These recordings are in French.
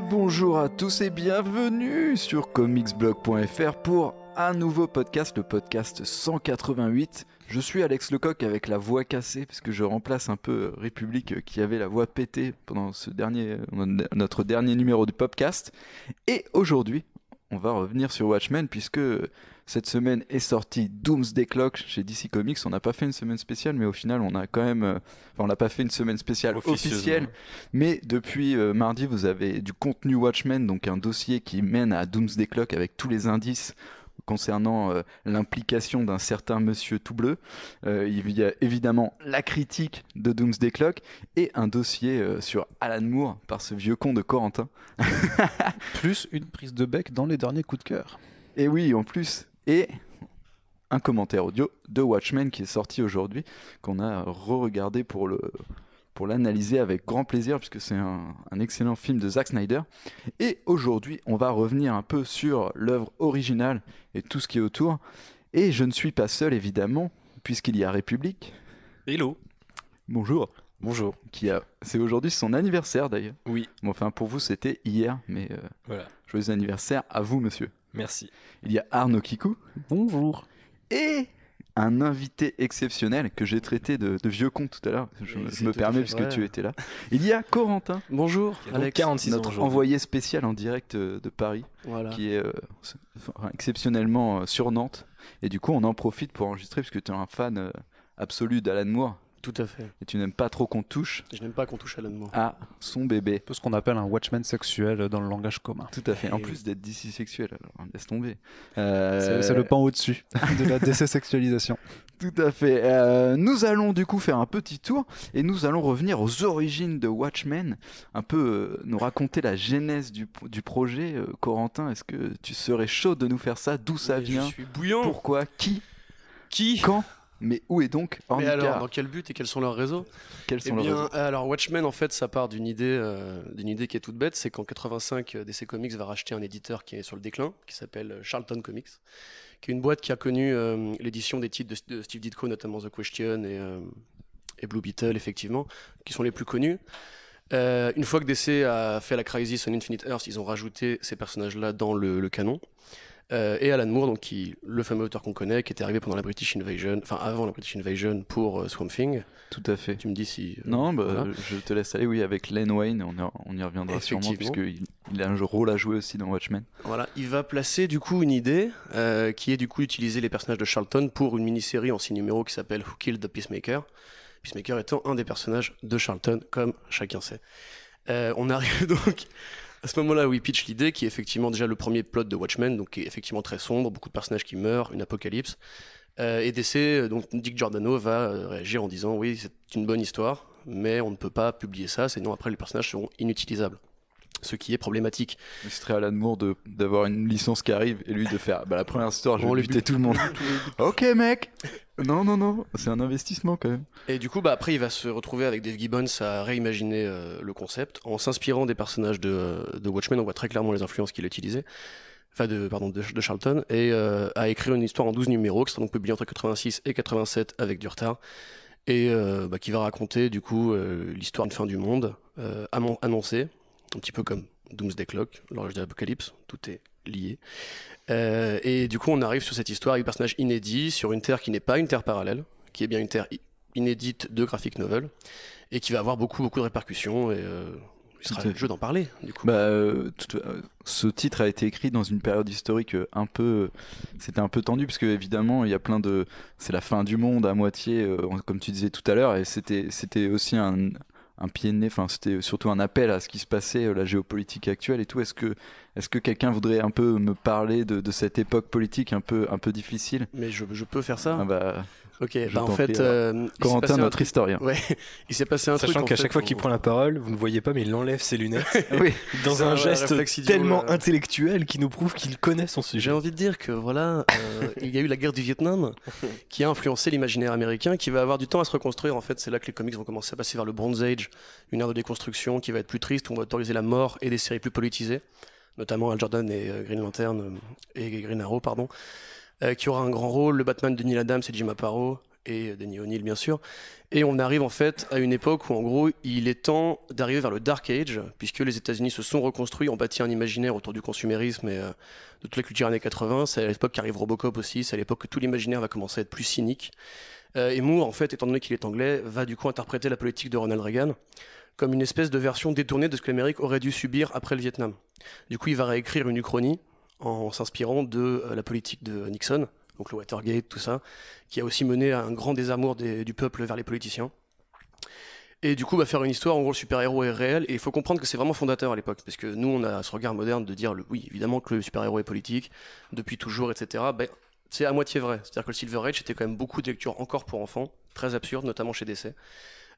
Bonjour à tous et bienvenue sur comicsblog.fr pour un nouveau podcast, le podcast 188. Je suis Alex Lecoq avec la voix cassée parce que je remplace un peu République qui avait la voix pétée pendant ce dernier, notre dernier numéro du podcast. Et aujourd'hui, on va revenir sur Watchmen puisque cette semaine est sorti Doomsday Clock chez DC Comics. On n'a pas fait une semaine spéciale, mais au final, on a quand même. Euh, enfin, on n'a pas fait une semaine spéciale officielle. Mais depuis euh, mardi, vous avez du contenu Watchmen, donc un dossier qui mène à Doomsday Clock avec tous les indices concernant euh, l'implication d'un certain monsieur tout bleu. il y a évidemment la critique de Doomsday Clock et un dossier sur Alan Moore par ce vieux con de Corentin. Plus une prise de bec dans les derniers coups de cœur. Et oui, en plus, et un commentaire audio de Watchmen qui est sorti aujourd'hui, qu'on a re-regardé pour le pour l'analyser avec grand plaisir puisque c'est un, excellent film de Zack Snyder. Et aujourd'hui, on va revenir un peu sur l'œuvre originale et tout ce qui est autour. Et je ne suis pas seul évidemment, puisqu'il y a République. Hello. Bonjour. Bonjour. Qui a, c'est aujourd'hui son anniversaire d'ailleurs. Oui. Bon, enfin pour vous c'était hier, mais euh, voilà. joyeux anniversaire à vous monsieur. Merci. Il y a Arnaud Kikou. Bonjour. Et un invité exceptionnel que j'ai traité de, vieux con tout à l'heure. Je, me permets puisque tu étais là. Il y a Corentin. Bonjour. Avec 46 notre envoyé spécial en direct euh, de Paris, qui est euh, exceptionnellement euh, sur Nantes. Et du coup, on en profite pour enregistrer puisque tu es un fan absolu d'Alan Moore. Tout à fait. Et tu n'aimes pas trop qu'on touche Je n'aime pas qu'on touche Alan Moore. À son bébé. peu ce qu'on appelle un Watchman sexuel dans le langage commun. Tout à fait. En plus d'être DC sexuel, alors laisse tomber. Euh, c'est le pan au-dessus de la DC sexualisation. Tout à fait. Euh, nous allons du coup faire un petit tour et nous allons revenir aux origines de Watchmen, un peu euh, nous raconter la genèse du, du projet. Corentin, est-ce que tu serais chaud de nous faire ça? D'où ça vient Je suis bouillant. Pourquoi? Qui? Qui? Quand? Mais où est donc Mais alors, dans quel but et quels sont leurs réseaux Quels sont eh bien, Alors, Watchmen, en fait, ça part d'une idée, euh, d'une idée qui est toute bête. C'est qu'en 85, euh, DC Comics va racheter un éditeur qui est sur le déclin, qui s'appelle euh, Charlton Comics, qui est une boîte qui a connu l'édition des titres de, Steve Ditko, notamment The Question et, et, Blue Beetle, effectivement, qui sont les plus connus. une fois que DC a fait la Crisis on Infinite Earth, ils ont rajouté ces personnages-là dans le, le canon. Euh, et Alan Moore, donc qui, le fameux auteur qu'on connaît, qui était arrivé pendant la British Invasion, enfin avant la British Invasion pour euh, Swamp Thing. Tout à fait. Tu me dis si. Euh, non, bah, je te laisse aller, oui, avec Len Wayne, on, on y reviendra sûrement, puisqu'il il a un rôle à jouer aussi dans Watchmen. Voilà, il va placer du coup une idée qui est du coup utiliser les personnages de Charlton pour une mini-série en six numéros qui s'appelle Who Killed the Peacemaker. Peacemaker étant un des personnages de Charlton, comme chacun sait. on arrive donc à ce moment-là où il pitch l'idée, qui est effectivement déjà le premier plot de Watchmen, donc qui est effectivement très sombre, beaucoup de personnages qui meurent, une apocalypse. Euh, et DC, euh, donc Dick Giordano va euh, réagir en disant oui, c'est une bonne histoire, mais on ne peut pas publier ça, sinon après les personnages seront inutilisables ce qui est problématique. Ce serait Alan Moore d'avoir une licence qui arrive et lui de faire bah, la première histoire, je vais buter tout le monde. ok mec Non, non, non, c'est un investissement quand même. Et du coup, bah, après, il va se retrouver avec Dave Gibbons à réimaginer euh, le concept en s'inspirant des personnages de, de, Watchmen. On voit très clairement les influences qu'il utilisait. Enfin, de, pardon, de, Charlton. Et euh, à écrire une histoire en 12 numéros qui sera donc publiée entre 86 et 87 avec du retard. Et euh, bah, qui va raconter du coup l'histoire de fin du monde annoncée un petit peu comme Doomsday Clock, l'orage de l'Apocalypse, tout est lié. Euh, et du coup, on arrive sur cette histoire avec un personnage inédit sur une Terre qui n'est pas une Terre parallèle, qui est bien une Terre inédite de graphic novel, et qui va avoir beaucoup, beaucoup de répercussions. Et euh, il sera le jeu d'en parler, du coup. Bah, euh, ce titre a été écrit dans une période historique un peu. C'était un peu tendu, parce que évidemment, il y a plein de. C'est la fin du monde à moitié, comme tu disais tout à l'heure, et c'était aussi un, un pied de nez, enfin c'était surtout un appel à ce qui se passait, euh, la géopolitique actuelle et tout. Est-ce que, est-ce que quelqu'un voudrait un peu me parler de, cette époque politique un peu, un peu difficile? Mais je, je, peux faire ça. Ah bah, Ok, bah en fait, euh, Corentin, notre historien. Ouais, il s'est passé un Sachant truc. Sachant qu'à chaque fois qu'il prend la parole, vous ne voyez pas, mais il enlève ses lunettes. oui. Dans un geste tellement intellectuel qui nous prouve qu'il connaît son sujet. J'ai envie de dire que voilà, euh, il y a eu la guerre du Vietnam qui a influencé l'imaginaire américain, qui va avoir du temps à se reconstruire. En fait, c'est là que les comics vont commencer à passer vers le Bronze Age, une ère de déconstruction qui va être plus triste, où on va autoriser la mort et des séries plus politisées, notamment Al Jordan et euh, Green Lantern et Green Arrow, pardon. Qui aura un grand rôle, le Batman de Neil Adams et Jim Aparo, et Danny O'Neill bien sûr. Et on arrive en fait à une époque où en gros il est temps d'arriver vers le Dark Age, puisque les États-Unis se sont reconstruits, ont bâti un imaginaire autour du consumérisme et euh, de toute la culture années 80. C'est à l'époque qu'arrive Robocop aussi, c'est à l'époque que tout l'imaginaire va commencer à être plus cynique. Euh, et Moore, en fait, étant donné qu'il est anglais, va du coup interpréter la politique de Ronald Reagan comme une espèce de version détournée de ce que l'Amérique aurait dû subir après le Vietnam. Du coup, il va réécrire une uchronie en s'inspirant de euh, la politique de Nixon, donc le Watergate, tout ça, qui a aussi mené à un grand désamour du peuple vers les politiciens. Et du coup, faire une histoire, en gros, le super-héros est réel, et il faut comprendre que c'est vraiment fondateur à l'époque, parce que nous, on a ce regard moderne de dire, oui, évidemment que le super-héros est politique, depuis toujours, etc. Ben, c'est à moitié vrai. C'est-à-dire que le Silver Age, c'était quand même beaucoup de lectures encore pour enfants, très absurdes, notamment chez DC.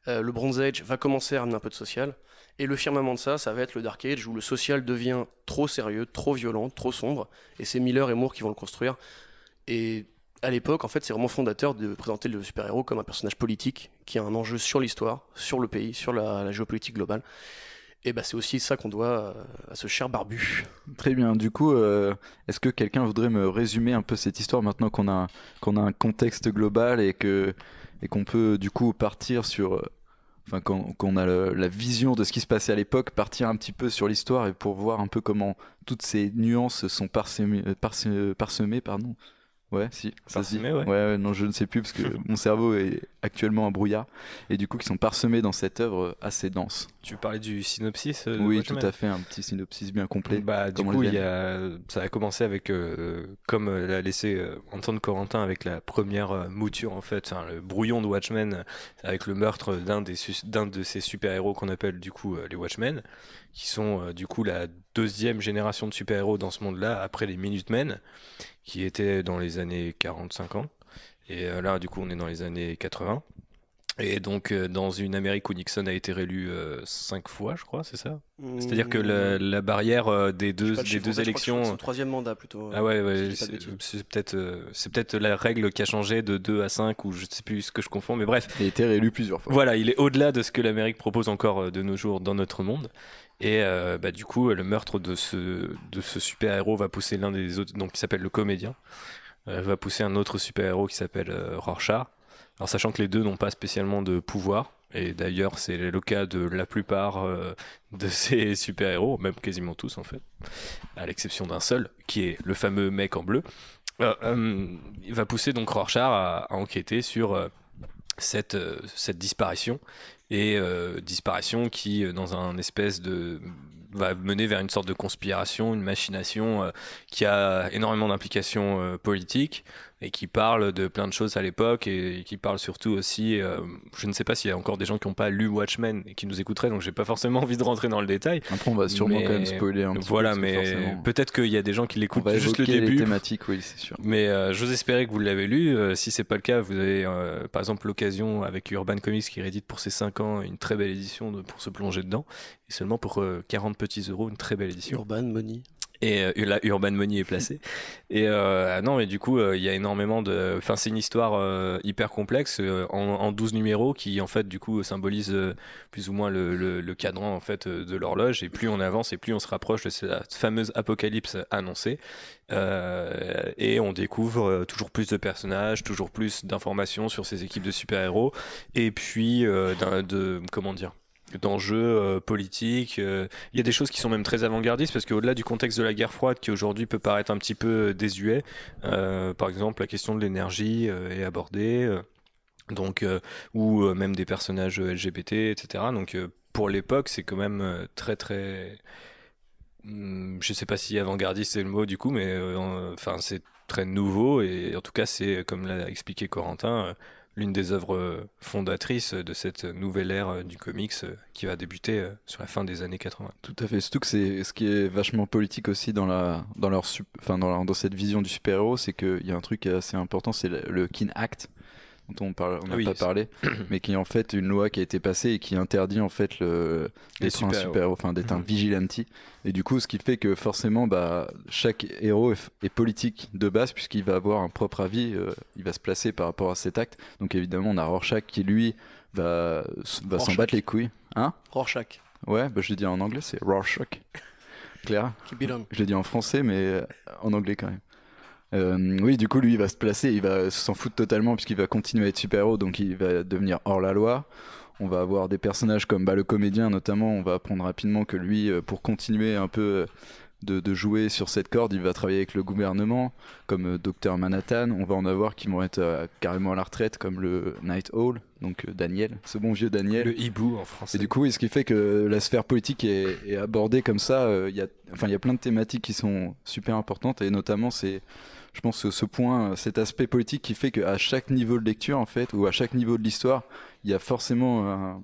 Euh, le Bronze Age va commencer à amener un peu de social. Et le firmament de ça, ça va être le Dark Age, où le social devient trop sérieux, trop violent, trop sombre. Et c'est Miller et Moore qui vont le construire. Et à l'époque, en fait, c'est vraiment fondateur de présenter le super-héros comme un personnage politique qui a un enjeu sur l'histoire, sur le pays, sur la, géopolitique globale. Et bah, c'est aussi ça qu'on doit euh, à ce cher barbu. Très bien. Du coup, euh, est-ce que quelqu'un voudrait me résumer un peu cette histoire maintenant qu'on a, qu'on a un contexte global et que et qu'on peut du coup partir sur, euh, enfin, qu'on a la vision de ce qui se passait à l'époque, partir un petit peu sur l'histoire et pour voir un peu comment toutes ces nuances sont parsemées, parsemées pardon, Ouais, si, ça ouais. ouais. non, je ne sais plus parce que mon cerveau est actuellement un brouillard et du coup qui sont parsemés dans cette œuvre assez dense. Tu parlais du synopsis euh, Oui, tout à fait, un petit synopsis bien complet. Bah, du coup, il y a... ça a commencé avec, euh, comme l'a laissé euh, entendre Corentin, avec la première mouture en fait, enfin, le brouillon de Watchmen avec le meurtre d'un des d'un de ces super héros qu'on appelle du coup les Watchmen, qui sont du coup la deuxième génération de super héros dans ce monde-là après les Minutemen qui était dans les années 40-50. Et euh, là, du coup, on est dans les années 80. Et donc, euh, dans une Amérique où Nixon a été réélu euh, cinq fois, je crois, c'est ça? C'est-à-dire que la, barrière des deux, des deux élections. C'est son troisième mandat plutôt. Ah ouais, ouais c'est peut-être c'est peut-être la règle qui a changé de 2 à 5 ou je sais plus ce que je confonds, mais bref. Il a été réélu plusieurs fois. Voilà, il est au-delà de ce que l'Amérique propose encore de nos jours dans notre monde. Et euh, bah, du coup, le meurtre de ce, super-héros va pousser l'un des autres, donc qui s'appelle le comédien, euh, va pousser un autre super-héros qui s'appelle euh, Rorschach. Alors sachant que les deux n'ont pas spécialement de pouvoir, et d'ailleurs c'est le cas de la plupart de ces super-héros, même quasiment tous en fait, à l'exception d'un seul, qui est le fameux mec en bleu, il va pousser donc Rorschach à, enquêter sur cette disparition et euh, disparition qui, euh, dans un espèce de va mener vers une sorte de conspiration, une machination euh, qui a énormément d'implications politiques, et qui parle de plein de choses à l'époque et qui parle surtout aussi, euh, je ne sais pas s'il y a encore des gens qui n'ont pas lu Watchmen et qui nous écouteraient, donc j'ai pas forcément envie de rentrer dans le détail. Après on va sûrement quand même spoiler un petit voilà, peu. Voilà, mais peut-être qu'il y a des gens qui l'écoutent juste le début. Les thématiques, oui, c'est sûr. Mais euh, j'ose espérer que vous l'avez lu. Euh, si c'est pas le cas, vous avez par exemple l'occasion avec Urban Comics qui réédite pour ses 5 ans une très belle édition de, pour se plonger dedans et seulement pour 40 petits euros une très belle édition. Urban Money et euh, la Urban Money est placée. et euh, non, mais du coup, euh, il y a énormément de. Enfin, c'est une histoire hyper complexe en, en, 12 numéros qui, en fait, du coup, symbolise plus ou moins le, le, cadran en fait de l'horloge. Et plus on avance et plus on se rapproche de cette fameuse apocalypse annoncée. et on découvre toujours plus de personnages, toujours plus d'informations sur ces équipes de super-héros. Et puis, de. Comment dire d'enjeux euh, politiques. Euh, il y a des choses qui sont même très avant-gardistes parce qu'au-delà du contexte de la guerre froide qui aujourd'hui peut paraître un petit peu euh, désuet, par exemple la question de l'énergie est abordée, donc ou même des personnages LGBT, etc. Donc pour l'époque, c'est quand même très très hmm, je sais pas si avant-gardiste c'est le mot du coup, mais enfin c'est très nouveau et en tout cas c'est comme l'a expliqué Corentin, l'une des œuvres fondatrices de cette nouvelle ère du comics euh, qui va débuter euh, sur la fin des années 80. Tout à fait. Surtout que c'est ce qui est vachement politique aussi dans la dans leur cette vision du super héros, c'est qu'il y a un truc assez important, c'est le kin act dont on n'a pas parlé, mais qui est en fait une loi qui a été passée et qui interdit en fait le d'être un super enfin d'être un mhm. vigilante. Et du coup, ce qui fait que forcément, bah, chaque héros est, politique de base puisqu'il va avoir un propre avis, euh, il va se placer par rapport à cet acte. Donc évidemment, on a Rorschach qui lui va va s'en battre les couilles, hein? Rorschach. Ouais, bah, je l'ai dit en anglais, c'est Rorschach. Claire? Je l'ai dit en français, mais en anglais quand même. Euh, oui, du coup, lui, il va se placer, il va s'en foutre totalement puisqu'il va continuer à être super-héros, donc il va devenir hors la loi. On va avoir des personnages comme bah, le comédien notamment, on va apprendre rapidement que lui, euh, pour continuer un peu de, jouer sur cette corde, il va travailler avec le gouvernement, comme euh, Docteur Manhattan. On va en avoir qui vont être euh, carrément à la retraite, comme le Night Owl, donc euh, Daniel, ce bon vieux Daniel. Le hibou en français. Et du coup, ce qui fait que la sphère politique est, abordée comme ça. Il y a, enfin, il y a plein de thématiques qui sont super importantes, et notamment c'est je pense ce point, cet aspect politique qui fait qu'à chaque niveau de lecture, en fait, ou à chaque niveau de l'histoire, il y a forcément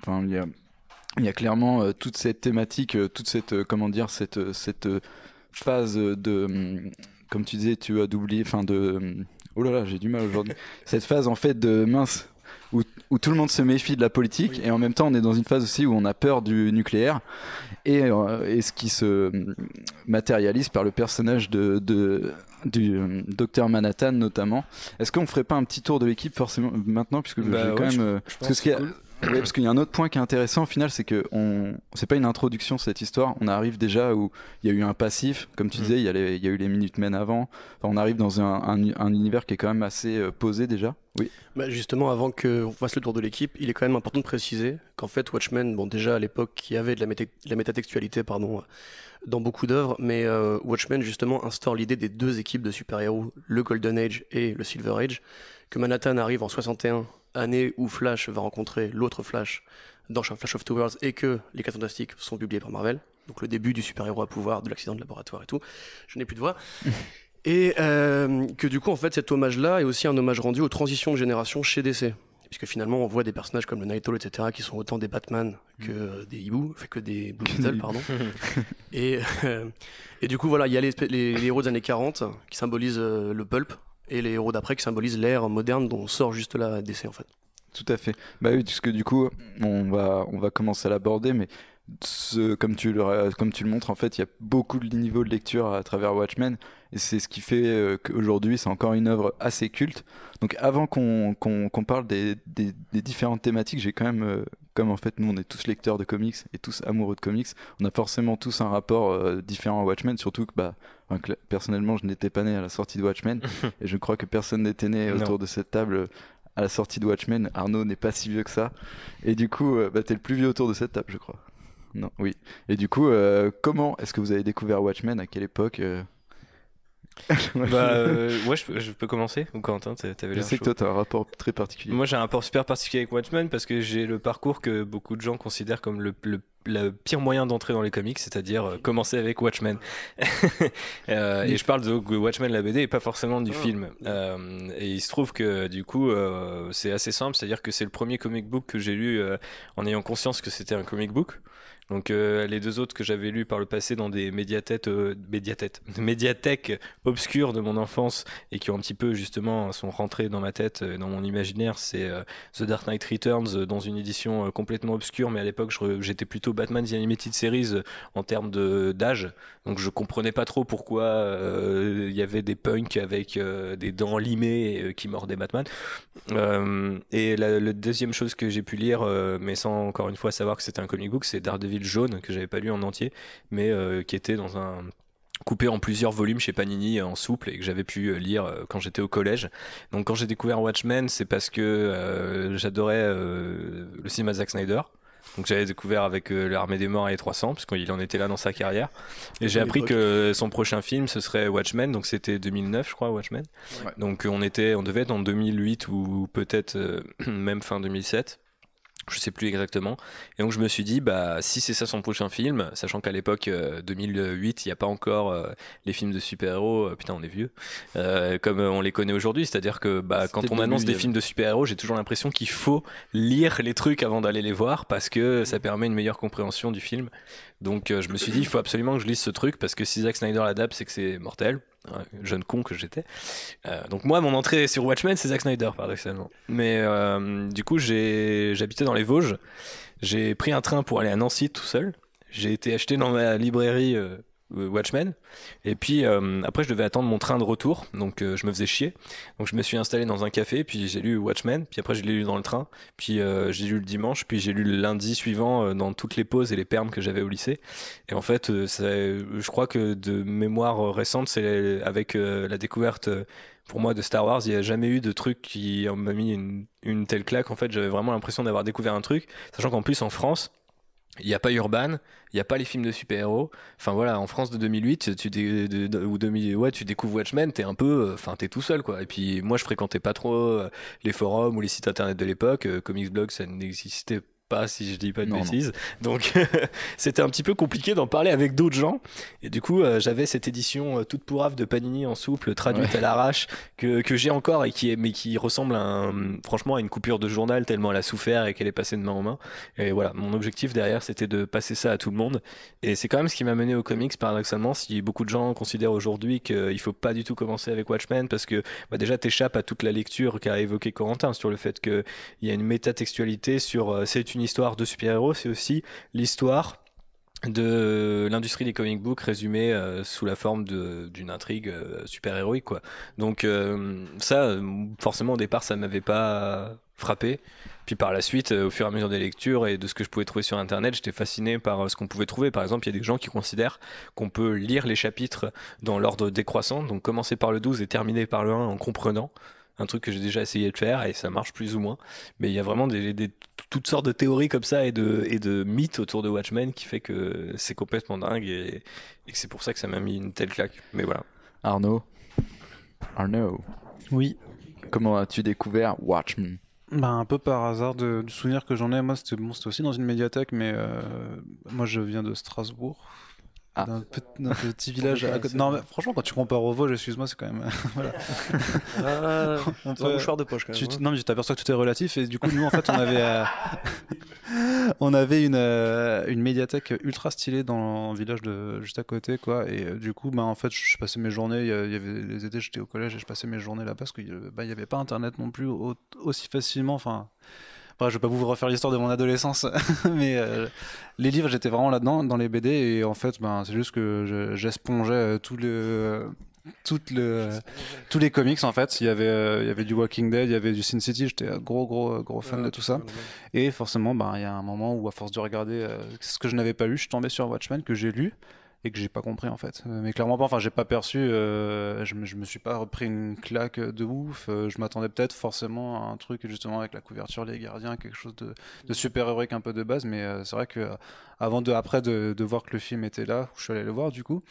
enfin, il y a il y a clairement euh, toute cette thématique, euh, toute cette euh, comment dire cette cette phase de hum, comme tu disais, tu as doublé, enfin de hum, oh là là, j'ai du mal aujourd'hui. cette phase en fait de mince où, où, tout le monde se méfie de la politique et en même temps on est dans une phase aussi où on a peur du nucléaire et, et ce qui se hum, matérialise par le personnage de, de du docteur Manhattan notamment. Est-ce qu'on ferait pas un petit tour de l'équipe forcément maintenant puisque bah, quand même parce oui, parce qu'il y a un autre point qui est intéressant au final, c'est que on, c'est pas une introduction cette histoire. On arrive déjà où il y a eu un passif, comme tu mm. disais, il y, a il y, a eu les Minutemen avant. on arrive dans un, un, univers qui est quand même assez euh, posé déjà. Oui. Bah justement, avant qu'on fasse le tour de l'équipe, il est quand même important de préciser qu'en fait Watchmen, bon déjà à l'époque, il y avait de la, la métatextualité, pardon, dans beaucoup d'œuvres, mais euh, Watchmen justement instaure l'idée des deux équipes de super-héros, le Golden Age et le Silver Age, que Manhattan arrive en 61 année où Flash va rencontrer l'autre Flash dans Flash of Two Worlds et que les 4 Fantastiques sont publiés par Marvel. Donc le début du super-héros à pouvoir, de l'accident de laboratoire et tout. Je n'ai plus de voix. et euh, que du coup, en fait, cet hommage-là est aussi un hommage rendu aux transitions de génération chez DC. Puisque finalement, on voit des personnages comme le Night Owl, etc., qui sont autant des Batman que des hiboux, fait que des Blue Beetle, pardon. et, euh, et du coup, voilà, il y a les, les, héros des années 40 qui symbolisent euh, le pulp, et les héros d'après qui symbolisent l'ère moderne dont sort juste là DC en fait. Tout à fait. Bah oui, puisque du coup, on va, on va commencer à l'aborder, mais ce, comme, tu le, comme tu le montres, en fait, il y a beaucoup de niveaux de lecture à travers Watchmen, et c'est ce qui fait euh, qu'aujourd'hui, c'est encore une œuvre assez culte. Donc avant qu'on parle des, des, différentes thématiques, j'ai quand même, euh, comme en fait, nous, on est tous lecteurs de comics et tous amoureux de comics, on a forcément tous un rapport euh, différent à Watchmen, surtout que, bah, personnellement, je n'étais pas né à la sortie de Watchmen, et je crois que personne n'était né autour de cette table à la sortie de Watchmen. Arnaud n'est pas si vieux que ça. Et du coup, bah, t'es le plus vieux autour de cette table, je crois. Non, oui. Et du coup, euh, comment est-ce que vous avez découvert Watchmen? À quelle époque euh bah, euh, ouais, je peux, commencer Ou Quentin, t'avais Je sais que toi, t'as un rapport très particulier. Moi, j'ai un rapport super particulier avec Watchmen parce que j'ai le parcours que beaucoup de gens considèrent comme le, le, pire moyen d'entrer dans les comics, c'est-à-dire commencer avec Watchmen. et je parle de Watchmen, la BD, et pas forcément du ah. film. et il se trouve que du coup, c'est assez simple, c'est-à-dire que c'est le premier comic book que j'ai lu en ayant conscience que c'était un comic book. Donc euh, les deux autres que j'avais lus par le passé dans des médiathèques, euh, médiathèques obscures de mon enfance et qui ont un petit peu justement sont rentrés dans ma tête, dans mon imaginaire, c'est euh, The Dark Knight Returns dans une édition complètement obscure, mais à l'époque j'étais plutôt Batman The Animated Series en termes d'âge, donc je comprenais pas trop pourquoi il y avait des punks avec des dents limées qui mordaient Batman. et la, la, deuxième chose que j'ai pu lire, mais sans encore une fois savoir que c'était un comic book, c'est Daredevil jaune que j'avais pas lu en entier, mais euh, qui était dans un coupé en plusieurs volumes chez Panini en souple et que j'avais pu euh, lire euh, quand j'étais au collège. Donc quand j'ai découvert Watchmen, c'est parce que j'adorais le cinéma de Zack Snyder. Donc j'avais découvert avec l'armée des morts et les 300 parce qu'il en était là dans sa carrière. Et j'ai appris que son prochain film ce serait Watchmen, donc c'était 2009 je crois Watchmen. Donc on était, on devait être en 2008 ou peut-être même fin 2007 je sais plus exactement. Et donc je me suis dit, bah si c'est ça son prochain film, sachant qu'à l'époque 2008, euh, il n'y a pas encore euh, les films de super-héros, euh, putain on est vieux, comme on les connaît aujourd'hui. C'est-à-dire que bah, quand on annonce des films de super-héros, j'ai toujours l'impression qu'il faut lire les trucs avant d'aller les voir parce que ça permet une meilleure compréhension du film. Donc je me suis dit, il faut absolument que je lise ce truc parce que si Zack Snyder l'adapte, c'est que c'est mortel jeune con que j'étais. Euh, donc moi, mon entrée sur Watchmen, c'est Zack Snyder, paradoxalement. Mais euh, du coup, j'habitais dans les Vosges. J'ai pris un train pour aller à Nancy tout seul. J'ai été acheté dans ma librairie euh, Watchmen. Et puis euh, après, je devais attendre mon train de retour, donc euh, je me faisais chier. Donc je me suis installé dans un café, puis j'ai lu Watchmen, puis après je l'ai lu dans le train, puis j'ai lu le dimanche, puis j'ai lu le lundi suivant dans toutes les pauses et les permes que j'avais au lycée. Et en fait, je crois que de mémoire récente, c'est avec la découverte pour moi de Star Wars, il n'y a jamais eu de truc qui m'a mis une, telle claque. En fait, j'avais vraiment l'impression d'avoir découvert un truc, sachant qu'en plus en France, il n'y a pas Urban, il n'y a pas les films de super-héros. Enfin voilà, en France de 2008, tu, 2000, ouais, tu découvres Watchmen, t'es un peu, euh, enfin t'es tout seul quoi. Et puis moi je fréquentais pas trop euh, les forums ou les sites internet de l'époque. Euh, Comics Blog ça n'existait si je dis pas de bêtises. Donc c'était un petit peu compliqué d'en parler avec d'autres gens. Et du coup, euh, j'avais cette édition euh, toute pourrave de Panini en souple, traduite à l'arrache, que, que j'ai encore et qui est, mais qui ressemble à franchement à une coupure de journal tellement elle a souffert et qu'elle est passée de main en main. Et voilà, mon objectif derrière, c'était de passer ça à tout le monde. Et c'est quand même ce qui m'a mené aux comics, paradoxalement. Si beaucoup de gens considèrent aujourd'hui qu'il faut pas du tout commencer avec Watchmen parce que bah, déjà t'échappes à toute la lecture qu'a évoqué Corentin sur le fait qu'il y a une métatextualité sur euh, c'est une histoire de super-héros, c'est aussi l'histoire de l'industrie des comic books résumée euh, sous la forme d'une intrigue euh, super héroïque quoi. Donc euh, ça forcément au départ ça m'avait pas frappé. Puis par la suite au fur et à mesure des lectures et de ce que je pouvais trouver sur internet, j'étais fasciné par ce qu'on pouvait trouver. Par exemple, il y a des gens qui considèrent qu'on peut lire les chapitres dans l'ordre décroissant, donc commencer par le 12 et terminer par le 1 en comprenant un truc que j'ai déjà essayé de faire et ça marche plus ou moins. Mais il y a vraiment des, toutes sortes de théories comme ça et de, et de mythes autour de Watchmen qui fait que c'est complètement dingue et, que c'est pour ça que ça m'a mis une telle claque. Mais voilà. Arnaud Arnaud Oui. Comment as-tu découvert Watchmen? Bah, un peu par hasard de, du souvenir que j'en ai, moi c'était bon, aussi dans une médiathèque, mais euh, moi je viens de Strasbourg, ah. D'un, petit village à côté. Non, mais franchement, quand tu compares au Vosges, excuse-moi, c'est quand même. voilà. Ah, un mouchoir de poche quand même. Tu, hein. Non, mais tu t'aperçois que tout est relatif. Et du coup, nous, en fait, on avait, euh, on avait une, euh, une médiathèque ultra stylée dans le village de juste à côté, quoi. Et euh, du coup, bah, en fait, je passais mes journées. Il y avait les étés, j'étais au collège et je passais mes journées là-bas parce qu'il bah, n'y avait pas Internet non plus aussi facilement. Enfin je vais pas vous refaire l'histoire de mon adolescence, mais euh, les livres, j'étais vraiment là-dedans, dans les BD, et en fait, ben, c'est juste que j'espongeais euh, tout le, le, tous les comics en fait. Il y avait, il y avait du Walking Dead, il y avait du Sin City. J'étais gros, gros, gros fan de tout ça. Et forcément, ben, il y a un moment où, à force de regarder euh, ce que je n'avais pas lu, je suis tombé sur Watchmen que j'ai lu et que j'ai pas compris en fait. Euh, mais clairement pas, enfin j'ai pas perçu, euh, je, me, suis pas repris une claque de ouf, euh, je m'attendais peut-être forcément à un truc justement avec la couverture, les gardiens, quelque chose de, de super héroïque un peu de base, mais c'est vrai que avant de, après de, de, voir que le film était là, je suis allé le voir du coup,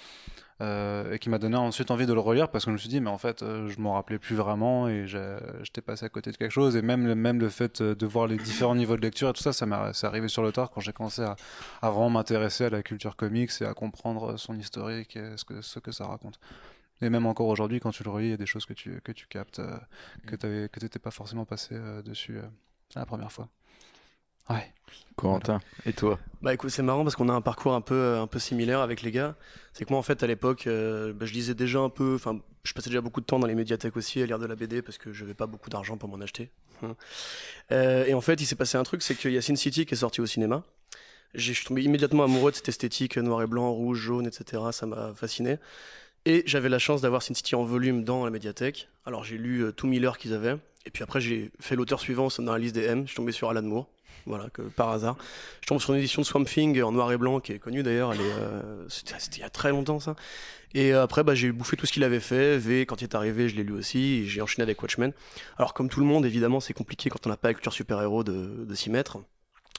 euh, et qui m'a donné ensuite envie de le relire parce que je me suis dit mais en fait euh, je m'en rappelais plus vraiment et j'étais passé à côté de quelque chose et même, même le fait de voir les différents niveaux de lecture et tout ça ça m'est arrivé sur le tard quand j'ai commencé à, à vraiment m'intéresser à la culture comics et à comprendre son historique et ce que, ce que ça raconte. Et même encore aujourd'hui, quand tu le relis, il y a des choses que tu, que tu captes, euh, que tu n'étais pas forcément passé dessus la première fois. Ouais. Corentin, et toi? Bah écoute, c'est marrant parce qu'on a un parcours un peu, un peu similaire avec les gars. C'est que moi, en fait, à l'époque, euh, bah, je lisais déjà un peu, enfin, je passais déjà beaucoup de temps dans les médiathèques aussi à lire de la BD parce que je n'avais pas beaucoup d'argent pour m'en acheter. Hein. Euh, et en fait, il s'est passé un truc, c'est qu'il y a Sin City qui est sorti au cinéma. Je suis tombé immédiatement amoureux de cette esthétique noir et blanc, rouge, jaune, etc. Ça m'a fasciné. Et j'avais la chance d'avoir Sin City en volume dans la médiathèque. Alors j'ai lu euh, tout Miller qu'ils avaient. Et puis après, j'ai fait l'auteur suivant dans la liste des M. Je suis tombé sur Alan Moore voilà, que par hasard. Je tombe sur une édition de Swamp Thing en noir et blanc qui est connue d'ailleurs, euh, c'était il y a très longtemps ça. Et euh, après, bah, j'ai bouffé tout ce qu'il avait fait. V, quand il est arrivé, je l'ai lu aussi. J'ai enchaîné avec Watchmen. Alors, comme tout le monde, évidemment, c'est compliqué quand on n'a pas la culture super-héros de, s'y mettre.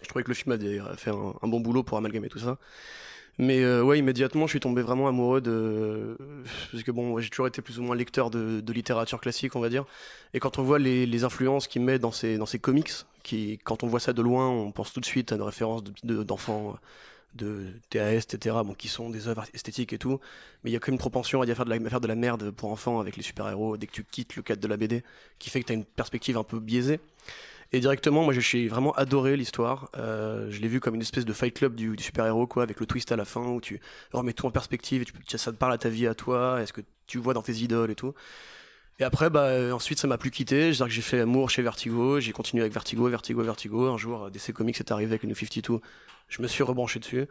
Je trouvais que le film avait fait un bon boulot pour amalgamer tout ça. Mais euh, ouais, immédiatement, je suis tombé vraiment amoureux de. Parce que bon, j'ai toujours été plus ou moins lecteur de, de, littérature classique, on va dire. Et quand on voit les, influences qu'il met dans ses, dans comics, qui, quand on voit ça de loin, on pense tout de suite à une référence d'enfants. De, TAS, etc., bon, qui sont des œuvres esthétiques et tout, mais il y a quand même une propension à faire de la, faire de la merde pour enfants avec les super-héros dès que tu quittes le cadre de la BD, qui fait que tu as une perspective un peu biaisée. Et directement, moi, j'ai vraiment adoré l'histoire. Euh, je l'ai vu comme une espèce de fight club du, super-héros, quoi, avec le twist à la fin où tu remets tout en perspective et ça te parle à ta vie, à toi, est-ce que tu vois dans tes idoles et tout. Et après, bah, euh, ensuite, ça m'a plus quitté. C'est-à-dire que j'ai fait amour chez Vertigo, j'ai continué avec Vertigo, Vertigo, Vertigo. Un jour, DC Comics est arrivé avec New 52. Je me suis rebranché dessus.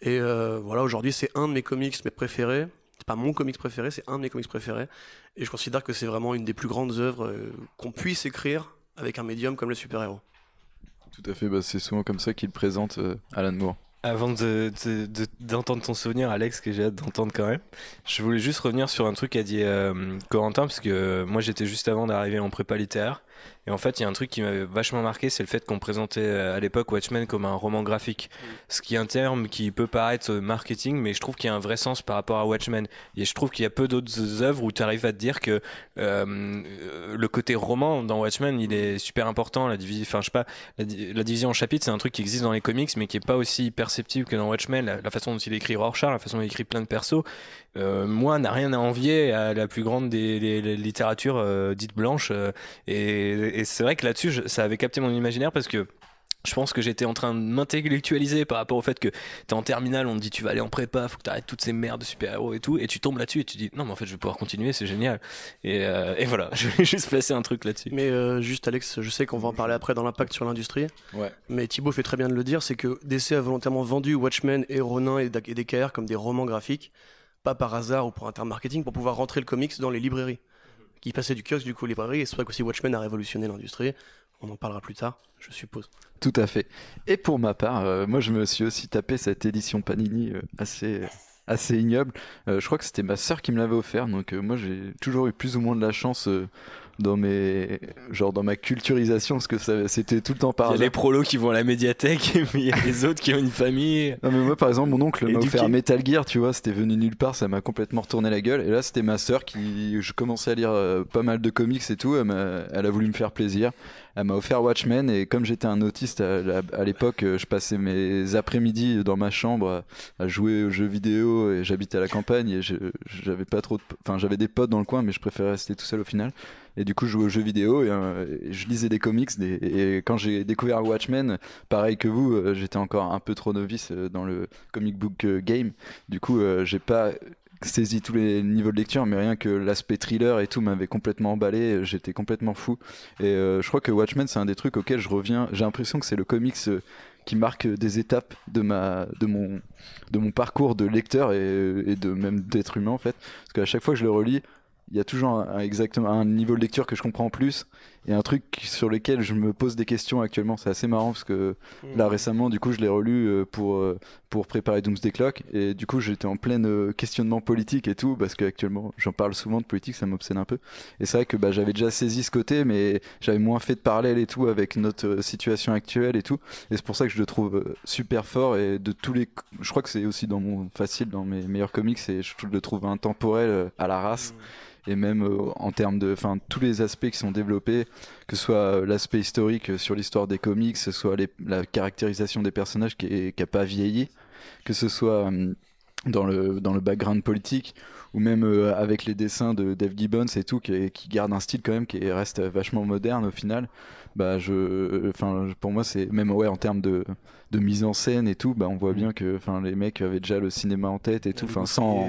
Et euh, voilà, aujourd'hui, c'est un de mes comics mes préférés. C'est pas mon comics préféré, c'est un de mes comics préférés. Et je considère que c'est vraiment une des plus grandes œuvres euh, qu'on puisse écrire avec un médium comme le super-héros. Tout à fait, bah, c'est souvent comme ça qu'il présente euh, Alan Moore. Avant de, de- de- d'entendre ton souvenir, Alex, que j'ai hâte d'entendre quand même, je voulais juste revenir sur un truc qu'a dit euh, Corentin, parce que euh, moi j'étais juste avant d'arriver en prépa littéraire. Et en fait, il y a un truc qui m'avait vachement marqué, c'est le fait qu'on présentait euh, à l'époque Watchmen comme un roman graphique. Ce qui est un terme qui peut paraître euh, marketing, mais je trouve qu'il y a un vrai sens par rapport à Watchmen. Et je trouve qu'il y a peu d'autres œuvres où tu arrives à te dire que euh, le côté roman dans Watchmen, il est super important. La, divi- enfin, je sais pas, la, di- la division en chapitres, c'est un truc qui existe dans les comics, mais qui est pas aussi perceptible que dans Watchmen. La, la façon dont il écrit Rorschach, la façon dont il écrit plein de persos, euh, moi, n'a rien à envier à la plus grande des, des- des littératures euh, dites blanches. euh, et et c'est vrai que là-dessus, je- ça avait capté mon imaginaire parce que. Je pense que j'étais en train de m'intellectualiser par rapport au fait que t'es en terminale, on te dit tu vas aller en prépa, faut que t'arrêtes toutes ces merdes de super-héros et tout, et tu tombes là-dessus et tu dis non mais en fait je vais pouvoir continuer, c'est génial. Et, euh, et voilà, je voulais juste placer un truc là-dessus. Mais euh, juste, Alex, je sais qu'on va en parler après dans l'impact sur l'industrie. Ouais. Mais Thibaut fait très bien de le dire c'est que DC a volontairement vendu Watchmen et Ronin et DKR comme des romans graphiques, pas par hasard ou pour un terme marketing, pour pouvoir rentrer le comics dans les librairies. Qui passaient du kiosque du coup aux librairies, et c'est vrai qu'aussi Watchmen a révolutionné l'industrie. On en parlera plus tard, je suppose. Tout à fait. Et pour ma part, euh, moi je me suis aussi tapé cette édition Panini euh, assez, assez ignoble. Euh, je crois que c'était ma sœur qui me l'avait offert, donc moi j'ai toujours eu plus ou moins de la chance dans mes, genre dans ma culturisation, parce que ça- c'était tout le temps par Il y a les prolos qui vont à la médiathèque, puis il y a les autres qui ont une famille. Non mais moi par exemple mon oncle m'a offert Metal Gear tu vois c'était venu nulle part ça m'a complètement retourné la gueule. Et là c'était ma sœur qui je commençais à lire euh, pas mal de comics et tout elle, elle a voulu me faire plaisir elle m'a offert Watchmen et comme j'étais un autiste à, l'époque euh, je passais mes après-midi dans ma chambre à, jouer aux jeux vidéo et j'habitais à la campagne et j'avais pas trop enfin j'avais des potes dans le coin mais je préférais rester tout seul au final et du coup je jouais aux jeux vidéo et, euh, je lisais des comics et quand j'ai découvert Watchmen pareil que vous, euh, j'étais encore un peu trop novice dans le comic book game. Du coup, j'ai pas saisi tous les niveaux de lecture, mais rien que l'aspect thriller et tout m'avait complètement emballé. J'étais complètement fou. Et euh, je crois que Watchmen, c'est un des trucs auxquels je reviens. J'ai l'impression que c'est le comics euh, qui marque des étapes de ma de mon de mon parcours de lecteur et, de même d'être humain en fait parce qu'à chaque fois que je le relis il y a toujours exactement un niveau de lecture que je comprends plus et un truc sur lequel je me pose des questions actuellement c'est assez marrant parce que Là récemment, du coup, je l'ai relu euh, pour, euh, pour préparer Doomsday Clock et du coup, j'étais en plein euh, questionnement politique et tout parce qu'actuellement, j'en parle souvent de politique, ça m'obsède un peu. Et c'est vrai que bah, j'avais déjà saisi ce côté, mais j'avais moins fait de parallèle et tout avec notre situation actuelle et tout. Et c'est pour ça que je le trouve super fort et de tous les, je crois que c'est aussi dans mon facile dans mes meilleurs comics et je le trouve intemporel à la race et même euh, en termes de enfin tous les aspects qui sont développés que ce soit euh, l'aspect historique euh, sur l'histoire des comics que ce soit la caractérisation des personnages qui est- qui a pas vieilli que ce soit euh, dans le background politique ou même avec les dessins de Dave Gibbons et tout qui, qui garde un style quand même qui reste vachement moderne au final bah je enfin pour moi c'est même ouais en termes de de mise en scène et tout bah on voit bien que enfin les mecs avaient déjà le cinéma en tête et tout enfin sans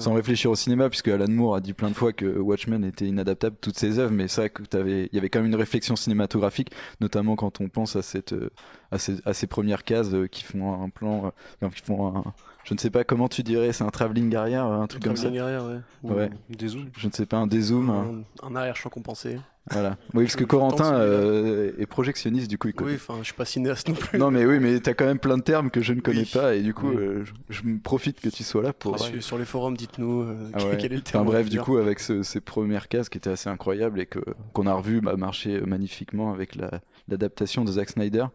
sans réfléchir au cinéma, puisque Alan Moore a dit plein de fois que Watchmen était inadaptable, toutes ses œuvres, mais vrai que t'avais- il y avait quand même une réflexion cinématographique, notamment quand on pense à, cette, euh, à, ces, à ces premières cases euh, qui font un plan, euh, qui font un, je ne sais pas comment tu dirais, c'est un travelling arrière, un truc comme ça. Arrière, ouais. Ou Ouais. Des zooms. Je ne sais pas, un dézoom, un- Un, un arrière-champ compensé. voilà. Oui, parce que Corentin euh, est projectionniste, du coup, il connaît. Oui, enfin, je suis pas cinéaste non plus. Non mais oui, mais t'as quand même plein de termes que je ne connais Oui. pas et du coup, Oui. euh, je, me profite que tu sois là pour. Sur, sur les forums, dites-nous euh, Ah quel- ouais. quel est le Enfin terme. bref, à du coup, avec ce- ces premières cases qui étaient assez incroyables et que qu'on a revu bah, marcher magnifiquement avec la- l'adaptation de Zack Snyder.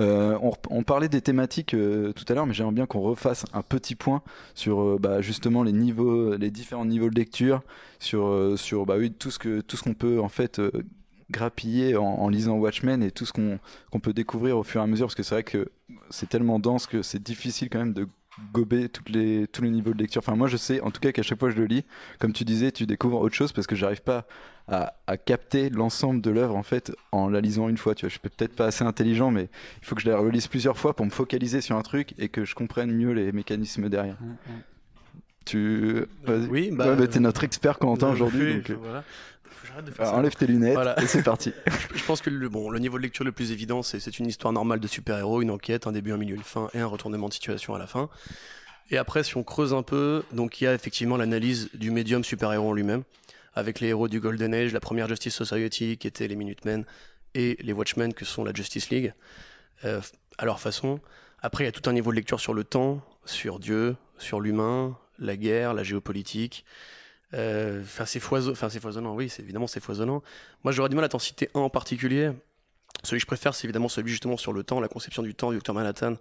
Euh, on, parlait des thématiques euh, tout à l'heure, mais j'aimerais bien qu'on refasse un petit point sur euh, bah, justement les niveaux, les différents niveaux de lecture, sur sur bah oui tout ce que tout ce qu'on peut en fait grappiller en, lisant Watchmen et tout ce qu'on peut découvrir au fur et à mesure, parce que c'est vrai que c'est tellement dense que c'est difficile quand même de gober toutes les, tous les niveaux de lecture. Enfin, moi, je sais, en tout cas, qu'à chaque fois que je le lis, comme tu disais, tu découvres autre chose parce que j'arrive pas à, à capter l'ensemble de l'œuvre en fait en la lisant une fois. Tu vois, je suis peut-être pas assez intelligent, mais il faut que je la relise plusieurs fois pour me focaliser sur un truc et que je comprenne mieux les mécanismes derrière. Tu. Oui, bah, Ouais, bah, t'es notre expert Corentin euh, aujourd'hui. oui, donc, euh, voilà. Faut que j'arrête de faire Alors, ça. enlève tes lunettes Voilà. et c'est parti. Je pense que le, bon, le niveau de lecture le plus évident, c'est c'est une histoire normale de super-héros, une enquête, un début, un milieu, une fin et un retournement de situation à la fin. Et après, si on creuse un peu, donc il y a effectivement l'analyse du médium super-héros en lui-même, avec les héros du Golden Age, la première Justice Society qui étaient les Minutemen et les Watchmen que sont la Justice League, euh, à leur façon. Après, il y a tout un niveau de lecture sur le temps, sur Dieu, sur l'humain, la guerre, la géopolitique. Euh, Enfin, c'est foisonnant. Enfin, c'est foisonnant. Oui, c'est évidemment c'est foisonnant. Moi, j'aurais du mal à t'en citer un en particulier. Celui que je préfère, c'est évidemment celui justement sur le temps, la conception du temps du Dr Manhattan.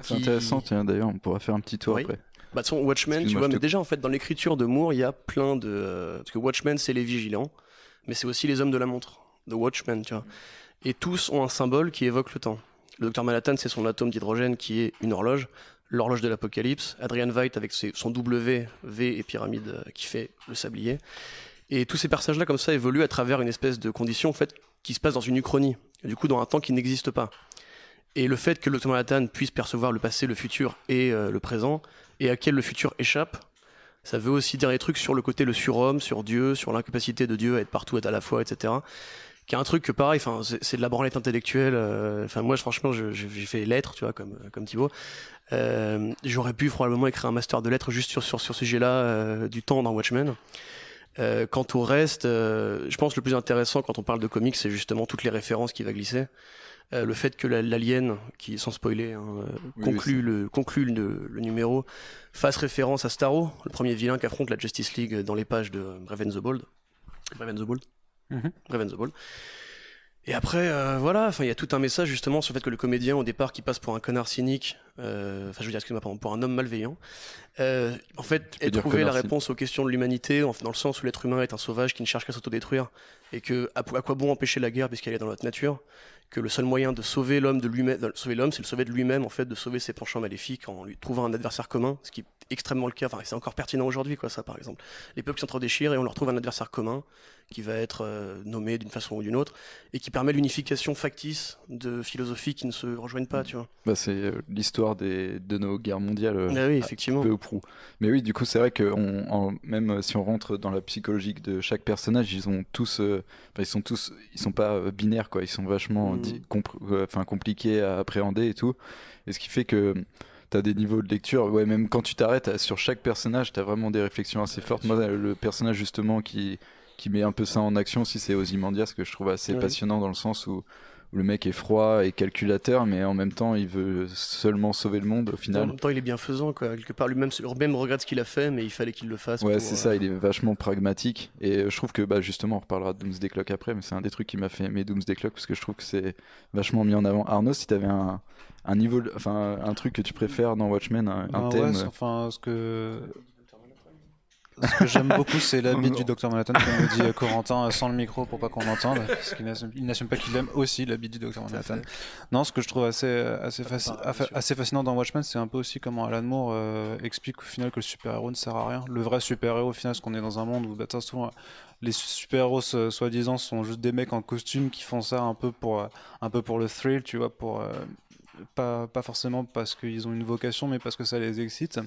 C'est qui- intéressant, tiens, d'ailleurs, on pourra faire un petit tour Oui. après. Bah, de son Watchmen, tu vois, mais déjà, en fait, dans l'écriture de Moore, il y a plein de. euh, Parce que Watchmen, c'est les vigilants, mais c'est aussi les hommes de la montre, The Watchmen, tu vois. Et tous ont un symbole qui évoque le temps. Le Dr Manhattan, c'est son atome d'hydrogène qui est une horloge, l'horloge de l'apocalypse. Adrian Veidt avec son W, V et pyramide euh, qui fait le sablier. Et tous ces personnages-là, comme ça, évoluent à travers une espèce de condition, en fait, qui se passe dans une uchronie. Du coup, dans un temps qui n'existe pas. Et le fait que Manhattan puisse percevoir le passé, le futur et euh, le présent, et à quel le futur échappe, ça veut aussi dire des trucs sur le côté le surhomme, sur Dieu, sur l'incapacité de Dieu à être partout, à être à la fois, etc. Qui est un truc que pareil, enfin, c'est de la branlette intellectuelle. euh, Enfin, moi, franchement, j'ai fait lettres, tu vois, comme comme Thibaut. Euh, J'aurais pu probablement écrire un master de lettres juste sur sur, sur ce sujet-là euh, du temps dans Watchmen. Euh, quant au reste, euh, je pense que le plus intéressant quand on parle de comics, c'est justement toutes les références qui va glisser. Euh, le fait que la- l'alien, qui sans spoiler, hein, euh, Oui, conclut, le, conclut le, le numéro, fasse référence à Starro, le premier vilain qui affronte la Justice League dans les pages de Raven the Bold. Raven the Bold. Raven the Bold. Et après, euh, voilà, enfin, il y a tout un message justement sur le fait que le comédien, au départ, qui passe pour un connard cynique, euh, enfin, je veux dire, excuse-moi, pour un homme malveillant, euh, en fait, dire trouvé la réponse aux questions de l'humanité, dans le sens où l'être humain est un sauvage qui ne cherche qu'à s'autodétruire, et que à, à quoi bon empêcher la guerre puisqu'elle est dans notre nature, que le seul moyen de sauver l'homme de lui-même, de sauver l'homme, c'est le sauver de lui-même, en fait, de sauver ses penchants maléfiques en lui trouvant un adversaire commun, ce qui est extrêmement le cas, enfin, c'est encore pertinent aujourd'hui, quoi, ça, par exemple. Les peuples s'entre-déchirent et on leur trouve un adversaire commun qui va être euh, nommé d'une façon ou d'une autre et qui permet l'unification factice de philosophies qui ne se rejoignent pas, tu vois. Bah, c'est euh, l'histoire des, de nos guerres mondiales. euh, Ah oui, effectivement. peu ou prou. Mais oui, du coup, c'est vrai que on, en- même euh, si on rentre dans la psychologique de chaque personnage, ils ont tous, ils sont tous, ils sont pas binaires quoi. Ils sont vachement, Compr- euh, enfin, compliqués à appréhender et tout. Et ce qui fait que T'as des niveaux de lecture, ouais, même quand tu t'arrêtes euh, sur chaque personnage, t'as vraiment des réflexions assez fortes. Moi, le personnage justement qui, qui met un peu ça en action aussi, c'est Ozymandias, que je trouve assez Ouais. passionnant dans le sens où, où le mec est froid et calculateur, mais en même temps, il veut seulement sauver le monde au En final. même temps, il est bienfaisant, quoi. Quelque part, lui-même, lui-même regrette ce qu'il a fait, mais il fallait qu'il le fasse. Ouais, c'est euh, ça, il est vachement pragmatique. Et euh, je trouve que, bah, justement, on reparlera de Doomsday Clock après, mais c'est un des trucs qui m'a fait aimer Doomsday Clock parce que je trouve que c'est vachement mis en avant. Arnaud, si t'avais un, un niveau, enfin, un truc que tu préfères dans Watchmen, un, un Ah ouais, thème. c'est- enfin, ce que. Ce que j'aime beaucoup, c'est la bite du Dr Manhattan, comme me dit euh, Corentin, euh, sans le micro pour pas qu'on l'entende, parce qu'il n'assume pas qu'il aime aussi la bite du Dr Manhattan. Non, ce que je trouve assez, euh, assez, faci- fascinant dans Watchmen, c'est un peu aussi comment Alan Moore euh, explique au final que le super-héros ne sert à rien. Le vrai super-héros, au final, parce qu'on est dans un monde où bah, façon, les super-héros, euh, soi-disant, sont juste des mecs en costume qui font ça un peu pour, euh, un peu pour le thrill, tu vois, pour. pas, pas forcément parce qu'ils ont une vocation, mais parce que ça les excite.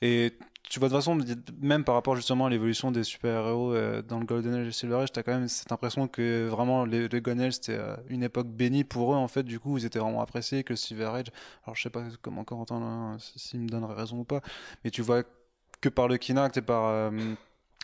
Et tu vois, de toute façon, même par rapport justement à l'évolution des super-héros euh, dans le Golden Age et Silver Age, t'as quand même cette impression que vraiment les, les Golden Age c'était euh, une époque bénie pour eux, en fait, du coup, ils étaient vraiment appréciés, que Silver Age, alors je sais pas comment Corentin, là, s'il me donnerait raison ou pas, mais tu vois que par le Kinact et par. euh,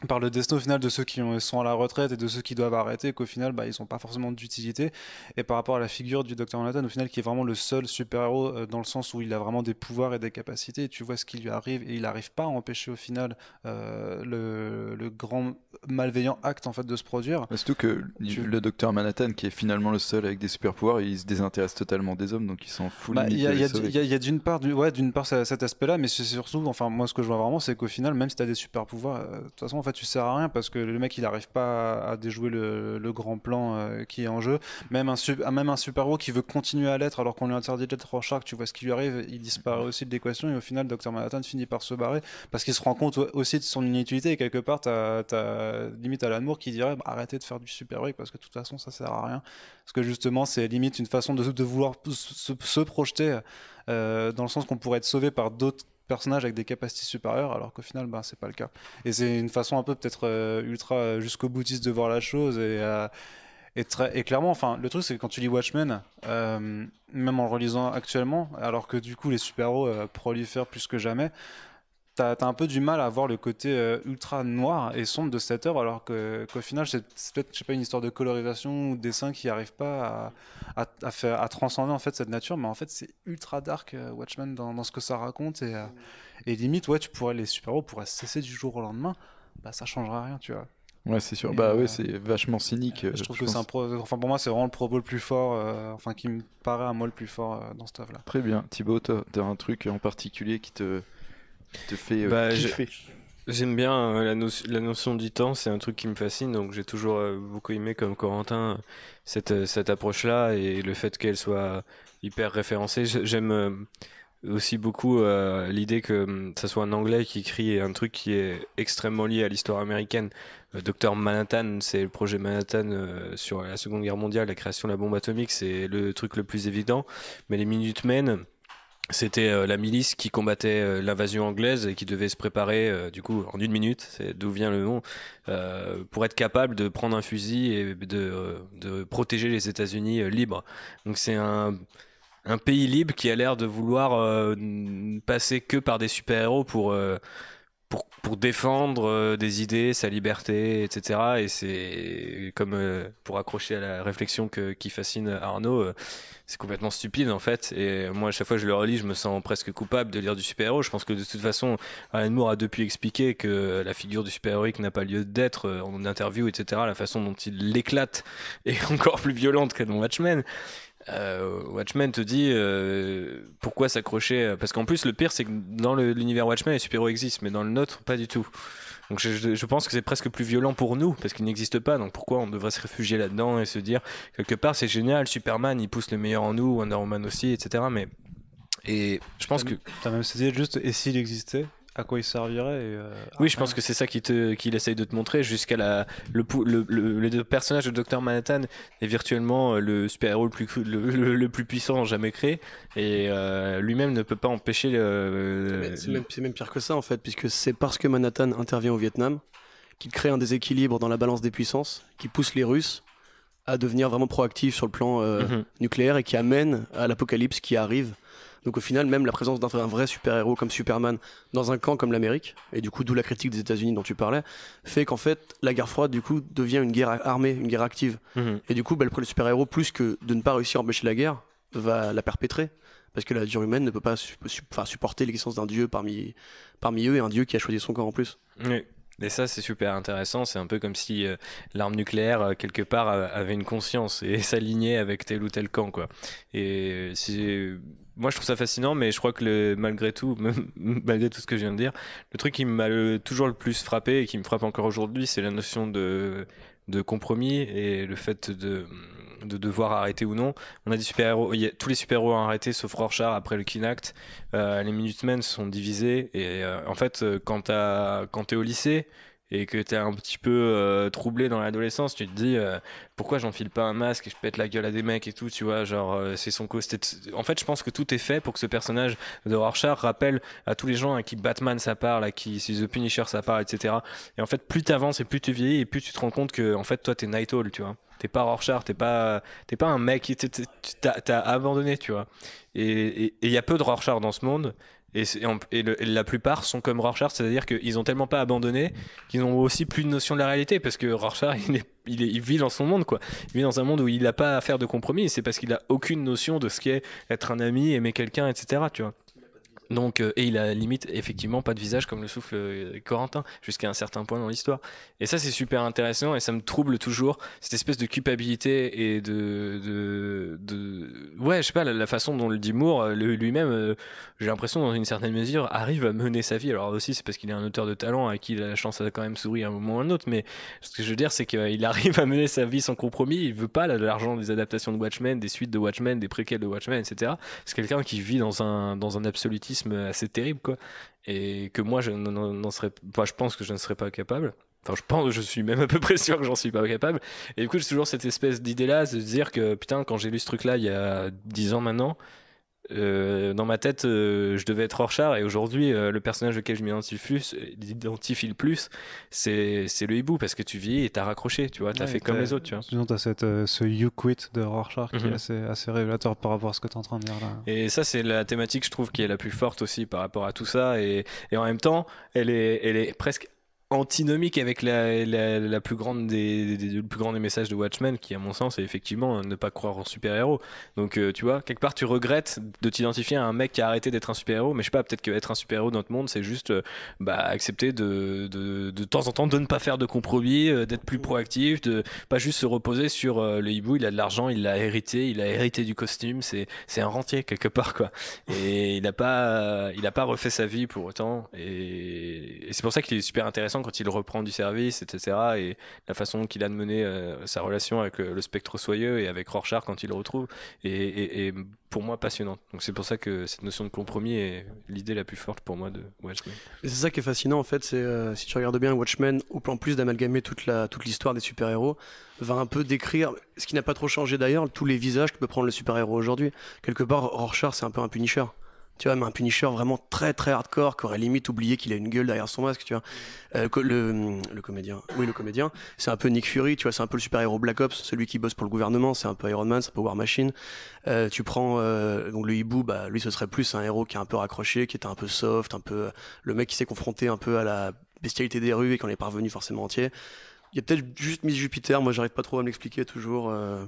par le destin au final de ceux qui ont- sont à la retraite et de ceux qui doivent arrêter, qu'au final bah, ils n'ont pas forcément d'utilité. Et par rapport à la figure du Dr Manhattan, au final qui est vraiment le seul super-héros euh, dans le sens où il a vraiment des pouvoirs et des capacités, et tu vois ce qui lui arrive et il n'arrive pas à empêcher au final euh, le, le grand malveillant acte en fait de se produire. Mais Surtout que Tu- le docteur Manhattan, qui est finalement le seul avec des super pouvoirs, il se désintéresse totalement des hommes, donc il s'en fout. Bah, Il y a, d'une part, du- ouais, d'une part cet aspect-là, mais c'est surtout, enfin moi ce que je vois vraiment, c'est qu'au final, même si tu as des super pouvoirs, euh, de toute façon fait tu sers à rien parce que le mec il n'arrive pas à, à déjouer le, grand plan euh, qui est en jeu. Même un, même un super héros qui veut continuer à l'être alors qu'on lui interdit d'être Rorschach, tu vois ce qui lui arrive, il disparaît aussi de l'équation et au final Dr Manhattan finit par se barrer parce qu'il se rend compte aussi de son inutilité et quelque part t'as as limite Alan Moore qui dirait bah, arrêtez de faire du super héros parce que de toute façon ça sert à rien parce que justement c'est limite une façon de, vouloir se, se projeter euh, dans le sens qu'on pourrait être sauvé par d'autres personnages avec des capacités supérieures, alors qu'au final, ben, c'est pas le cas. Et c'est une façon un peu peut-être euh, ultra euh, jusqu'au boutiste de voir la chose. Et, euh, et, très, et clairement, enfin, le truc, c'est que quand tu lis Watchmen, même en le relisant actuellement, alors que du coup, les super-héros prolifèrent plus que jamais, t'as as un peu du mal à voir le côté euh, ultra noir et sombre de cette œuvre, alors que- qu'au final, c'est peut-être, je sais pas, une histoire de colorisation ou de dessin qui arrive pas à, à, à faire, à transcender en fait cette nature, mais en fait, c'est ultra dark euh, Watchmen dans, dans ce que ça raconte et, euh, et limite, ouais, tu pourrais les super-héros pourraient cesser du jour au lendemain, bah ça changera rien, tu vois. Ouais, c'est sûr. Et, bah ouais, c'est vachement cynique. je trouve je que c'est un pro... enfin pour moi, c'est vraiment le propos le plus fort, enfin qui me paraît à moi le plus fort dans cette œuvre-là. Très bien. Thibaut, t'as un truc en particulier qui te, te fait euh, Bah, kiffer J'aime bien euh, la, no- la notion du temps, c'est un truc qui me fascine, donc j'ai toujours euh, beaucoup aimé comme Corentin cette, cette approche-là et le fait qu'elle soit hyper référencée. J'aime aussi beaucoup euh, l'idée que hum, ça soit un anglais qui écrit un truc qui est extrêmement lié à l'histoire américaine. Euh, Docteur Manhattan, c'est le projet Manhattan euh, sur la Seconde Guerre mondiale, la création de la bombe atomique, c'est le truc le plus évident. Mais les Minutemen, c'était euh, la milice qui combattait euh, l'invasion anglaise et qui devait se préparer, euh, du coup, en une minute, c'est d'où vient le nom, pour être capable de prendre un fusil et de, de protéger les États-Unis libres. Donc c'est un, un pays libre qui a l'air de vouloir passer que par des super-héros pour, pour, pour défendre des idées, sa liberté, etc. Et c'est comme pour accrocher à la réflexion que, qui fascine Arnaud, c'est complètement stupide en fait. Et moi, à chaque fois que je le relis, je me sens presque coupable de lire du super-héros. Je pense que de toute façon, Alan Moore a depuis expliqué que la figure du super-héroïque n'a pas lieu d'être euh, en interview, etc. La façon dont il l'éclate est encore plus violente que dans Watchmen. Euh, Watchmen te dit euh, pourquoi s'accrocher parce qu'en plus le pire c'est que dans l'univers Watchmen les super-héros existent mais dans le nôtre pas du tout donc je, pense que c'est presque plus violent pour nous parce qu'il n'existe pas. Donc pourquoi on devrait se réfugier là-dedans et se dire quelque part c'est génial Superman il pousse le meilleur en nous Wonder Woman aussi etc mais et je pense que T'as même essayé juste, et s'il existait, à quoi il servirait et, euh, oui, je pense que c'est ça qu'il te, qu'il essaye de te montrer jusqu'à la le, pou- le, le, le personnage de Dr Manhattan est virtuellement euh, le super-héros le plus cru- le, le, le plus puissant jamais créé et euh, lui-même ne peut pas empêcher C'est même, pire que ça en fait, puisque c'est parce que Manhattan intervient au Vietnam qu'il crée un déséquilibre dans la balance des puissances, qui pousse les Russes à devenir vraiment proactifs sur le plan euh, Mhm. nucléaire et qui amène à l'apocalypse qui arrive. Donc au final, même la présence d'un un vrai super-héros comme Superman dans un camp comme l'Amérique, et du coup d'où la critique des États-Unis dont tu parlais, fait qu'en fait la guerre froide du coup devient une guerre armée, une guerre active. Mhm. Et du coup, bah, le super-héros, plus que de ne pas réussir à empêcher la guerre, va la perpétrer. Parce que la nature humaine ne peut pas su- su- enfin, supporter l'existence d'un dieu parmi, parmi eux et un dieu qui a choisi son corps en plus. Oui. Et ça, c'est super intéressant. C'est un peu comme si euh, l'arme nucléaire, euh, quelque part, avait une conscience et s'alignait avec tel ou tel camp, quoi. Et euh, c'est... Moi, je trouve ça fascinant, mais je crois que malgré tout, malgré tout ce que je viens de dire, le truc qui m'a toujours le plus frappé et qui me frappe encore aujourd'hui, c'est la notion de, compromis et le fait de, de devoir arrêter ou non. On a des super-héros, tous les super-héros ont arrêté sauf Rorschach après le Kinact. Euh, les Minutemen sont divisés et euh, en fait, euh, quand t'es au lycée et que t'es un petit peu euh, troublé dans l'adolescence, tu te dis euh, pourquoi j'enfile pas un masque et je pète la gueule à des mecs et tout, tu vois, genre euh, c'est son côté. En fait, je pense que tout est fait pour que ce personnage de Rorschach rappelle à tous les gens à qui Batman ça parle, à qui The Punisher ça parle, etc. Et en fait, plus t'avances et plus tu vieillis et plus tu te rends compte que en fait toi t'es Night Owl, tu vois. T'es pas Rorschach, t'es pas, t'es pas un mec, t'as abandonné, tu vois. Et il y a peu de Rorschach dans ce monde. Et, la plupart sont comme Rorschach, c'est-à-dire qu'ils ont tellement pas abandonné qu'ils ont aussi plus de notion de la réalité, parce que Rorschach, il, est- il, il vit dans son monde, quoi. Il vit dans un monde où il n'a pas à faire de compromis, c'est parce qu'il a aucune notion de ce qu'est être un ami, aimer quelqu'un, etc., tu vois. Donc, euh, et il a limite effectivement pas de visage comme le souffle euh, Corentin jusqu'à un certain point dans l'histoire. Et ça c'est super intéressant et ça me trouble toujours cette espèce de culpabilité et de ouais je sais pas la, façon dont le dit Moore euh, lui-même euh, j'ai l'impression dans une certaine mesure arrive à mener sa vie. Alors aussi c'est parce qu'il est un auteur de talent à qui la chance a quand même souri à un moment ou à un autre, mais ce que je veux dire c'est qu'il arrive à mener sa vie sans compromis. Il veut pas l'argent des adaptations de Watchmen, des suites de Watchmen, des préquels de Watchmen, etc. C'est quelqu'un qui vit dans un dans un absolutisme assez terrible quoi. Et que moi je n'en serais pas je pense que je ne serais pas capable. Enfin je pense je suis même à peu près sûr que j'en suis pas capable. Et du coup j'ai toujours cette espèce d'idée là de se dire que putain quand j'ai lu ce truc là il y a 10 ans maintenant euh, dans ma tête, euh, je devais être Rorschach et aujourd'hui, euh, le personnage auquel je m'identifie le plus, c'est, c'est le hibou parce que tu vis et t'as raccroché, tu vois, t'as Ouais, fait comme les autres, tu vois. Sinon, t'as cette, ce You Quit de Rorschach qui Mhm. est assez, assez révélateur par rapport à ce que t'es en train de dire là. Et ça, c'est la thématique, je trouve, qui est la plus forte aussi par rapport à tout ça. Et, et en même temps, elle est, elle est presque antinomique avec la, la, plus grande des, le plus grand des messages de Watchmen, qui, à mon sens, est effectivement ne pas croire en super-héros. Donc, euh, tu vois, quelque part, tu regrettes de t'identifier à un mec qui a arrêté d'être un super-héros, mais je sais pas, peut-être qu'être un super-héros dans notre monde, c'est juste euh, bah, accepter de, de, de temps en temps de ne pas faire de compromis, euh, d'être plus proactif, de pas juste se reposer sur euh, le hibou, il a de l'argent, il l'a hérité, il a hérité du costume, c'est c'est un rentier quelque part quoi. Et il n'a pas il pas refait sa vie pour autant et c'est pour ça qu'il est super intéressant quand il reprend du service etc. Et la façon qu'il a de mener euh, sa relation avec le, le spectre soyeux et avec Rorschach quand il le retrouve est, pour moi passionnante. Donc c'est pour ça que cette notion de compromis est l'idée la plus forte pour moi de Watchmen. C'est ça qui est fascinant en fait, c'est euh, si tu regardes bien Watchmen, au en plus d'amalgamer toute toute l'histoire des super-héros, va un peu décrire ce qui n'a pas trop changé d'ailleurs, tous les visages que peut prendre le super-héros aujourd'hui. Quelque part, Rorschach c'est un peu un Punisher. Tu vois, mais un Punisher vraiment très très hardcore, qui aurait limite oublié qu'il a une gueule derrière son masque, tu vois. Euh, le, comédien, oui le comédien, c'est un peu Nick Fury, tu vois, c'est un peu le super-héros Black Ops, celui qui bosse pour le gouvernement, c'est un peu Iron Man, c'est un peu War Machine. Euh, tu prends euh, donc le hibou, bah lui ce serait plus un héros qui est un peu raccroché, qui était un peu soft, un peu le mec qui s'est confronté un peu à la bestialité des rues et qu'on est pas revenu forcément entier. Il y a peut-être juste Miss Jupiter, moi j'arrive pas trop à me l'expliquer toujours. euh,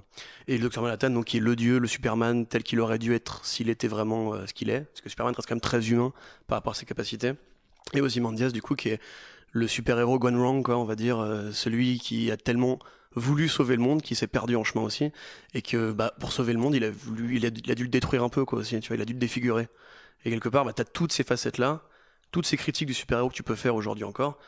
et le Docteur Manhattan, donc qui est le dieu, le Superman tel qu'il aurait dû être s'il était vraiment euh, ce qu'il est. Parce que Superman reste quand même très humain par rapport à ses capacités. Et Ozymandias, du coup, qui est le super-héros gone wrong, quoi, on va dire, euh, celui qui a tellement voulu sauver le monde, qui s'est perdu en chemin aussi, et que bah, pour sauver le monde, il a, voulu, il, dû le détruire un peu, quoi, aussi, tu vois, il a dû le défigurer. Et quelque part, bah, tu toutes ces facettes-là, toutes ces critiques du super-héros que tu peux faire aujourd'hui encore,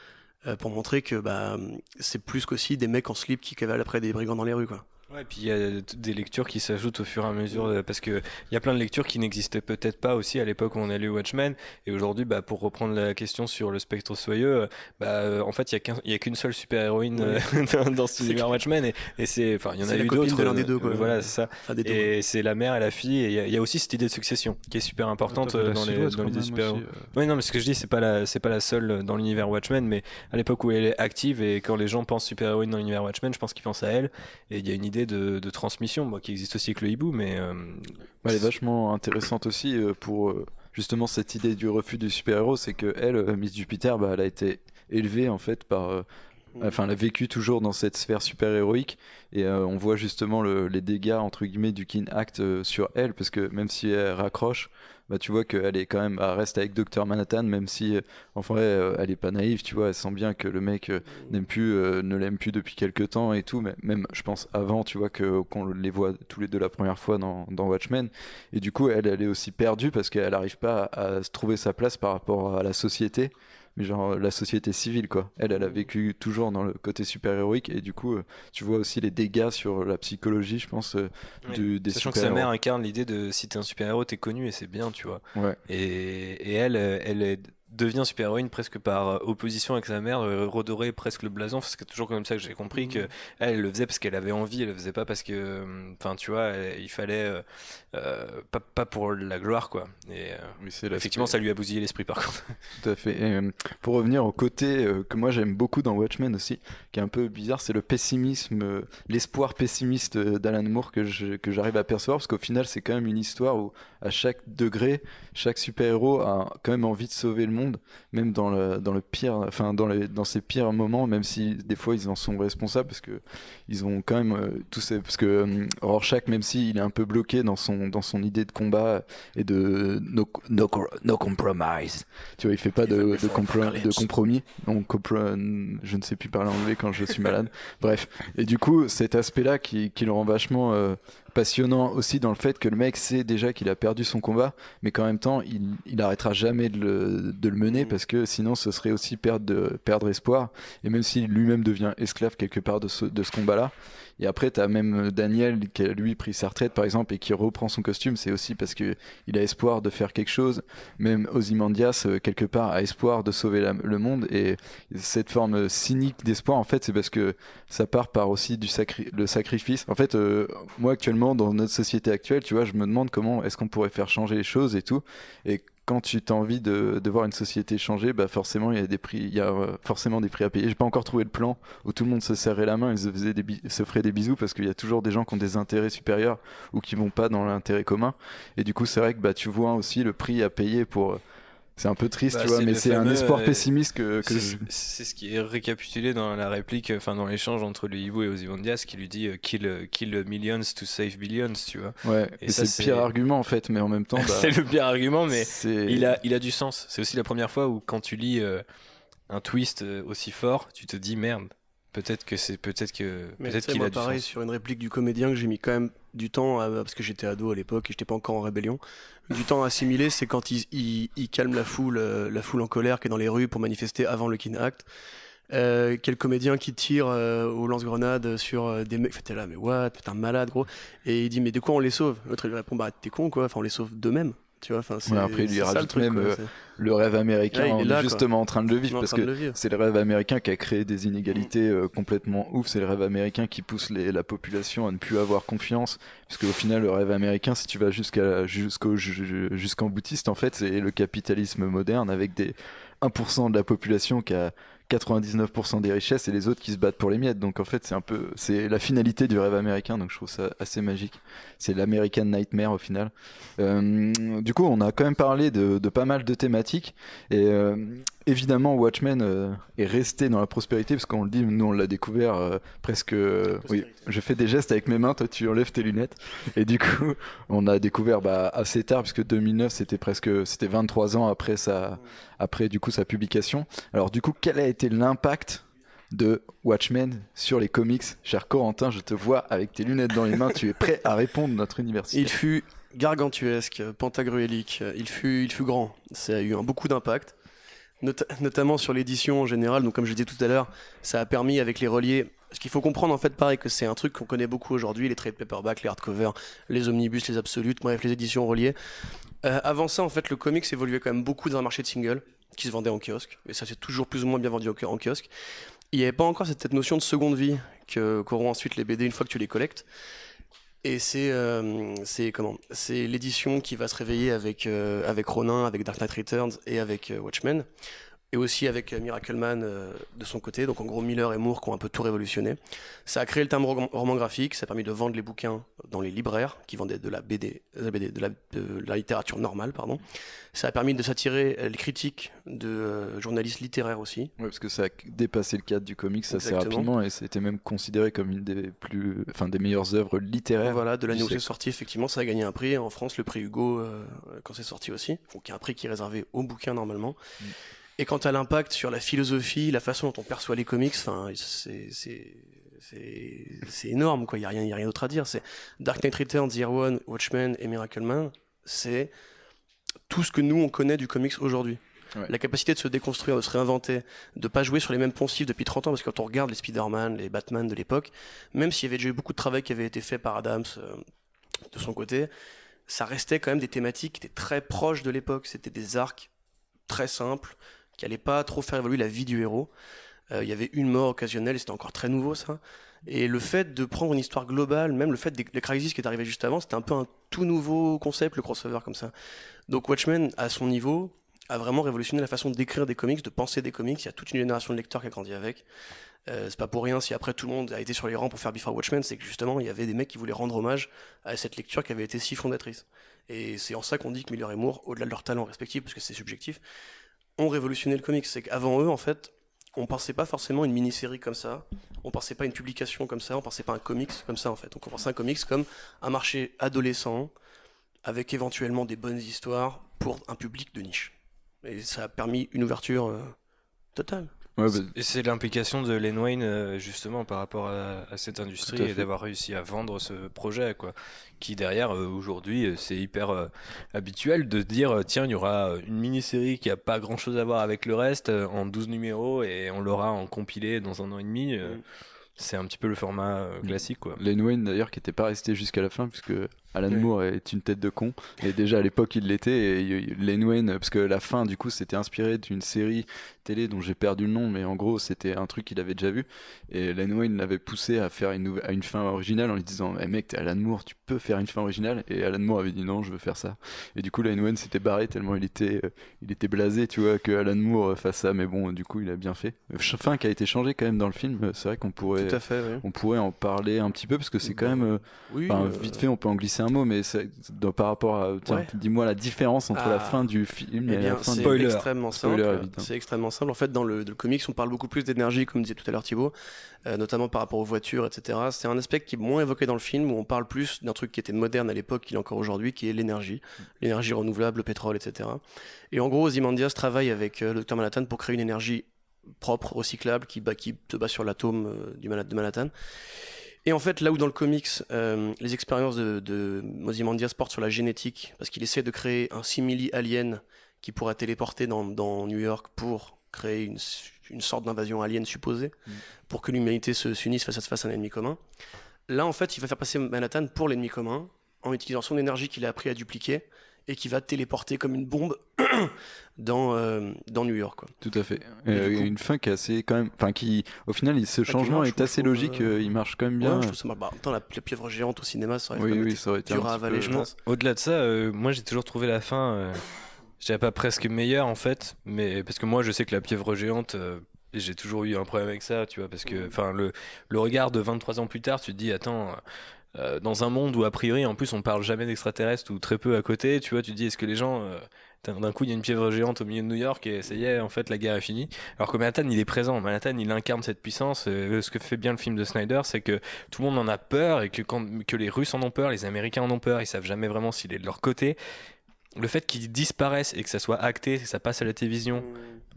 pour montrer que bah, c'est plus qu'aussi des mecs en slip qui cavalent après des brigands dans les rues, quoi. Ouais, et puis il y a des lectures qui s'ajoutent au fur et à mesure euh, parce que il y a plein de lectures qui n'existaient peut-être pas aussi à l'époque où on a lu Watchmen et aujourd'hui bah, pour reprendre la question sur le spectre soyeux euh, bah, euh, en fait il y a qu'une seule super héroïne euh, dans, C'est univers. Watchmen et, et c'est enfin il y en a eu d'autres de l'un des deux, quoi. voilà c'est ça Enfin, et c'est la mère et la fille et il y a- il y, a aussi cette idée de succession qui est super importante la dans les dans quand l'idée même, super héros aussi, euh. oui, non, mais ce que je dis, c'est pas la, c'est pas la seule dans l'univers Watchmen, mais à l'époque où elle est active et quand les gens pensent super-héroïne dans l'univers Watchmen, je pense qu'ils pensent à elle. Et il y a une idée de, de transmission, moi, qui existe aussi avec le hibou, mais euh, elle est vachement intéressante aussi euh, pour euh, justement cette idée du refus du super-héros, c'est que elle, Miss Jupiter, bah, elle a été élevée en fait par, euh, enfin, elle a vécu toujours dans cette sphère super-héroïque et euh, on voit justement le- les dégâts entre guillemets du Kin Act euh, sur elle, parce que même si elle raccroche, bah tu vois qu'elle est quand même, elle reste avec Dr Manhattan, même si euh, en vrai euh, elle est pas naïve, tu vois, elle sent bien que le mec euh, n'aime plus, ne l'aime plus depuis quelques temps et tout, mais même je pense avant, tu vois, que qu'on les voit tous les deux la première fois dans, dans Watchmen, et du coup elle, elle est aussi perdue parce qu'elle n'arrive pas à, trouver sa place par rapport à la société, mais genre la société civile quoi. Elle, elle a vécu toujours dans le côté super héroïque et du coup euh, tu vois aussi les dégâts sur la psychologie, je pense, euh, du, des sachant que sa mère incarne l'idée de si t'es un super-héros, t'es connu et c'est bien, tu vois. Ouais. Et, et elle, euh, elle est- devient super-héroïne presque par euh, opposition avec sa mère, euh, redorer presque le blason, parce que c'est toujours comme ça que j'ai compris que elle, le faisait parce qu'elle avait envie, elle le faisait pas parce que, euh, enfin, tu vois, elle- il fallait euh, pas, pas pour la gloire, quoi. Et euh, effectivement, ça lui a bousillé l'esprit, par contre. Tout à fait. Et, euh, pour revenir au côté que moi j'aime beaucoup dans Watchmen aussi, qui est un peu bizarre, c'est le pessimisme, l'espoir pessimiste d'Alan Moore que je- que j'arrive à percevoir, parce qu'au final c'est quand même une histoire où à chaque degré, chaque super-héros a quand même envie de sauver le monde, même dans le, dans le pire, enfin dans, les, dans ses pires moments, même si des fois ils en sont responsables, parce que ils ont quand même euh, tous ces, parce que euh, Rorschach, même s'il est un peu bloqué dans son, dans son idée de combat et de no, no, no compromise, tu vois, il fait pas de, de, compro- de compromis. Donc, compro- je ne sais plus parler anglais quand je suis malade. Bref. Et du coup, cet aspect-là qui, qui le rend vachement euh, passionnant aussi dans le fait que le mec sait déjà qu'il a perdu son combat, mais qu'en même temps, il, il arrêtera jamais de le, de le mener parce que sinon, ce serait aussi perdre, de, perdre espoir. Et même s'il lui-même devient esclave quelque part de ce, de ce combat-là. Et après, tu as même Daniel qui a lui pris sa retraite, par exemple, et qui reprend son costume. C'est aussi parce que il a espoir de faire quelque chose. Même Ozymandias, euh, quelque part, a espoir de sauver le monde. Et cette forme cynique d'espoir, en fait, c'est parce que ça part par aussi du sacri- le sacrifice. En fait, euh, moi, actuellement, dans notre société actuelle, tu vois, je me demande comment est-ce qu'on pourrait faire changer les choses et tout. Quand tu as envie de, voir une société changer, bah forcément il y a des prix, il euh, forcément des prix à payer. J'ai pas encore trouvé le plan où tout le monde se serrait la main, ils se, faisaient des se des bisous parce qu'il y a toujours des gens qui ont des intérêts supérieurs ou qui vont pas dans l'intérêt commun. Et du coup, c'est vrai que bah tu vois aussi le prix à payer pour. Euh, C'est un peu triste, Bah, tu vois, mais c'est un espoir euh, pessimiste que, que C'est ce qui est récapitulé dans la réplique, enfin dans l'échange entre le hibou et Ozymandias, qui lui dit euh, kill, kill millions to save billions, tu vois. Ouais, Et c'est le pire argument en fait, mais en même temps, bah, c'est le pire argument, mais il a, il a du sens. C'est aussi la première fois où quand tu lis euh, un twist euh, aussi fort, tu te dis merde. Peut-être que c'est peut-être que Mais peut-être qu'il a du pareil, sens. sur une réplique du comédien que j'ai mis quand même du temps, à- parce que j'étais ado à l'époque et j'étais pas encore en rébellion, du temps à assimiler, c'est quand il, il- il calme la foule, euh, la foule en colère qui est dans les rues pour manifester avant le Kin Act. Euh, quel comédien qui tire euh, au lance-grenade sur euh, des mecs, t'es là, mais what, t'es un malade gros. Et il dit, mais de quoi on les sauve? L'autre il lui répond, bah t'es con quoi, enfin on les sauve d'eux-mêmes. Tu vois, enfin, Ouais, après, il lui rajoute même, quoi, euh, le rêve américain, Ouais, il est on là, est quoi. justement en train de le vivre parce que c'est le rêve américain qui a créé des inégalités euh, complètement ouf. C'est le rêve américain qui pousse les- la population à ne plus avoir confiance. Puisque au final, le rêve américain, si tu vas jusqu'à jusqu'au ju- jusqu'en boutiste, en fait, c'est le capitalisme moderne avec des 1% de la population qui a 99% des richesses et les autres qui se battent pour les miettes. Donc en fait, c'est un peu, c'est la finalité du rêve américain. Donc je trouve ça assez magique. C'est l'American Nightmare au final. Euh, du coup, on a quand même parlé de, de pas mal de thématiques et euh, évidemment, Watchmen euh, est resté dans la prospérité parce qu'on le dit, nous on l'a découvert euh, presque. euh, oui, je fais des gestes avec mes mains, toi tu enlèves tes lunettes et du coup, on a découvert bah, assez tard puisque 2009 c'était presque, c'était 23 ans après sa, après du coup sa publication. Alors du coup, quel a été l'impact de Watchmen sur les comics? Cher Corentin, je te vois avec tes lunettes dans les mains, tu es prêt à répondre notre université. Il fut gargantuesque, pentagruélique, il fut, il fut grand. Ça a eu un, beaucoup d'impact, Nota- notamment sur l'édition en général. Donc, comme je disais tout à l'heure, ça a permis avec les reliés. Ce qu'il faut comprendre en fait, pareil, que c'est un truc qu'on connaît beaucoup aujourd'hui, les trade paperback, les hardcovers, les omnibus, les absolutes, bref, les éditions reliées. Euh, avant ça, en fait, le comics évoluait quand même beaucoup dans un marché de singles qui se vendait en kiosque, et ça c'est toujours plus ou moins bien vendu en kiosque. Il n'y avait pas encore cette, notion de seconde vie qu'auront ensuite les BD une fois que tu les collectes. Et c'est euh, comment? C'est l'édition qui va se réveiller avec euh, avec Ronin, avec Dark Knight Returns et avec euh, Watchmen, et aussi avec euh, Miracleman euh, de son côté. Donc en gros Miller et Moore qui ont un peu tout révolutionné. Ça a créé le terme roman, graphique. Ça a permis de vendre les bouquins dans les libraires qui vendaient de la BD, de la, BD, de la, de la littérature normale, pardon. Ça a permis de s'attirer euh, les critiques de euh, journalistes littéraires aussi. Ouais, parce que ça a dépassé le cadre du comics assez Exactement. rapidement et c'était même considéré comme une des plus, enfin des meilleures œuvres littéraires. Voilà, de l'année où c'est sorti, effectivement, ça a gagné un prix. En France, le prix Hugo, euh, quand c'est sorti aussi. Donc, il y a un prix qui est réservé aux bouquins normalement. Mm. Et quant à l'impact sur la philosophie, la façon dont on perçoit les comics, enfin, c'est c'est- c'est c'est énorme, quoi. Il n'y a rien, il y a rien d'autre à dire. C'est Dark Knight Returns, Year One, Watchmen et Miracleman. C'est tout ce que nous on connaît du comics aujourd'hui. Ouais. La capacité de se déconstruire, de se réinventer, de pas jouer sur les mêmes poncifs depuis 30 ans, parce que quand on regarde les Spider-Man, les Batman de l'époque, même s'il y avait déjà eu beaucoup de travail qui avait été fait par Adams euh, de son côté, ça restait quand même des thématiques qui étaient très proches de l'époque. C'était des arcs très simples, qui allaient pas trop faire évoluer la vie du héros. Euh, Il y avait une mort occasionnelle, c'était encore très nouveau ça. Et le fait de prendre une histoire globale, même le fait des qui est arrivé juste avant, c'était un peu un tout nouveau concept, le crossover comme ça. Donc Watchmen, à son niveau, a vraiment révolutionné la façon d'écrire des comics, de penser des comics. Il y a toute une génération de lecteurs qui a grandi avec. Euh, c'est pas pour rien si après tout le monde a été sur les rangs pour faire Before Watchmen, c'est que justement il y avait des mecs qui voulaient rendre hommage à cette lecture qui avait été si fondatrice. Et c'est en ça qu'on dit que Miller et Moore, au-delà de leur talent respectif, parce que c'est subjectif, ont révolutionné le comics. C'est qu'avant eux, en fait, on pensait pas forcément une mini-série comme ça, on pensait pas une publication comme ça, on pensait pas un comics comme ça en fait. On pensait un comics comme un marché adolescent avec éventuellement des bonnes histoires pour un public de niche. Et ça a permis une ouverture euh, totale. Ouais, bah, c'est l'implication de Len Wayne euh, justement par rapport à, à cette industrie à et d'avoir réussi à vendre ce projet quoi. Qui derrière euh, aujourd'hui euh, c'est hyper euh, habituel de dire tiens il y aura une mini-série qui a pas grand chose à voir avec le reste en 12 numéros et on l'aura en compilé dans un an et demi. Mm. C'est un petit peu le format Mm. classique quoi. Len Wayne d'ailleurs qui n'était pas resté jusqu'à la fin puisque Alan Oui. Moore est une tête de con. Et déjà à l'époque, il l'était. Et Len Wayne, parce que la fin, du coup, c'était inspiré d'une série télé dont j'ai perdu le nom, mais en gros, c'était un truc qu'il avait déjà vu. Et Len Wayne l'avait poussé à faire une, nouve- à une fin originale en lui disant Eh mec, t'es Alan Moore, tu peux faire une fin originale. Et Alan Moore avait dit Non, je veux faire ça. Et du coup, Len Wayne s'était barré tellement il était, euh, il était blasé, tu vois, que Alan Moore euh, fasse ça. Mais bon, du coup, il a bien fait. Euh, Fin qui a été changé quand même dans le film. C'est vrai qu'on pourrait. Fait, oui. On pourrait en parler un petit peu parce que c'est quand même euh, Oui, euh, vite fait, on peut en glisser un mot, mais c'est- par rapport à. Tiens, Ouais. dis-moi la différence entre la Ah. fin du film Eh et la fin c'est du. Spoiler. extrêmement Spoiler, simple. C'est extrêmement simple. En fait, dans le, le comics, on parle beaucoup plus d'énergie, comme disait tout à l'heure Thibaut, euh, notamment par rapport aux voitures, etc. C'est un aspect qui est moins évoqué dans le film, où on parle plus d'un truc qui était moderne à l'époque, qu'il est encore aujourd'hui, qui est l'énergie, l'énergie renouvelable, le pétrole, etc. Et en gros, Ozymandias travaille avec euh, le Dr Manhattan pour créer une énergie propre, recyclable, qui, bat- qui se base sur l'atome euh, du de Manhattan. Et en fait, là où dans le comics, euh, les expériences de, de Ozymandias portent sur la génétique, parce qu'il essaie de créer un simili-alien qui pourra téléporter dans, dans New York pour créer une, une sorte d'invasion alien supposée, Mm. pour que l'humanité se- s'unisse face à, face à un ennemi commun. Là, en fait, il va faire passer Manhattan pour l'ennemi commun, en utilisant son énergie qu'il a appris à dupliquer, et qui va téléporter comme une bombe dans, euh, dans New York. Quoi. Tout à fait. Et Euh, coup- Une fin qui est assez quand même. Enfin, qui. Au final, il- ce qui changement marche, est assez trouve, logique. euh, euh, il marche quand même Ouais, bien. je trouve ça marche. Bah, la, la pieuvre géante au cinéma, ça aurait oui, oui, été ça aurait été. dur à avaler, peu- je pense. Au-delà de ça, euh, moi j'ai toujours trouvé la fin, je dirais pas presque meilleure en fait, mais parce que moi je sais que la pieuvre géante, euh, j'ai toujours eu un problème avec ça, tu vois, parce que enfin le, le regard de 23 ans plus tard, tu te dis attends. Euh, dans un monde où a priori en plus on parle jamais d'extraterrestres ou très peu à côté, tu vois, tu te dis est-ce que les gens euh, d'un coup il y a une pieuvre géante au milieu de New York et ça y est en fait la guerre est finie? Alors que Manhattan il est présent, Manhattan il incarne cette puissance. euh, ce que fait bien le film de Snyder, c'est que tout le monde en a peur et que quand que les Russes en ont peur, les Américains en ont peur, ils savent jamais vraiment s'il est de leur côté. Le fait qu'ils disparaissent et que ça soit acté, que ça passe à la télévision,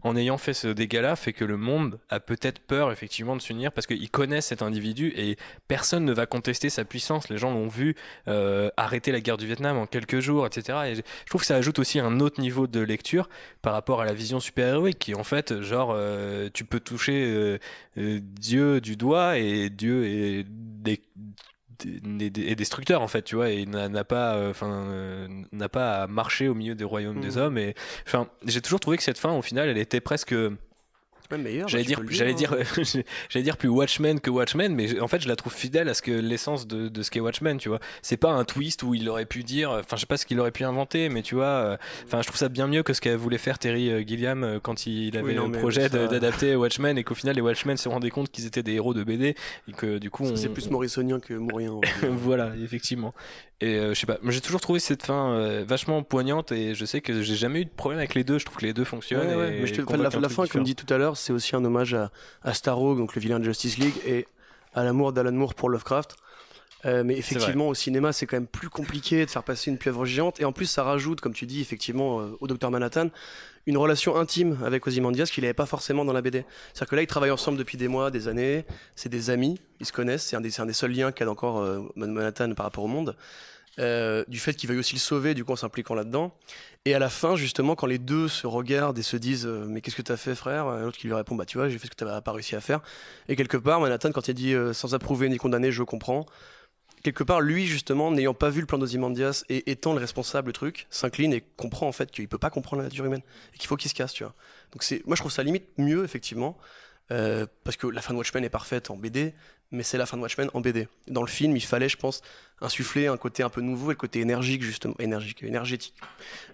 en ayant fait ce dégât-là, fait que le monde a peut-être peur effectivement de s'unir parce qu'ils connaissent cet individu et personne ne va contester sa puissance. Les gens l'ont vu euh, arrêter la guerre du Vietnam en quelques jours, etc. Et je trouve que ça ajoute aussi un autre niveau de lecture par rapport à la vision super-héroïque qui en fait, genre, euh, tu peux toucher euh, Dieu du doigt et Dieu est des- est destructeur en fait tu vois et n'a pas euh, enfin euh, n'a pas à marcher au milieu des royaumes des Mhm. hommes et enfin j'ai toujours trouvé que cette fin au final elle était presque Ouais, j'allais dire j'allais dire hein. j'allais dire plus Watchmen que Watchmen mais en fait je la trouve fidèle à ce que l'essence de, de ce qu'est Watchmen tu vois c'est pas un twist où il aurait pu dire enfin je sais pas ce qu'il aurait pu inventer mais tu vois euh, enfin je trouve ça bien mieux que ce qu'elle voulait faire Terry euh, Gilliam euh, quand il avait Oui, non, le projet ça- d'adapter Watchmen et qu'au final les Watchmen se rendaient compte qu'ils étaient des héros de BD et que du coup on, C'est plus morrisonien que mourien. voilà, effectivement. Et euh, je sais pas, j'ai toujours trouvé cette fin euh, vachement poignante et je sais que j'ai jamais eu de problème avec les deux. Je trouve que les deux fonctionnent. Ouais, ouais, et mais je te- la, la fin, comme dit tout à l'heure, c'est aussi un hommage à, à Starro, donc le vilain de Justice League, et à l'amour d'Alan Moore pour Lovecraft. Euh, mais effectivement, au cinéma, c'est quand même plus compliqué de faire passer une pieuvre géante. Et en plus, ça rajoute, comme tu dis, effectivement, euh, au Docteur Manhattan, une relation intime avec Ozymandias qu'il n'avait pas forcément dans la BD. C'est-à-dire que là, ils travaillent ensemble depuis des mois, des années. C'est des amis, ils se connaissent. C'est un des, c'est un des seuls liens qu'a encore euh, Manhattan par rapport au monde. Euh, du fait qu'il veuille aussi le sauver, du coup, en s'impliquant là-dedans. Et à la fin, justement, quand les deux se regardent et se disent euh, Mais qu'est-ce que t'as fait, frère? L'autre qui lui répond Bah, tu vois, j'ai fait ce que t'avais pas réussi à faire. Et quelque part, Manhattan, quand il dit euh, Sans approuver ni condamner, je comprends. Quelque part, lui, justement, n'ayant pas vu le plan d'Ozymandias et étant le responsable du truc, s'incline et comprend en fait qu'il peut pas comprendre la nature humaine et qu'il faut qu'il se casse, tu vois. Donc, moi, je trouve ça limite mieux, effectivement, parce que la fin de Watchmen est parfaite en BD, mais c'est la fin de Watchmen en BD. Dans le film, il fallait, je pense, insuffler un côté un peu nouveau et le côté énergique, justement, énergique, énergétique,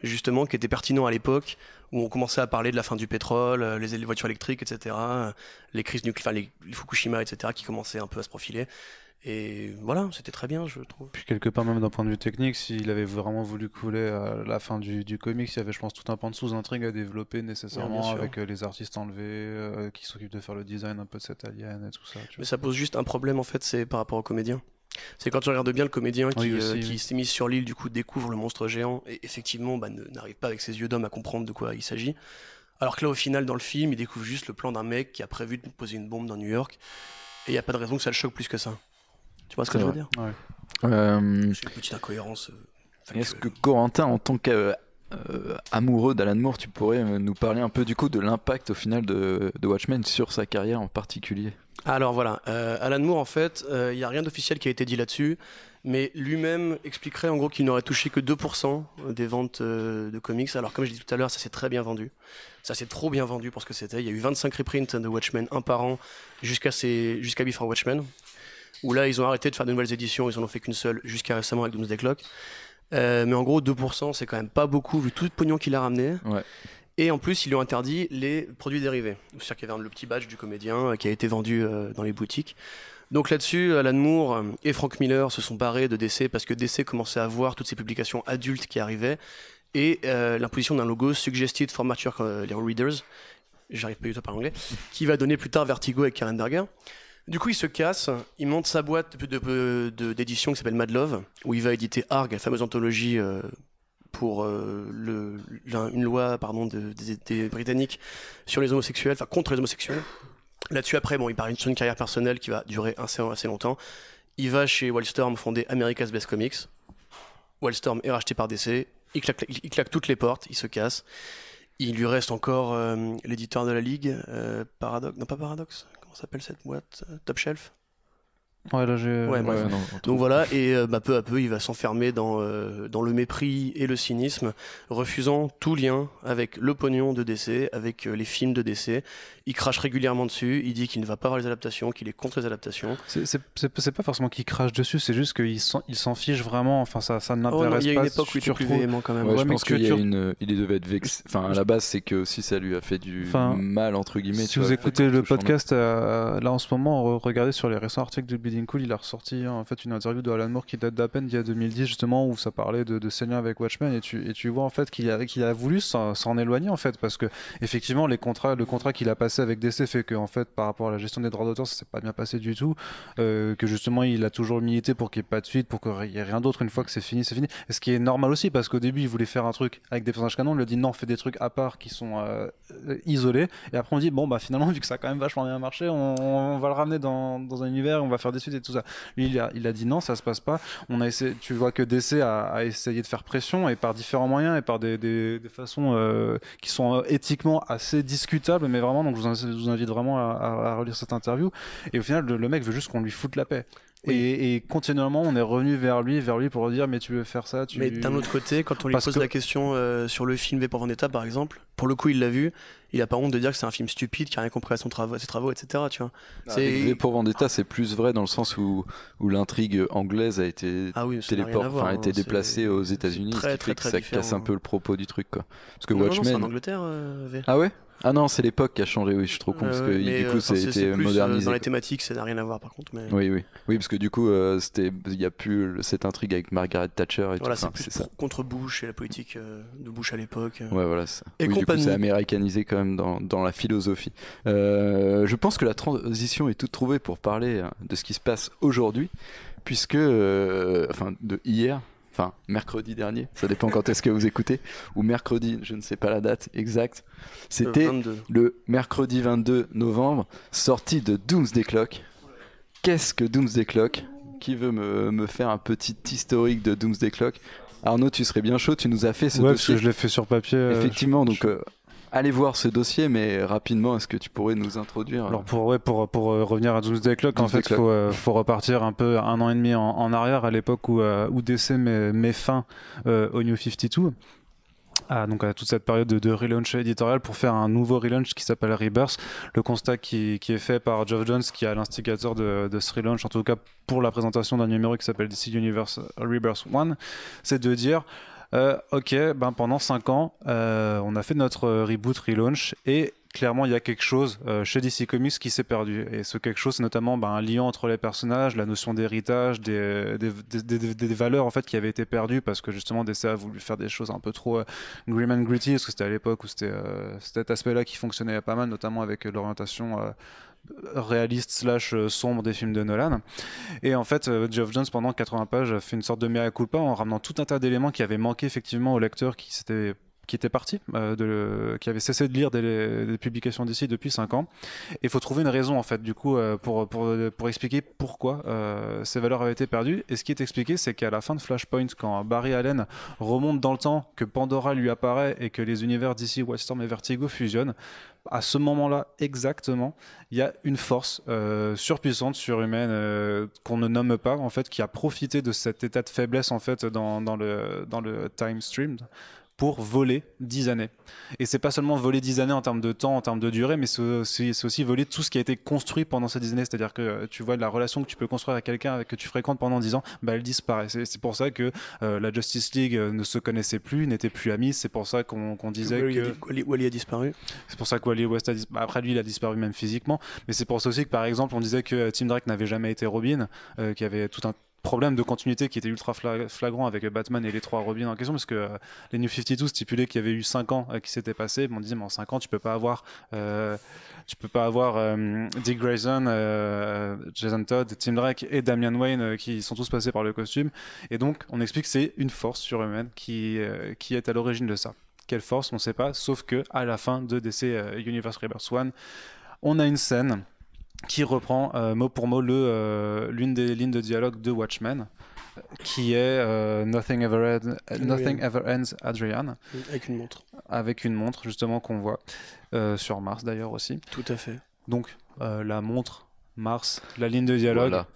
justement, qui était pertinent à l'époque, où on commençait à parler de la fin du pétrole, euh, les, voitures électriques, etc., euh, les crises nucléaires, les Fukushima, etc., qui commençaient un peu à se profiler. Et voilà, c'était très bien, je trouve. Puis quelque part, même d'un point de vue technique, s'il avait vraiment voulu couler à la fin du, du comics, il y avait, je pense, tout un pan de sous-intrigue à développer nécessairement avec euh, les artistes enlevés euh, qui s'occupent de faire le design un peu de cet alien et tout ça. Tu Mais vois. ça pose juste un problème, en fait, c'est par rapport au comédien. C'est quand tu regardes bien le comédien qui, Oui, euh, qui s'est mis sur l'île, du coup, découvre le monstre géant et effectivement bah, n'arrive pas avec ses yeux d'homme à comprendre de quoi il s'agit. Alors que là, au final, dans le film, il découvre juste le plan d'un mec qui a prévu de poser une bombe dans New York et il n'y a pas de raison que ça le choque plus que ça. Tu vois ce que je veux dire Euh, C'est une petite incohérence. euh, Est-ce que. Corentin, en tant euh, amoureux d'Alan Moore, tu pourrais euh, nous parler un peu du coup de l'impact au final de, de Watchmen sur sa carrière en particulier? Alors voilà, euh, Alan Moore en fait, il n'y a rien d'officiel qui a été dit là-dessus, mais lui-même expliquerait en gros qu'il n'aurait touché que 2% des ventes euh, de comics. Alors comme je dit tout à l'heure, ça s'est très bien vendu. Ça s'est trop bien vendu pour ce que c'était. Il y a eu 25 reprints de Watchmen, un par an, jusqu'à jusqu'à Before Watchmen. Où là, ils ont arrêté de faire de nouvelles éditions, ils en ont fait qu'une seule jusqu'à récemment avec Doomsday Clock. Euh, mais en gros, 2%, c'est quand même pas beaucoup vu tout le pognon qu'il a ramené. Ouais. Et en plus, ils lui ont interdit les produits dérivés. C'est-à-dire qu'il y avait le petit badge du comédien euh, qui a été vendu euh, dans les boutiques. Donc là-dessus, Alan Moore et Frank Miller se sont barrés de DC parce que DC commençait à voir toutes ces publications adultes qui arrivaient et l'imposition d'un logo Suggested for Mature Readers, j'arrive pas du tout à parler anglais, qui va donner plus tard Vertigo avec Karen Berger. Du coup, il se casse, il monte sa boîte d'édition de, qui s'appelle Mad Love, où il va éditer Arg, la fameuse anthologie euh, pour euh, le, une loi pardon, de- des, Britanniques sur les homosexuels, enfin contre les homosexuels. Là-dessus, après, bon, il part sur une carrière personnelle qui va durer assez, assez longtemps. Il va chez Wildstorm fonder America's Best Comics. Wildstorm est racheté par DC. Il claque, il- il claque toutes les portes, il se casse. Il lui reste encore euh, l'éditeur de la Ligue, euh, Paradox. Non, pas Paradox. Comment s'appelle cette boîte Euh, Top Shelf? Ouais, là j'ai. Ouais, bref. non, donc voilà, et euh, bah, peu à peu, il va s'enfermer dans, euh, dans le mépris et le cynisme, refusant tout lien avec le pognon de DC, avec euh, les films de DC. Il crache régulièrement dessus, il dit qu'il ne va pas voir les adaptations, qu'il est contre les adaptations. C'est- C'est c'est- c'est pas forcément qu'il crache dessus, c'est juste qu'il s'en il s'en fiche vraiment. Enfin, ça, ça ne Oh non, l'intéresse il y a pas. une époque où il plus véhément quand même. Ouais, Ouais, je pense qu'il y a une, il devait être vexé. Enfin, à la base, c'est que aussi ça lui a fait du Enfin, mal entre guillemets. Si tu vous vois, écoutez le podcast, euh, là en ce moment, re- regardez sur les récents articles de Cool, il a ressorti en fait une interview de Alan Moore qui date d'à peine d'il y a 2010 justement où ça parlait de, de ses liens avec Watchmen. Et tu, et tu vois en fait qu'il a, qu'il a voulu s'en éloigner en fait parce que effectivement les contrats, le contrat qu'il a passé avec DC fait que en fait par rapport à la gestion des droits d'auteur ça s'est pas bien passé du tout, euh, que justement il a toujours milité pour qu'il n'y ait pas de suite, pour qu'il n'y ait rien d'autre. Une fois que c'est fini, c'est fini. Ce qui est normal aussi parce qu'au début il voulait faire un truc avec des personnages canons, on lui a dit non, fais des trucs à part qui sont euh, isolés. Et après on dit bon bah finalement vu que ça a quand même vachement bien marché, on, va le ramener dans, un univers, on va faire des et tout ça. Lui il a, dit non, ça se passe pas. On a essayé, tu vois que DC a, essayé de faire pression et par différents moyens et par des, façons euh, qui sont euh, éthiquement assez discutables, mais vraiment donc je vous, invite vraiment à, à- relire cette interview. Et au final le mec veut juste qu'on lui foute la paix. Oui. Et, et continuellement, on est revenu vers lui, vers lui pour lui dire mais tu veux faire ça, tu Mais d'un autre côté, quand on lui Parce pose que- la question euh, sur le film V pour Vendetta, par exemple, pour le coup, il l'a vu, il a pas honte de dire que c'est un film stupide, qui a rien compris à son à ses travaux, etc. Tu vois. C'est C'est- V pour Vendetta, c'est plus vrai dans le sens où, où l'intrigue anglaise a été Ah oui, téléport, enfin, a été hein, déplacée aux États-Unis, ce très, qui très, fait que très ça différent, casse un hein. peu le propos du truc, quoi. Parce que Non, non, non, c'est Watchmen. en Angleterre, euh, V. ah ouais? Ah non, c'est l'époque qui a changé. Oui, je suis trop con parce Euh, que mais, du coup, ça a c'est- été modernisé. Dans les thématiques, ça n'a rien à voir, par contre. Mais... Oui, oui, oui, parce que du coup, euh, c'était, il y a plus cette intrigue avec Margaret Thatcher et Voilà, tout. c'est ça. contre Bush et la politique euh, de Bush à l'époque. Ouais, voilà. ça. Et oui, du coup, c'est américanisé quand même dans, dans la philosophie. Euh, je pense que la transition est toute trouvée pour parler euh, de ce qui se passe aujourd'hui, puisque, euh, enfin, de hier, enfin, mercredi dernier, ça dépend quand est-ce que vous écoutez, ou mercredi, je ne sais pas la date exacte. C'était 22. le mercredi 22 novembre, sortie de Doomsday Clock. Qu'est-ce que Doomsday Clock? Qui veut me, me faire un petit historique de Doomsday Clock? Arnaud, tu serais bien chaud, tu nous as fait ce ouais, parce dossier. que je l'ai fait sur papier. euh, Effectivement, donc euh, allez voir ce dossier, mais rapidement, est-ce que tu pourrais nous introduire euh, Alors pour ouais, pour pour euh, revenir à Doomsday Clock, en Doomsday fait, Clock. faut euh, faut repartir un peu un an et demi en, en arrière à l'époque où euh, où DC met, met fin euh, au New 52. Ah, donc à toute cette période de, de relaunch éditorial pour faire un nouveau relaunch qui s'appelle Rebirth. Le constat qui, qui est fait par Geoff Jones, qui est l'instigateur de, de ce relaunch, en tout cas pour la présentation d'un numéro qui s'appelle DC Universe Rebirth 1, c'est de dire euh, ok, ben pendant 5 ans, euh, on a fait notre euh, reboot, relaunch, et clairement, il y a quelque chose euh, chez DC Comics qui s'est perdu. Et ce quelque chose, c'est notamment ben, un lien entre les personnages, la notion d'héritage, des, valeurs en fait qui avaient été perdues parce que justement DC a voulu faire des choses un peu trop euh, grim and gritty, parce que c'était à l'époque où c'était euh, cet aspect-là qui fonctionnait pas mal, notamment avec euh, l'orientation. Réaliste slash euh, sombre des films de Nolan. Et en fait euh, Geoff Jones pendant 80 pages a fait une sorte de mea culpa en ramenant tout un tas d'éléments qui avaient manqué effectivement au lecteur qui s'était qui était parti, euh, qui avait cessé de lire des, publications d'ici depuis 5 ans. Et il faut trouver une raison, en fait, du coup, euh, pour, pour, pour expliquer pourquoi euh, ces valeurs avaient été perdues. Et ce qui est expliqué, c'est qu'à la fin de Flashpoint, quand Barry Allen remonte dans le temps, que Pandora lui apparaît et que les univers d'ici, Wildstorm et Vertigo fusionnent, à ce moment-là exactement, il y a une force surpuissante, surhumaine, qu'on ne nomme pas, en fait, qui a profité de cet état de faiblesse, en fait, dans, dans le, dans le time stream pour voler 10 années. Et c'est pas seulement voler 10 années en termes de temps, en termes de durée, mais c'est aussi, voler tout ce qui a été construit pendant ces 10 années. C'est-à-dire que euh, tu vois la relation que tu peux construire avec quelqu'un que tu fréquentes pendant 10 ans, bah, elle disparaît. C'est, pour ça que euh, la Justice League euh, ne se connaissait plus, n'était plus amis. C'est pour ça qu'on, disait Wally, que... Wally- Wally a disparu. C'est pour ça que Wally West a dis- bah, après lui il a disparu même physiquement, mais c'est pour ça aussi que par exemple on disait que Tim Drake n'avait jamais été Robin, euh, qu'il y avait tout un problème de continuité qui était ultra fla- flagrant avec Batman et les trois Robins en question parce que euh, les New 52 stipulaient qu'il y avait eu 5 ans euh, qui s'étaient passés, on disait mais en 5 ans tu peux pas avoir euh, peux pas avoir Dick Grayson, Jason Todd, Tim Drake et Damian Wayne qui sont tous passés par le costume. Et donc on explique que c'est une force surhumaine qui, qui est à l'origine de ça. Quelle force, on ne sait pas, sauf que à la fin de DC Universe Rebirth 1, on a une scène qui reprend euh, mot pour mot le, euh, l'une des lignes de dialogue de Watchmen, euh, qui est euh, Nothing, ever ends, Nothing Ever Ends, Adrian, Avec une montre. avec une montre justement qu'on voit euh, sur Mars d'ailleurs aussi. Tout à fait. Donc euh, la montre, Mars, la ligne de dialogue, Voilà.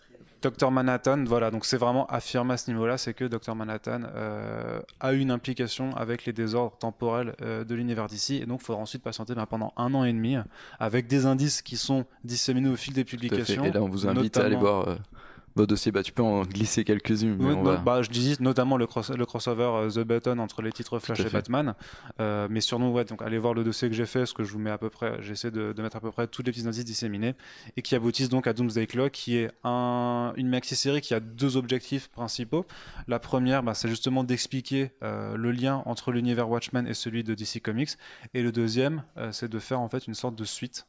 Dr Manhattan, voilà, donc c'est vraiment affirmé à ce niveau-là, c'est que Dr Manhattan euh, a une implication avec les désordres temporels euh, de l'univers d'ici, et donc il faudra ensuite patienter ben, pendant un an et demi, avec des indices qui sont disséminés au fil des publications. Et là, on vous invite à aller voir euh, vos dossiers. Bah, tu peux en glisser quelques-unes. Oui, va- bah, je dis notamment le, cross- le crossover euh, The Button entre les titres Flash et. Batman. Euh, mais sur nous, ouais, donc allez voir le dossier que j'ai fait, ce que je vous mets à peu près, j'essaie de, de mettre à peu près tous les petits indices disséminés et qui aboutissent donc à Doomsday Clock, qui est un, une maxi-série qui a deux objectifs principaux. La première, bah, c'est justement d'expliquer euh, le lien entre l'univers Watchmen et celui de DC Comics. Et le deuxième, euh, c'est de faire en fait une sorte de suite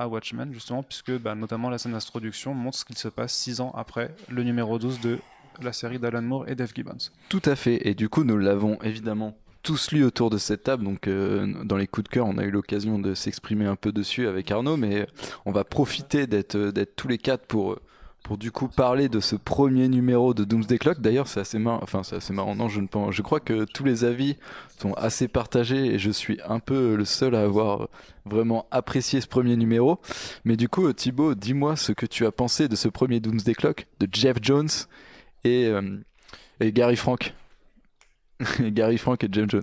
à Watchmen, justement, puisque bah, notamment la scène d'introduction montre ce qu'il se passe six ans après le numéro 12 de la série d'Alan Moore et Dave Gibbons. Tout à fait. Et du coup, nous l'avons évidemment tous lu autour de cette table. Donc, euh, dans les coups de cœur, on a eu l'occasion de s'exprimer un peu dessus avec Arnaud, mais on va profiter d'être tous les quatre pour pour du coup parler de ce premier numéro de Doomsday Clock. D'ailleurs, c'est assez marrant. Enfin, c'est assez marrant. Non, je ne pense. Je crois que tous les avis sont assez partagés et je suis un peu le seul à avoir vraiment apprécié ce premier numéro. Mais du coup, Thibaut, dis-moi ce que tu as pensé de ce premier Doomsday Clock de Jeff Jones et, euh, et Gary Frank. Gary Frank et James Jones.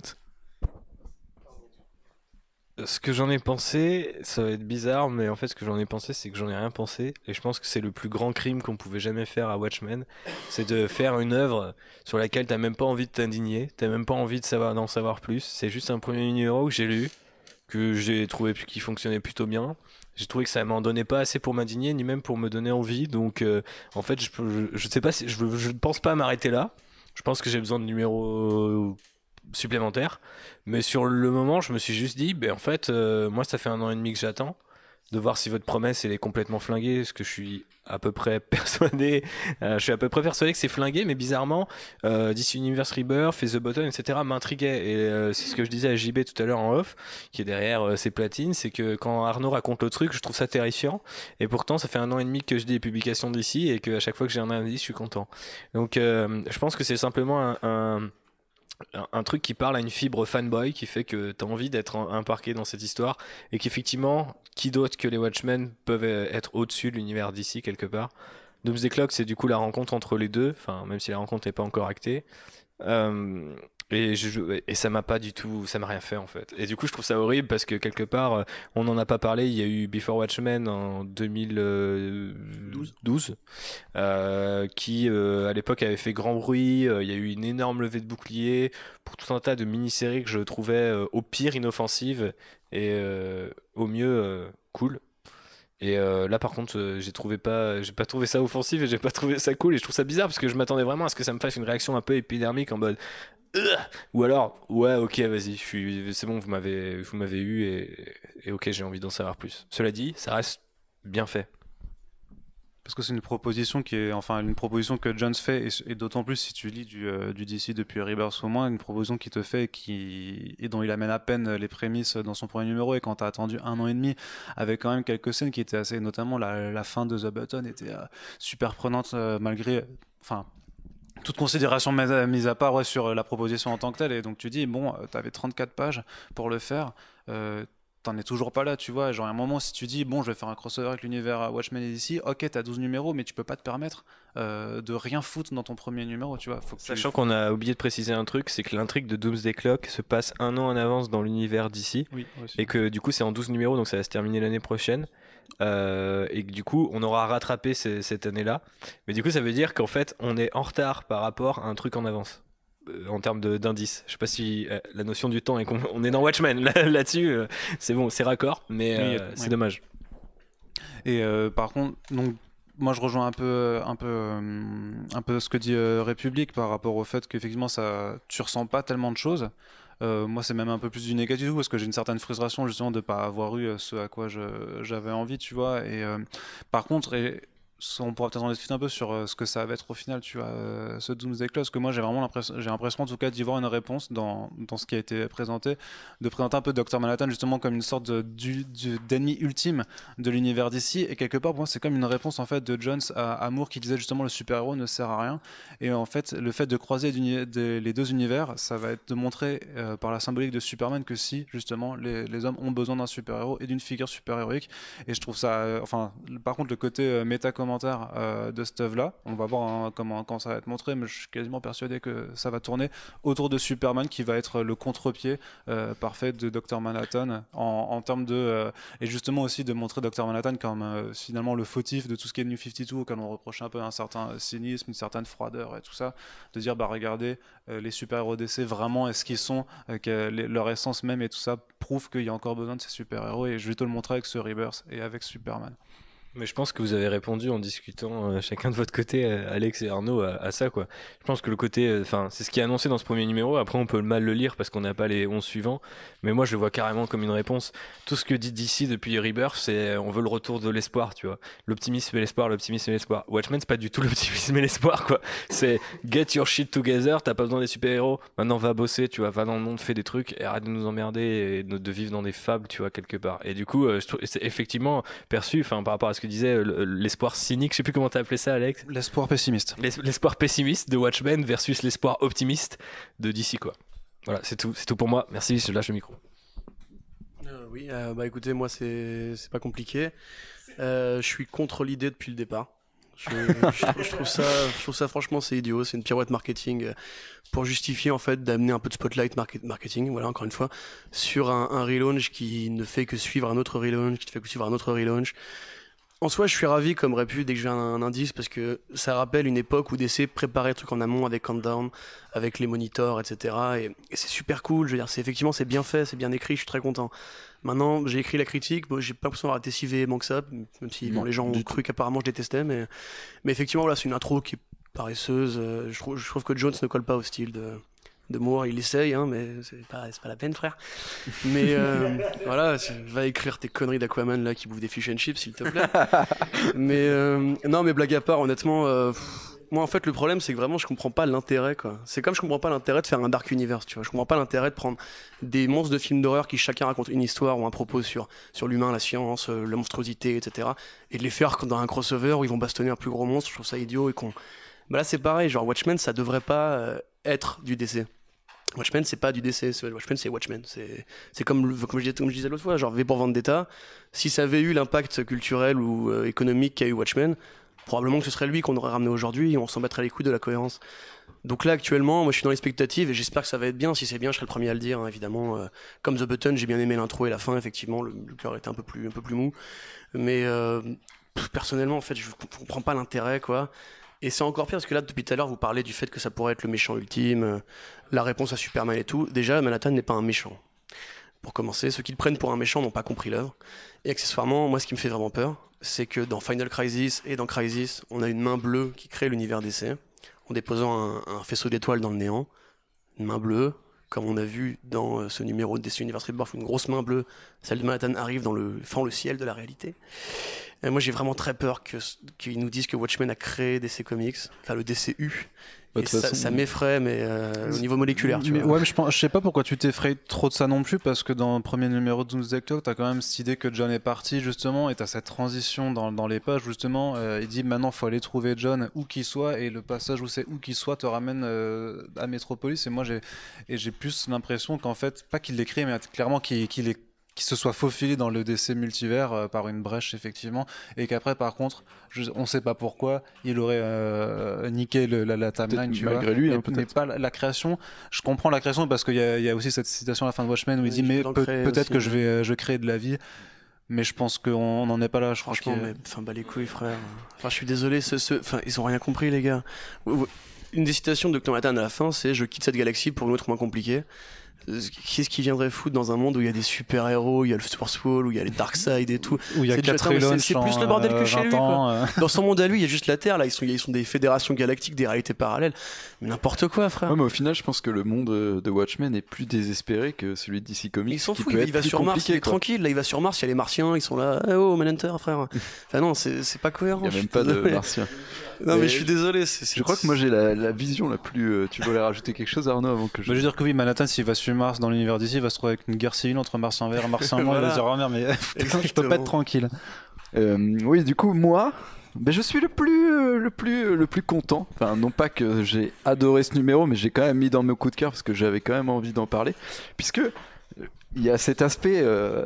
Ce que j'en ai pensé, ça va être bizarre, mais en fait, ce que j'en ai pensé, c'est que j'en ai rien pensé. Et je pense que c'est le plus grand crime qu'on pouvait jamais faire à Watchmen. C'est de faire une œuvre sur laquelle t'as même pas envie de t'indigner, t'as même pas envie savoir, d'en savoir plus. C'est juste un premier numéro que j'ai lu, que j'ai trouvé qui fonctionnait plutôt bien. J'ai trouvé que ça m'en donnait pas assez pour m'indigner, ni même pour me donner envie. Donc, euh, en fait, je, je, je sais pas si, je, pense pas m'arrêter là. Je pense que j'ai besoin de numéros supplémentaires. Mais sur le moment, je me suis juste dit, ben en fait, euh, moi, ça fait un an et demi que j'attends de voir si votre promesse elle est complètement flinguée, parce que je suis à peu près persuadé, euh, je suis à peu près persuadé que c'est flingué, mais bizarrement, euh, DC Universe Rebirth et The Button, etc. m'intriguaient. Et euh, c'est ce que je disais à JB tout à l'heure en off, qui est derrière ces platines, c'est que quand Arnaud raconte le truc, je trouve ça terrifiant. Et pourtant, ça fait un an et demi que je dis les publications d'ici, et qu'à chaque fois que j'ai un indice, je suis content. Donc, je pense que c'est simplement un un, truc qui parle à une fibre fanboy qui fait que tu as envie d'être embarqué dans cette histoire et qu'effectivement, qui d'autre que les Watchmen peuvent euh, être au-dessus de l'univers d'ici quelque part? Doomsday Clock, c'est du coup la rencontre entre les deux, même si la rencontre n'est pas encore actée. Euh, et, je, et ça m'a pas du tout, ça m'a rien fait en fait. Et du coup, je trouve ça horrible parce que quelque part, euh, on n'en a pas parlé. Il y a eu Before Watchmen en 2012, euh, qui euh, à l'époque avait fait grand bruit. Il y a eu une énorme levée de boucliers pour tout un tas de mini-séries que je trouvais euh, au pire inoffensives et au mieux cool. Et euh, là, par contre, euh, j'ai trouvé pas, j'ai pas trouvé ça offensif et j'ai pas trouvé ça cool. Et je trouve ça bizarre parce que je m'attendais vraiment à ce que ça me fasse une réaction un peu épidermique en mode. Ou alors, ouais, ok, vas-y, je suis, c'est bon, vous m'avez, vous m'avez eu et ok, j'ai envie d'en savoir plus. Cela dit, ça reste bien fait. Parce que c'est une proposition qui est, enfin, une proposition que Jones fait, et, d'autant plus si tu lis du, euh, DC depuis Rebirth au moins, une proposition qui te fait et, qui, et dont il amène à peine les prémices dans son premier numéro, et quand tu as attendu un an et demi, avec quand même quelques scènes qui étaient assez, notamment la, fin de The Button était euh, super prenante, euh, malgré, enfin, toute considération mise à part sur la proposition en tant que telle, et donc tu dis, bon, tu avais 34 pages pour le faire, t'en es toujours pas là, tu vois. Genre, à un moment, si tu dis, bon, je vais faire un crossover avec l'univers Watchmen et DC, ok, t'as 12 numéros, mais tu peux pas te permettre euh, de rien foutre dans ton premier numéro, tu vois. Sachant qu'on a oublié de préciser un truc, c'est que l'intrigue de Doomsday Clock se passe un an en avance dans l'univers DC, et que du coup, c'est en 12 numéros, donc ça va se terminer l'année prochaine. Euh, et que du coup, on aura rattrapé cette année-là. Mais du coup, ça veut dire qu'en fait, on est en retard par rapport à un truc en avance. Euh, en termes d'indices. Je sais pas si euh, la notion du temps est on est dans Watchmen là-dessus, euh, c'est bon, c'est raccord, mais c'est dommage. Et par contre, donc moi je rejoins un peu un peu un peu ce que dit République par rapport au fait qu'effectivement ça tu ressens pas tellement de choses. moi, c'est même un peu plus du négatif parce que j'ai une certaine frustration justement de pas avoir eu ce à quoi j'avais envie, tu vois. Et par contre, et, on pourra peut-être en discuter un peu sur euh, ce que ça va être au final, tu vois, euh, ce Doomsday Close, que moi j'ai vraiment l'impression, en tout cas d'y voir une réponse dans, dans, ce qui a été présenté, de présenter un peu Dr Manhattan justement comme une sorte de, d'ennemi ultime de l'univers d'ici, et quelque part pour moi c'est comme une réponse en fait de Jones à Amour qui disait justement le super-héros ne sert à rien, et en fait le fait de croiser les deux univers, ça va être de montrer euh, par la symbolique de Superman que si justement les, les hommes ont besoin d'un super-héros et d'une figure super-héroïque, et je trouve ça, enfin par contre le côté méta euh, de cette œuvre-là. On va voir hein, comment quand ça va être montré, mais je suis quasiment persuadé que ça va tourner autour de Superman, qui va être le contre-pied euh, parfait de Dr Manhattan en, termes de euh, et justement aussi de montrer Dr Manhattan comme finalement le fautif de tout ce qui est New 52, auquel on reproche un peu un certain cynisme, une certaine froideur et tout ça, de dire bah regardez les super-héros d'essai vraiment est-ce qu'ils sont, que leur essence même et tout ça prouve qu'il y a encore besoin de ces super-héros et je vais te le montrer avec ce Rebirth et avec Superman. Mais je pense que vous avez répondu en discutant euh, chacun de votre côté, euh, Alex et Arnaud, à, ça quoi. Je pense que le côté, euh, enfin, c'est ce qui est annoncé dans ce premier numéro. Après, on peut mal le lire parce qu'on n'a pas les 11 suivants. Mais moi, je le vois carrément comme une réponse. Tout ce que dit DC depuis Rebirth, c'est on veut le retour de l'espoir, tu vois. L'optimisme et l'espoir, l'optimisme et l'espoir. Watchmen, c'est pas du tout l'optimisme et l'espoir quoi. C'est get your shit together. T'as pas besoin des super héros. Maintenant, va bosser, tu vois. Va dans le monde, fais des trucs et arrête de nous emmerder et de, vivre dans des fables, tu vois, quelque part. Et du coup, c'est effectivement perçu, enfin, par rapport à ce que disait l'espoir cynique, je sais plus comment t'as appelé ça, Alex. L'espoir pessimiste. L'espoir pessimiste de Watchmen versus l'espoir optimiste de DC, quoi. Voilà, c'est tout, c'est tout pour moi. Merci, je lâche le micro. Euh, oui, euh, bah écoutez, moi c'est pas compliqué. Euh, je suis contre l'idée depuis le départ. Je, trouve ça, je trouve ça franchement c'est idiot, c'est une pirouette marketing pour justifier en fait d'amener un peu de spotlight marketing, voilà encore une fois, sur un, un relaunch qui ne fait que suivre un autre relaunch, qui ne fait que suivre un autre relaunch. En soi, je suis ravi comme Répu dès que j'ai un, un, indice parce que ça rappelle une époque où DC préparait le truc en amont avec Countdown, avec les monitors, etc. Et, c'est super cool. Je veux dire, c'est effectivement c'est bien fait, c'est bien écrit. Je suis très content. Maintenant, j'ai écrit la critique. Bon, j'ai pas l'impression d'avoir été si véhément que ça, même si bon, les gens ont cru qu'apparemment je détestais. Mais, mais effectivement, là, c'est une intro qui est paresseuse. Euh, je trouve, je trouve que Jones ne colle pas au style de, de Moore, il essaye, hein, mais c'est pas, pas la peine, frère. Mais euh, voilà, va écrire tes conneries d'Aquaman là qui bouffe des fish and chips, s'il te plaît. mais euh, non, mais blague à part, honnêtement, euh, moi en fait le problème c'est que vraiment je comprends pas l'intérêt quoi. C'est comme je comprends pas l'intérêt de faire un Dark Universe, tu vois. Je comprends pas l'intérêt de prendre des monstres de films d'horreur qui chacun raconte une histoire ou un propos sur sur l'humain, la science, la monstruosité, etc. Et de les faire dans un crossover où ils vont bastonner un plus gros monstre. Je trouve ça idiot et con. Bah là c'est pareil, genre Watchmen ça devrait pas être du DC. Watchmen, c'est pas du DC, Watchmen, c'est Watchmen. C'est comme, comme, je disais, l'autre fois, genre V pour Vendetta. Si ça avait eu l'impact culturel ou euh, économique qu'a eu Watchmen, probablement que ce serait lui qu'on aurait ramené aujourd'hui et on s'en battrait les couilles de la cohérence. Donc là, actuellement, moi je suis dans l'expectative et j'espère que ça va être bien. Si c'est bien, je serai le premier à le dire, hein, évidemment. Euh, comme The Button, j'ai bien aimé l'intro et la fin, effectivement, le, cœur était un peu plus, un peu plus mou. Mais euh, personnellement, en fait, je comprends pas l'intérêt, quoi. Et c'est encore pire parce que là, depuis tout à l'heure, vous parlez du fait que ça pourrait être le méchant ultime, euh, la réponse à Superman et tout. Déjà, Manhattan n'est pas un méchant. Pour commencer, ceux qui le prennent pour un méchant n'ont pas compris l'œuvre. Et accessoirement, moi, ce qui me fait vraiment peur, c'est que dans Final Crisis et dans Crisis, on a une main bleue qui crée l'univers d'essai, en déposant un, faisceau d'étoiles dans le néant. Une main bleue, comme on a vu dans euh, ce numéro de DC Universe Rebirth, une grosse main bleue, celle de Manhattan arrive dans le, fend le ciel de la réalité. Et moi, j'ai vraiment très peur qu'ils nous disent que Watchmen a créé DC Comics, enfin le DCU. Bah, Et ça, m'effraie, mais euh, au niveau moléculaire, tu Mais vois. ouais, mais je, pense, je sais pas pourquoi tu t'effraies trop de ça non plus, parce que dans le premier numéro de Doomsday Clock, t'as quand même cette idée que John est parti, justement, et t'as cette transition dans, dans les pages, justement. euh, il dit maintenant, faut aller trouver John où qu'il soit, et le passage où c'est où qu'il soit te ramène euh, à Metropolis. Et moi, j'ai plus l'impression qu'en fait, pas qu'il l'écrit, mais clairement qu'il qu'il est qu'il se soit faufilé dans le DC multivers euh, par une brèche effectivement et qu'après par contre je, on sait pas pourquoi il aurait euh, niqué le- la, la timeline tu vois malgré lui, hein, mais, pas la, la création je comprends la création parce qu'il y, y a aussi cette citation à la fin de Watchmen où il dit mais peut- aussi, que je vais euh, je vais créer de la vie mais je pense qu'on n'en est pas là je crois Franchement, mais enfin, bah les couilles, frère. Enfin, je suis désolé, ce, ce- enfin, ils ont rien compris, les gars. Une des citations de Dr. Manhattan à la fin, c'est Je quitte cette galaxie pour une autre moins compliquée. Qu'est-ce qui viendrait foutre dans un monde où il y a des super-héros, il y a le Sourcewall, où il y a les Darkseid et tout? Où il y a c'est plus le bordel que euh, chez 20 lui, ans, euh. Dans son monde à lui, il y a juste la Terre, là, ils sont, ils sont des fédérations galactiques, des réalités parallèles. Mais n'importe quoi, frère. Ouais, mais au final, je pense que le monde euh, de Watchmen est plus désespéré que celui de DC Comics. il s'en qui fout, peut il, va sur Mars, il est tranquille, là il va sur Mars, il y a les martiens, ils sont là, Eh oh Manhunter frère. enfin non, c'est c'est pas cohérent. Il n'y a je même pas de désolé. martien. Non mais Mais je suis désolé, c'est- c'est- Je crois que moi j'ai la, la vision la plus. euh, tu voulais rajouter quelque chose, Arnaud, avant que je. Bah, je veux dire que oui, Manhattan, s'il va sur Mars dans l'univers d'ici, va se trouver avec une guerre civile entre Martiens verts et Martiens blancs. Il Voilà. va se dire, oh merde, mais putain, je peux pas être tranquille. Euh, oui, du coup, moi, ben, je suis le plus, euh, le plus, euh, le plus content. Enfin, non pas que j'ai adoré ce numéro, mais j'ai quand même mis dans mes coups de cœur parce que j'avais quand même envie d'en parler, puisque euh, il y a cet aspect. euh,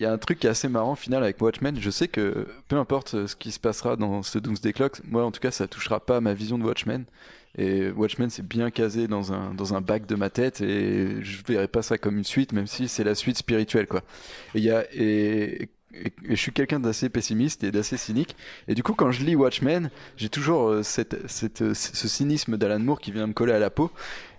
Il y a un truc qui est assez marrant au final avec Watchmen. Je sais que peu importe ce qui se passera dans ce Doomsday Clock, moi en tout cas ça touchera pas à ma vision de Watchmen. Et Watchmen c'est bien casé dans un, dans un bac de ma tête et je verrai pas ça comme une suite, même si c'est la suite spirituelle quoi. Et, il y a, et, je suis quelqu'un d'assez pessimiste et d'assez cynique. Et du coup, quand je lis Watchmen, j'ai toujours euh, cette, cette, euh, ce cynisme d'Alan Moore qui vient me coller à la peau.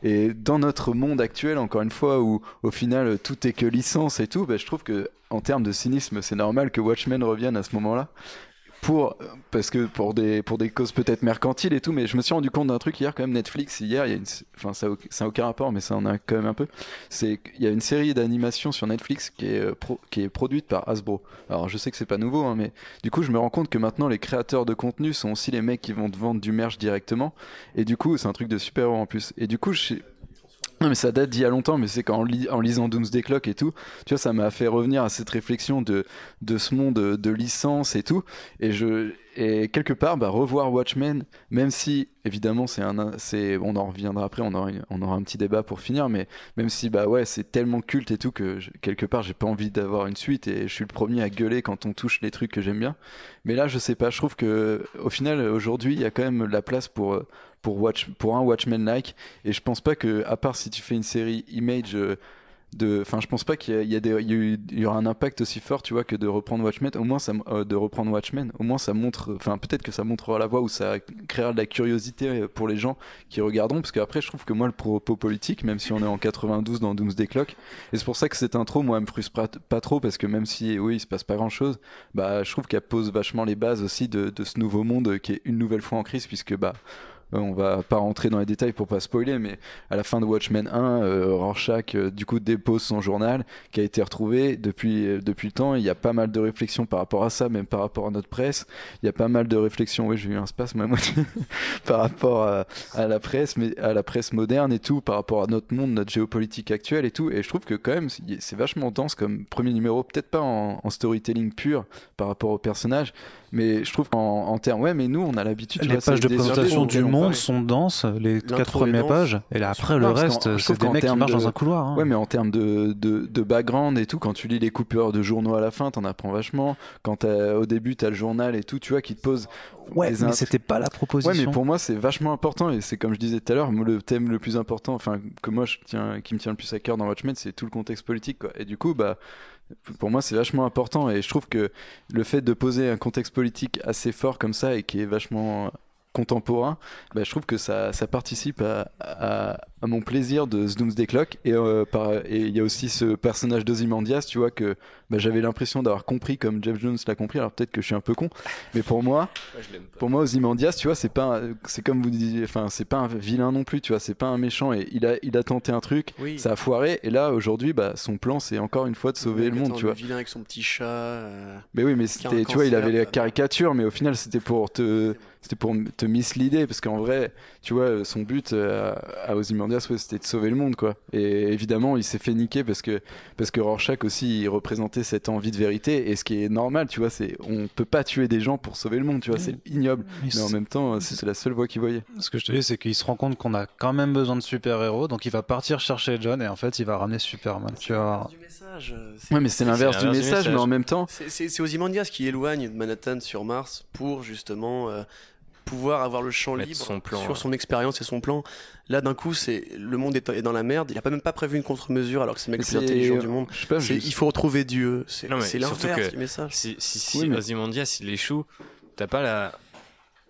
Et dans notre monde actuel, encore une fois, où au final tout est que licence et tout, bah, je trouve que en termes de cynisme, c'est normal que Watchmen revienne à ce moment-là. Pour, parce que pour des, pour des causes peut-être mercantiles et tout, mais je me suis rendu compte d'un truc hier, quand même, Netflix, hier, il y a une, enfin, ça ça aucun rapport, mais ça en a quand même un peu. C'est qu'il y a une série d'animation sur Netflix qui est, euh, qui est produite par Hasbro. Alors, je sais que c'est pas nouveau, hein, mais du coup, je me rends compte que maintenant, les créateurs de contenu sont aussi les mecs qui vont te vendre du merch directement. Et du coup, c'est un truc de super-héros en plus. Et du coup, je mais ça date d'il y a longtemps, mais c'est qu'en en lisant Doomsday Clock et tout, tu vois, ça m'a fait revenir à cette réflexion de, de ce monde de, licence et tout. Et, je, et quelque part, bah, revoir Watchmen, même si évidemment c'est un, on en reviendra après, on aura, on aura un petit débat pour finir, mais même si bah ouais, c'est tellement culte et tout que quelque part j'ai pas envie d'avoir une suite et je suis le premier à gueuler quand on touche les trucs que j'aime bien. Mais là, je sais pas, je trouve que au final aujourd'hui, il y a quand même la place pour euh, pour Watch, pour un Watchmen like. Et je pense pas que à part si tu fais une série Image euh, de enfin je pense pas qu'il y, y y, y aura un impact aussi fort tu vois que de reprendre Watchmen. Au moins ça euh, de reprendre Watchmen. Au moins ça montre enfin peut-être que ça montrera la voie ou ça créera de la curiosité euh, pour les gens qui regarderont. Parce qu'après je trouve que moi le propos politique même si on est en 92 dans Doomsday Clock et c'est pour ça que cette intro moi elle me frustre pas, trop parce que même si oui il se passe pas grand chose bah je trouve qu'elle pose vachement les bases aussi de, de ce nouveau monde qui est une nouvelle fois en crise puisque bah on va pas rentrer dans les détails pour pas spoiler, mais à la fin de Watchmen 1, euh, Rorschach euh, du coup dépose son journal qui a été retrouvé depuis euh, depuis le temps. Il y a pas mal de réflexions par rapport à ça, même par rapport à notre presse. Il y a pas mal de réflexions. Oui, j'ai eu un spasme à moitié par rapport à, à la presse, mais à la presse moderne et tout, par rapport à notre monde, notre géopolitique actuelle et tout. Et je trouve que quand même c'est- vachement dense comme premier numéro. Peut-être pas en, en storytelling pur par rapport au personnage, mais je trouve qu'en en termes, ouais, mais nous on a l'habitude. tu Les pages de présentation du de- monde pareil. sont denses, les quatre premières pages, et là après le reste, c'est des mecs qui marchent dans un couloir. hein. Ouais, mais en termes de, de, de background et tout, quand tu lis les coupures de journaux à la fin, t'en apprends vachement. Quand au début, t'as le journal et tout, tu vois, qui te pose. Ouais, mais c'était pas la proposition. Ouais, mais pour moi, c'est vachement important et c'est comme je disais tout à l'heure, le thème le plus important, enfin, que moi, je tiens, qui me tient le plus à cœur dans Watchmen, c'est tout le contexte politique, quoi. Et du coup, bah, pour moi, c'est vachement important et je trouve que le fait de poser un contexte politique assez fort comme ça et qui est vachement contemporain, bah, je trouve que ça, ça participe à, mon plaisir de ce Doomsday Clock. Et euh, et il y a aussi ce personnage d'Ozymandias, tu vois que bah, j'avais l'impression d'avoir compris comme Jeff Jones l'a compris. Alors peut-être que je suis un peu con, mais pour moi, pour moi, Ozymandias, tu vois, c'est pas, un- c'est comme vous disiez, enfin, c'est pas un vilain non plus, tu vois, c'est pas un méchant et il a, il a tenté un truc, Oui. ça a foiré et là aujourd'hui, bah, son plan, c'est encore une fois de sauver le monde, Attends, tu vois. vilain avec son petit chat. euh, Mais oui, mais c'était, tu vois, il avait la bah, caricature, mais au final, c'était pour te, c'était pour te misleader, parce qu'en vrai, tu vois, son but euh, à Ozymandias, ouais, c'était de sauver le monde, quoi. Et évidemment, il s'est fait niquer parce que, parce que Rorschach aussi, il représentait cette envie de vérité, et ce qui est normal, tu vois, c'est, on peut pas tuer des gens pour sauver le monde, tu vois, c'est ignoble. Mais en même temps, c'était la seule voie qu'il voyait. Ce que je te dis, c'est qu'il se rend compte qu'on a quand même besoin de super-héros, donc il va partir chercher John et en fait il va ramener Superman. Tu du message. euh, c'est- Ouais, mais c'est l'inverse du message, mais en même temps, C'est- C'est c'est Ozymandias qui éloigne Manhattan sur Mars pour justement euh, pouvoir avoir le champ Mettre libre son plan, sur ouais. son expérience et son plan. Là, d'un coup, c'est le monde est, dans la merde. Il a pas même pas prévu une contre-mesure alors que c'est le mec le plus intelligent du monde. je sais pas, C'est- je- Il faut retrouver Dieu. C'est l'inverse du message. Si, si, si Oui, mais- Ozymandias il échoue, t'as pas la.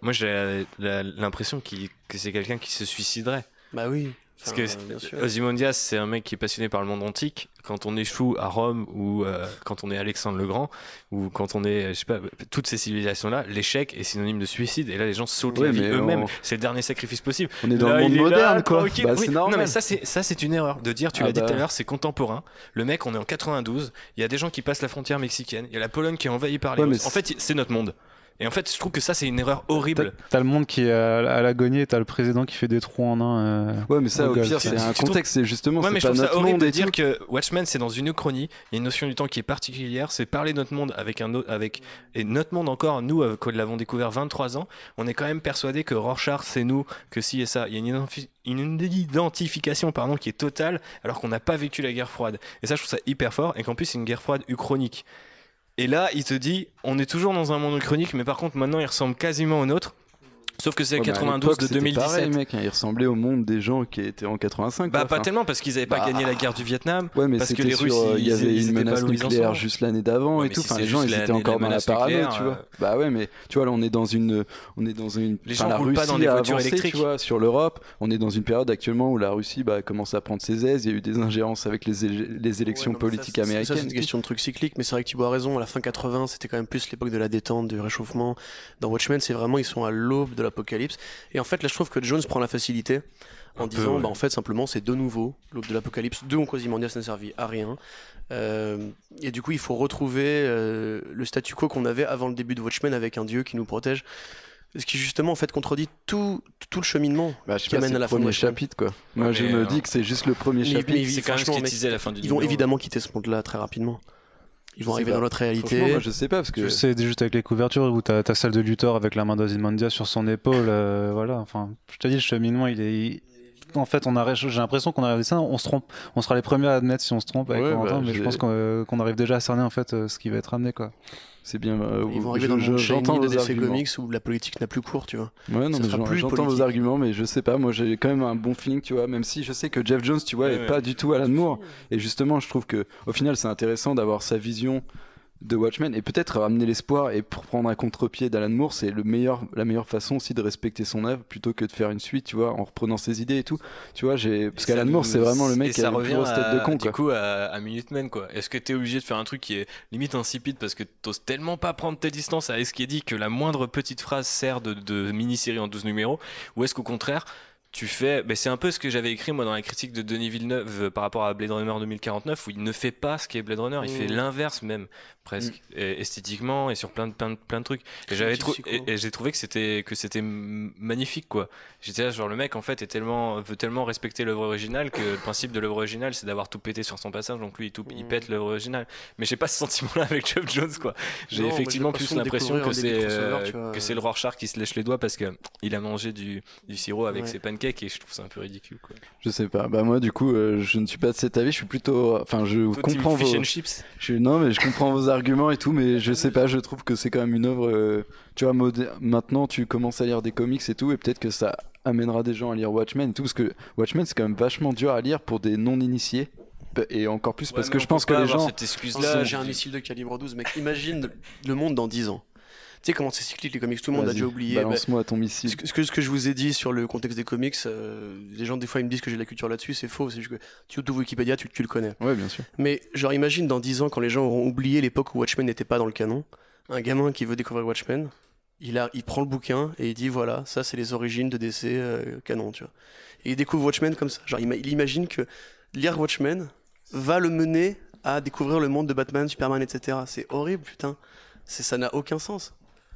Moi j'ai l'impression que c'est quelqu'un qui se suiciderait. Bah oui. Parce que. Ozymandias c'est un mec qui est passionné par le monde antique. Quand on échoue à Rome ou euh, quand on est Alexandre le Grand ou quand on est, je sais pas, toutes ces civilisations-là, l'échec est synonyme de suicide. Et là les gens Ouais, la vie eux-mêmes. on- C'est le dernier sacrifice possible. on est dans Là, le monde là, moderne, quoi. tranquille. Bah, Oui, Non, normal. mais ça, c'est une erreur de dire. Tu Ah l'as dit bah. tout à l'heure, c'est contemporain. Le mec, on est en 92. Il y a des gens qui passent la frontière mexicaine. Il y a la Pologne qui est envahie par les. Ouais, en fait, c'est notre monde. Et en fait, je trouve que ça, c'est une erreur horrible. t'as le monde qui est à, l'agonie et t'as le président qui fait des trous en un. euh, Ouais, mais ça, au pire, c'est un contexte, c'est justement, Ouais, mais c'est je pas trouve ça notre horrible monde de dire tout. que Watchmen, c'est dans une uchronie. Il y a une notion du temps qui est particulière. C'est parler de notre monde avec un autre, avec et notre monde encore. Nous, euh, quand nous l'avons découvert 23 ans, on est quand même persuadé que Rorschach, c'est nous, que si et ça. Il y a une, identifi- une identification, pardon, qui est totale, alors qu'on n'a pas vécu la guerre froide. Et ça, je trouve ça hyper fort. Et qu'en plus, c'est une guerre froide uchronique. Et là, il te dit, on est toujours dans un monde uchronique, mais par contre, maintenant, il ressemble quasiment au nôtre. Sauf que c'est Ouais, mais à 92 l'époque, de c'était 2017. Pareil, mec, hein, il ressemblait au monde des gens qui étaient en 85. Bah, quoi. pas tellement parce qu'ils avaient pas bah, gagné la guerre du Vietnam. Ouais, mais parce que les Russes, euh, il y avait une menace nucléaire juste l'année d'avant Ouais, et tout. si Enfin, c'est les gens, ils la- étaient la encore dans la menace parano, nucléaire, tu euh, vois. Bah ouais, mais tu vois, là, on est dans une, on est dans une. Les gens la roulent pas dans des a voitures électriques. Tu vois, sur l'Europe, on est dans une période actuellement où la Russie bah, commence à prendre ses aises. Il y a eu des ingérences avec les, élections politiques américaines. c'est une question de truc cyclique, mais c'est vrai que Thibaut a raison. À la fin 80, c'était quand même plus l'époque de la détente, du réchauffement. Dans Watchmen, c'est vraiment, ils sont à l'aube de l'apocalypse. Et en fait, là, je trouve que Jones prend la facilité en Un peu, disant, ouais. bah, en fait, simplement, c'est de nouveau l'aube de l'apocalypse. Deux, Quasimodia, ça n'a servi à rien. Euh, et du coup, il faut retrouver euh, le statu quo qu'on avait avant le début de Watchmen avec un dieu qui nous protège. Ce qui, justement, en fait, contredit tout, tout le cheminement. Bah, qui pas, amène à la fin Watchmen. chapitre, quoi. Moi, Ouais, je me euh, dis que c'est juste le premier Mais- chapitre. mais C'est quand même ce qui franchement, est mec, teasé à la fin du Ils vont numéro. évidemment quitter ce monde-là très rapidement. Ils vont Je sais arriver pas. dans notre réalité. moi, je sais pas parce que. Je sais juste avec les couvertures où t'as as celle de Luthor avec la main d'Ozymandias sur son épaule, euh, voilà. Enfin, je te dis, le cheminement, il est. En fait, on a, j'ai l'impression qu'on a regardé ça, on se trompe, on sera les premiers à admettre si on se trompe avec Ouais, bah, mais je pense qu'on euh, qu'on arrive déjà à cerner en fait euh, ce qui va être amené quoi. C'est bien. euh, Ils vont je- arriver dans le je- monde J'entends de vos DC arguments. Comics où la politique n'a plus cours, tu vois. Ouais, non, j'entends vos arguments, mais je sais pas. Moi, j'ai quand même un bon feeling, tu vois. Même si je sais que Jeff Jones, tu vois, Ouais, est ouais. pas du tout Alan Moore. Et justement, je trouve que, au final, c'est intéressant d'avoir sa vision de Watchmen et peut-être ramener l'espoir et pour prendre un contre-pied d'Alan Moore, c'est le meilleur, la meilleure façon aussi de respecter son œuvre plutôt que de faire une suite, tu vois, en reprenant ses idées et tout. Tu vois, j'ai parce qu'Alan Moore, c'est vraiment le mec qui a revient grosse tête de à- con, du quoi. coup à, à Minutemen quoi. Est-ce que t'es obligé de faire un truc qui est limite insipide parce que t'oses tellement pas prendre tes distances avec ce qui est dit que la moindre petite phrase sert de, de mini-série en 12 numéros? Ou est-ce qu'au contraire tu fais, ben c'est un peu ce que j'avais écrit moi dans la critique de Denis Villeneuve euh, par rapport à Blade Runner 2049 où il ne fait pas ce qu'est Blade Runner, il fait l'inverse même presque et esthétiquement et sur plein de plein de, plein de trucs. Et j'avais trou- Psycho. et, et j'ai trouvé que c'était que c'était magnifique quoi. J'étais là genre le mec en fait est tellement veut tellement respecter l'œuvre originale que le principe de l'œuvre originale c'est d'avoir tout pété sur son passage donc lui il, tout, il Mm. pète l'œuvre originale. Mais j'ai pas ce sentiment là avec Jeff Jones quoi. J'ai effectivement plus l'impression que c'est euh, que c'est le Rorschach qui se lèche les doigts parce que il a mangé du, du sirop avec Ouais. ses pancakes et je trouve ça un peu ridicule quoi. Je sais pas. Bah moi, du coup, euh, je ne suis pas de cet avis. Je suis plutôt, enfin, je Toi, comprends fish vos. and chips. Je, non, mais je comprends vos arguments et tout, mais je sais pas, je trouve que c'est quand même une œuvre. euh, tu vois, maintenant tu commences à lire des comics et tout, et peut-être que ça amènera des gens à lire Watchmen et tout, parce que Watchmen c'est quand même vachement dur à lire pour des non-initiés, et encore plus parce que je pense que les gens. cette excuse Là, là j'ai un missile de calibre 12, mec. Imagine le monde dans 10 ans. Sais comment c'est cyclique les comics, tout le monde a déjà oublié. bah, Balance-moi ton missile. ce, que, ce que- je vous ai dit sur le contexte des comics, euh, les gens des fois ils me disent que j'ai de la culture là-dessus, c'est faux. C'est juste que tu ouvres Wikipédia, tu, tu le connais. Ouais, bien sûr. Mais genre imagine dans 10 ans quand les gens auront oublié l'époque où Watchmen n'était pas dans le canon, un gamin qui veut découvrir Watchmen, il, a, il prend le bouquin et il dit voilà, ça c'est les origines de DC euh, canon, tu vois. Et il découvre Watchmen comme ça. Genre il, il imagine que lire Watchmen va le mener à découvrir le monde de Batman, Superman, etc. C'est horrible, putain. C'est, ça n'a aucun sens.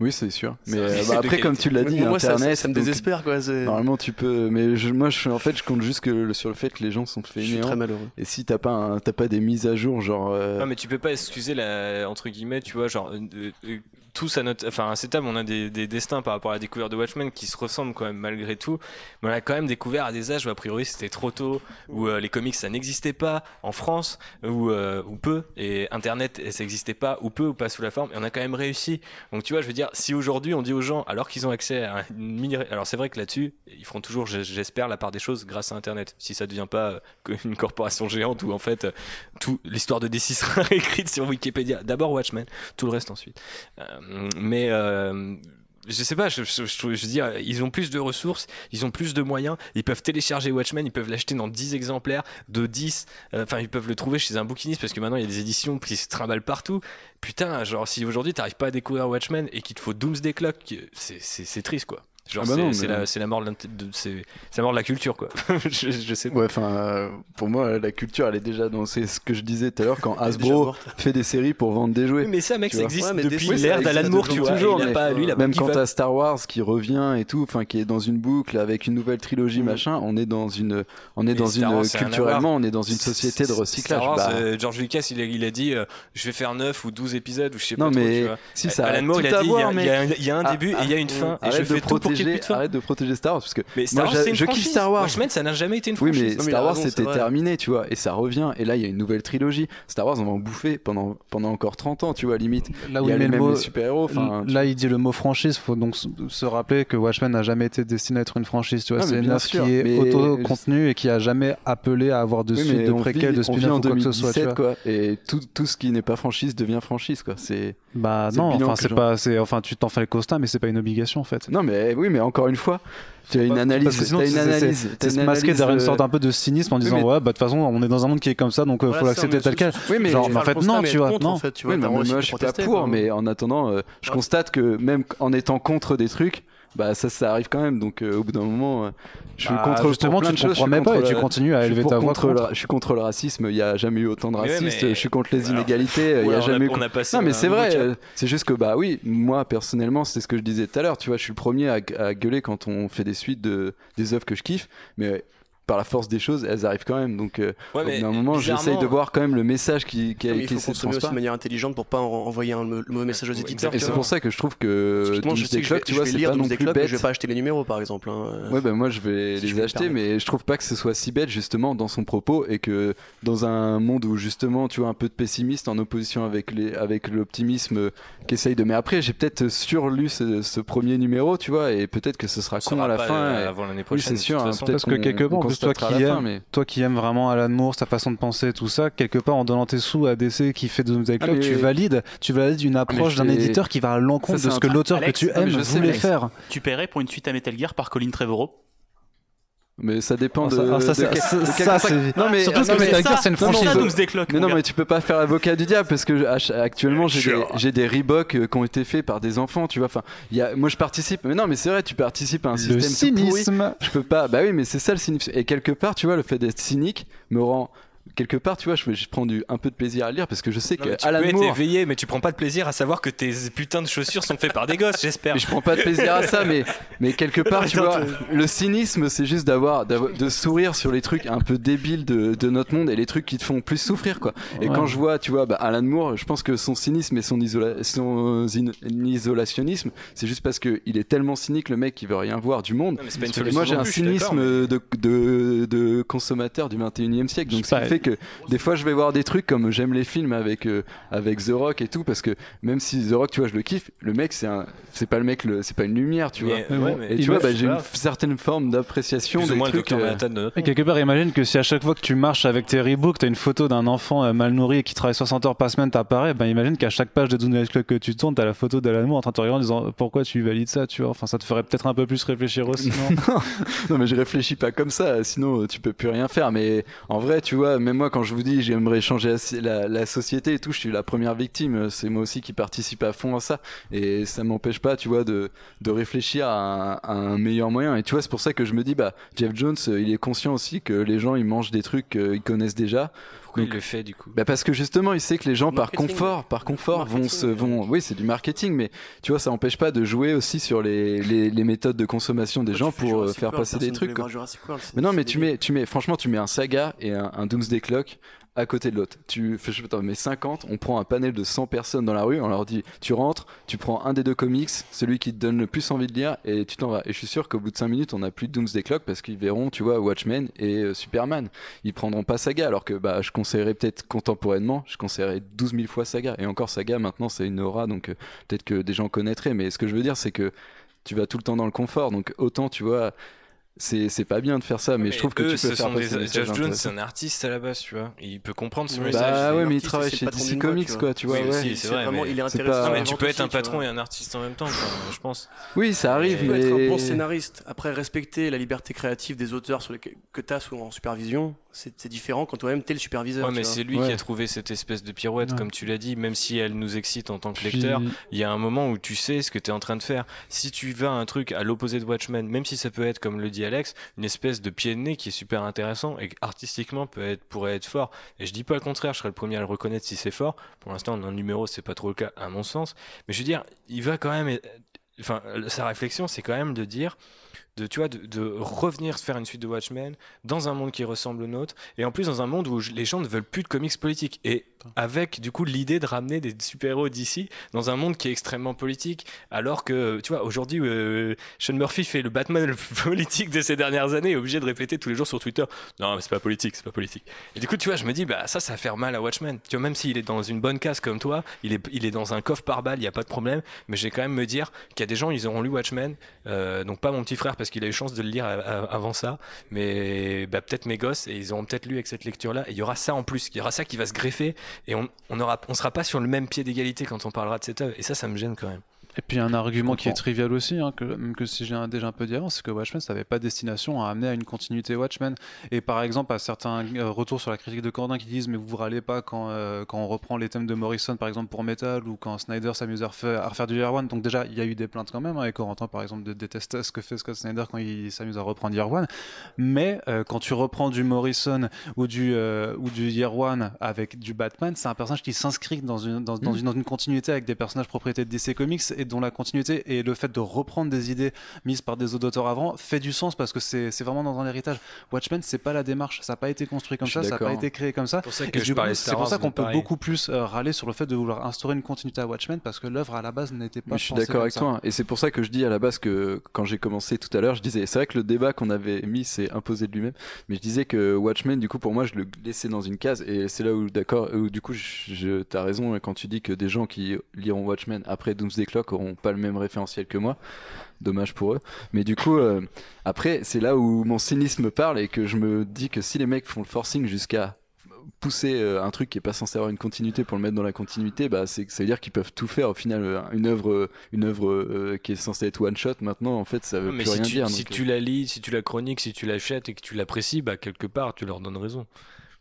Oui, c'est sûr. Mais euh, bah, après, comme tu l'as dit, Moi, Internet. ça, ça me donc, désespère, quoi. Normalement, tu peux. Mais je- moi, je, en fait, je compte juste que sur le fait que les gens sont Je suis fainéants. très malheureux. Et si t'as pas, un- t'as pas des mises à jour, genre. euh, Non, mais tu peux pas excuser la entre guillemets, tu vois, genre euh, euh, tous à notre, enfin à cette table, on a des, des destins par rapport à la découverte de Watchmen qui se ressemblent quand même malgré tout. Mais on a quand même découvert à des âges où a priori c'était trop tôt, où euh, les comics ça n'existait pas en France, ou euh, ou peu, et Internet et ça n'existait pas ou peu ou pas sous la forme. Et on a quand même réussi. Donc tu vois, je veux dire, si aujourd'hui on dit aux gens, alors qu'ils ont accès à une mini, alors c'est vrai que là-dessus, ils feront toujours, j'espère, la part des choses grâce à Internet. Si ça devient pas euh, une corporation géante où en fait euh, tout l'histoire de DC sera écrite sur Wikipédia. D'abord Watchmen, tout le reste ensuite. Euh, mais je sais pas, je, je, je, veux dire, ils ont plus de ressources, ils ont plus de moyens, ils peuvent télécharger Watchmen, ils peuvent l'acheter dans 10 exemplaires de 10, euh, enfin ils peuvent le trouver chez un bouquiniste parce que maintenant il y a des éditions qui se trimballent partout. Putain, genre si aujourd'hui t'arrives pas à découvrir Watchmen et qu'il te faut Doomsday Clock, c'est triste quoi. Genre Ah bah c'est non, c'est mais- la, c'est la mort de, c'est c'est la mort de la culture quoi. je, je sais pas. Ouais, enfin, euh, pour moi, la culture, elle est déjà dans. C'est ce que je disais tout à l'heure quand Hasbro fait des séries pour vendre des jouets. Oui, mais ça, mec, ça existe Ouais, depuis l'ère d'Alan Moore, tu vois. toujours, il a pas, lui, il a Même quand t'as Star Wars qui revient et tout, enfin qui est dans une boucle avec une nouvelle trilogie Mhm. machin, on est dans une, on est Mais dans Star une Wars, à culturellement, on est dans une société de Star recyclage. Wars, Bah, euh, George Lucas, il a, il a dit, euh, je vais faire 9 ou 12 épisodes ou je sais pas non trop, mais tu vois. si ça. a Alan Moore, il a à dit, il y a- un- un Ah, début et il y a une fin. Et je fais tout protéger, arrête de protéger Star Wars parce que Mais Star Moi, Wars, je kiffe. Star Wars. Watchmen, ça n'a jamais été une Oui, franchise. mais Non, mais Star Wars c'était terminé, tu vois, et ça revient. Et là, il y a une nouvelle trilogie. Star Wars, on va en bouffer pendant, pendant encore 30 ans, tu vois, limite. Là où il y a les le mêmes mot, les super-héros. Enfin, tu- là, il dit le mot franchise. Faut donc se rappeler que Watchmen n'a jamais été destiné à être une franchise. Tu vois, c'est une œuvre qui est mais- auto-contenue et qui a jamais appelé à avoir de Oui, suite, de préquel, de spin-off quoi que ce soit. Tu 2017, vois. quoi. Et tout, tout ce qui n'est pas franchise devient franchise, quoi. C'est. Bah non, enfin c'est pas, c'est, enfin tu t'en fais le constat, mais c'est pas une obligation en fait. Non, mais oui, mais encore une fois, tu as une Parce analyse. que sinon, t'as une analyse. C'est se masquer derrière une euh, sorte un peu de cynisme en disant mais- ouais bah de toute façon on est dans un monde qui est comme ça donc euh, Voilà, faut l'accepter tel quel. Oui, mais Genre, Faire mais en fait, non, tu vois, contre, non. en fait, tu vois, Oui, t'as mais aussi moi je suis pas pour, mais en attendant, euh, je Ouais. constate que même en étant contre des trucs, bah ça, ça arrive quand même. Donc euh, au bout d'un moment, euh, je suis Bah, contre justement plein tu suis compromets pas et tu le- continues à je suis élever ta voix contre le- contre. je suis contre le racisme. Il y a jamais eu autant de ouais, racistes. mais- Je suis contre les Alors, inégalités. Il y Ouais, a on, jamais a, eu. on a passé Non mais c'est vrai, euh, c'est juste que bah oui, moi personnellement, c'est ce que je disais tout à l'heure, tu vois, je suis le premier à, à gueuler quand on fait des suites de des œuvres que je kiffe, mais par la force des choses, elles arrivent quand même. Donc euh, Ouais, au mais bout d'un moment, j'essaye de voir quand même le message qui qui, qui faut essaie de manière intelligente pour pas en- envoyer un le mauvais message aux éditeurs. Et c'est pour ça que je trouve que je sais que Clock, tu vois, c'est lire pas non plus bête. je vais pas acheter les numéros par exemple. hein. Ouais, ben moi je vais Si les acheter, mais je trouve pas que ce soit si bête justement dans son propos et que dans un monde où justement tu vois un peu de pessimiste en opposition avec les avec l'optimisme qu'essaye de. Mais après, j'ai peut-être surlu ce, ce premier numéro, tu vois, et peut-être que ce sera on con à la fin. avant l'année Oui, prochaine. c'est sûr. hein, Parce que quelque part, plus, toi qui fin, aimes- mais- Toi qui aimes vraiment Alan Moore, sa façon de penser, tout ça, quelque part en donnant tes sous à DC qui fait Doomsday Ah, mais- tu valides, tu valides une approche je d'un éditeur qui va à l'encontre de ce que l'auteur que tu aimes voulait faire. Tu paierais pour une suite à Metal Gear par Colin Trevorrow? Mais ça dépend de. Non mais Surtout non, que mais- Metal Gear, c'est une franchise. mais- non, gars. mais tu peux pas faire l'avocat du diable parce que actuellement j'ai des, j'ai des Reebok euh, qui ont été faits par des enfants, tu vois. Enfin, il y a, moi je participe. Mais non, mais c'est vrai, tu participes à un Le système pourri. cynisme. Je peux pas. Bah oui, mais c'est ça le cynisme. Et quelque part, tu vois, le fait d'être cynique me rend. Quelque part, tu vois, je, je prends du, un peu de plaisir à le lire parce que je sais que tu Alan peux être Moore. éveillé, mais tu prends pas de plaisir à savoir que tes putains de chaussures sont faites par des gosses, j'espère. Mais je prends pas de plaisir à ça, mais, mais quelque part, tu vois, le cynisme, c'est juste d'avoir, de sourire sur les trucs un peu débiles de, de notre monde et les trucs qui te font plus souffrir, quoi. Et Ouais. quand je vois, tu vois, bah, Alan Moore, je pense que son cynisme et son, isola- son in- isolationnisme, c'est juste parce que il est tellement cynique, le mec, qui veut rien voir du monde. Non, mais pas une moi, j'ai un cynisme de, de, de consommateur du 21 e siècle, donc pas, fait sais que des fois je vais voir des trucs comme j'aime les films avec euh, avec The Rock et tout parce que même si The Rock tu vois je le kiffe le mec c'est un c'est pas le mec le c'est pas une lumière tu vois. Mais- ouais, mais et tu vois bah, j'ai une certaine forme d'appréciation des trucs euh, de Et quelque part, imagine que si à chaque fois que tu marches avec tes Reebok, t'as une photo d'un enfant euh, mal nourri et qui travaille 60 heures par semaine, t'apparaît, ben imagine qu'à chaque page de Doom Club que tu tournes, t'as la photo d'Alan Moore en train de te regarder en disant pourquoi tu valides ça, tu vois. Enfin, ça te ferait peut-être un peu plus réfléchir aussi, non? Non mais je réfléchis pas comme ça sinon euh, tu peux plus rien faire. Mais en vrai tu vois même moi quand je vous dis j'aimerais changer la, société et tout je suis la première victime. C'est moi aussi qui participe à fond à ça. Et ça m'empêche pas tu vois de, de réfléchir à un, à un meilleur moyen. Et tu vois c'est pour ça que je me dis bah Jeff Jones euh, il est conscient aussi que les gens ils mangent des trucs qu'ils connaissent déjà Pourquoi il Donc- le fait du coup bah parce que justement, il sait que les gens par confort, par confort vont se ouais. vont oui, c'est du marketing mais tu vois ça empêche pas de jouer aussi sur les, les, les méthodes de consommation des gens pour euh, faire passer des trucs. quoi. Mais non, mais tu mets, tu mets, franchement, tu mets un Saga et un, un Doomsday Clock à côté de l'autre. Tu fais, mais 50, on prend un panel de 100 personnes dans la rue, on leur dit, tu rentres, tu prends un des deux comics, celui qui te donne le plus envie de lire, et tu t'en vas. Et je suis sûr qu'au bout de 5 minutes, on n'a plus de Doomsday Clock parce qu'ils verront, tu vois, Watchmen et euh, Superman. Ils prendront pas Saga, alors que bah, je conseillerais peut-être contemporainement, je conseillerais 12 000 fois Saga. Et encore Saga, maintenant, c'est une aura, donc euh, peut-être que des gens connaîtraient. Mais ce que je veux dire, c'est que tu vas tout le temps dans le confort, donc autant, tu vois. C'est c'est pas bien de faire ça, mais, je trouve que tu peux ce faire sont passer des... des messages Jeff Jones, c'est un artiste à la base, tu vois. Il peut comprendre ce Ouais. message. Bah ouais, mais il travaille c'est chez DC Comics, tu vois. quoi, tu vois. Oui, ouais. aussi, c'est vrai, vraiment, mais il est intéressant. pas- Non, mais dans tu peux être un aussi, patron et un artiste en même temps, quoi, je pense. Oui, ça arrive, Tu peux mais. être un bon scénariste. Après, respecter la liberté créative des auteurs sur lesquels, que tu as sous en supervision, c'est différent quand toi-même t'es le superviseur. Ouais, mais c'est lui Ouais. qui a trouvé cette espèce de pirouette, Ouais. comme tu l'as dit, même si elle nous excite en tant que Puis- lecteur. Il y a un moment où tu sais ce que tu es en train de faire. Si tu vas à un truc à l'opposé de Watchmen, même si ça peut être, comme le dit Alex, une espèce de pied de nez qui est super intéressant et artistiquement peut être, pourrait être fort. Et je dis pas le contraire, je serais le premier à le reconnaître si c'est fort. Pour l'instant, en un numéro, c'est pas trop le cas, à mon sens. Mais je veux dire, il va quand même. Enfin, sa réflexion, c'est quand même de dire. De, tu vois, de, revenir faire une suite de Watchmen dans un monde qui ressemble au nôtre et en plus dans un monde où les gens ne veulent plus de comics politiques. Et avec du coup l'idée de ramener des super-héros d'ici dans un monde qui est extrêmement politique. Alors que tu vois aujourd'hui euh, Sean Murphy fait le Batman le politique de ces dernières années est obligé de répéter tous les jours sur Twitter. Non mais c'est pas politique c'est pas politique. Et du coup tu vois je me dis bah ça ça va faire mal à Watchmen. Tu vois même s'il est dans une bonne case comme toi il est, il est dans un coffre par balle il y a pas de problème. Mais j'ai quand même me dire qu'il y a des gens ils auront lu Watchmen. Euh, donc pas mon petit frère parce qu'il a eu chance de le lire avant ça. Mais bah, peut-être mes gosses et ils auront peut-être lu avec cette lecture là et il y aura ça en plus. Il y aura ça qui va se greffer et on aura on sera pas sur le même pied d'égalité quand on parlera de cette œuvre. Et ça ça me gêne quand même Et puis un argument qui est trivial aussi, hein, que, même que si j'ai un- déjà un peu dit avant, c'est que Watchmen, ça n'avait pas destination à amener à une continuité Watchmen. Et par exemple, à certains euh, retours sur la critique de Cordin qui disent mais vous vous râlez pas quand, euh, quand on reprend les thèmes de Morrison par exemple pour Metal ou quand Snyder s'amuse à refaire, à refaire du Year One. Donc déjà, il y a eu des plaintes quand même, hein, et Corentin par exemple de détester ce que fait Scott Snyder quand il s'amuse à reprendre Year One. Mais euh, quand tu reprends du Morrison ou du, ou du Year One avec du Batman, c'est un personnage qui s'inscrit dans une, dans, dans une, dans une continuité avec des personnages propriétés de DC Comics et dont la continuité et le fait de reprendre des idées mises par des auteurs avant fait du sens parce que c'est vraiment dans un héritage. Watchmen, c'est pas la démarche, ça n'a pas été construit comme ça, ça n'a pas été créé comme ça. c'est pour ça qu'on peut beaucoup plus euh, râler sur le fait de vouloir instaurer une continuité à Watchmen parce que l'œuvre à la base n'était pas. Mais je suis d'accord avec ça. toi. Et c'est pour ça que je dis à la base que quand j'ai commencé tout à l'heure, je disais, c'est vrai que le débat qu'on avait mis s'est imposé de lui-même, mais je disais que Watchmen, du coup, pour moi, je le laissais dans une case. Et c'est là où, d'accord, où du coup, je, je- t'as raison quand tu dis que des gens qui liront Watchmen après Doomsday Clock auront pas le même référentiel que moi. Dommage pour eux. Mais du coup, euh, après, c'est là où mon cynisme parle et que je me dis que si les mecs font le forcing jusqu'à pousser euh, un truc qui est pas censé avoir une continuité pour le mettre dans la continuité, bah c'est ça veut dire qu'ils peuvent tout faire. Au final, euh, une œuvre, une œuvre euh, qui est censée être one shot, maintenant en fait, ça veut mais plus si rien tu, dire. si donc, tu la lis, si tu la chroniques, si tu l'achètes et que tu l'apprécies, bah quelque part tu leur donnes raison.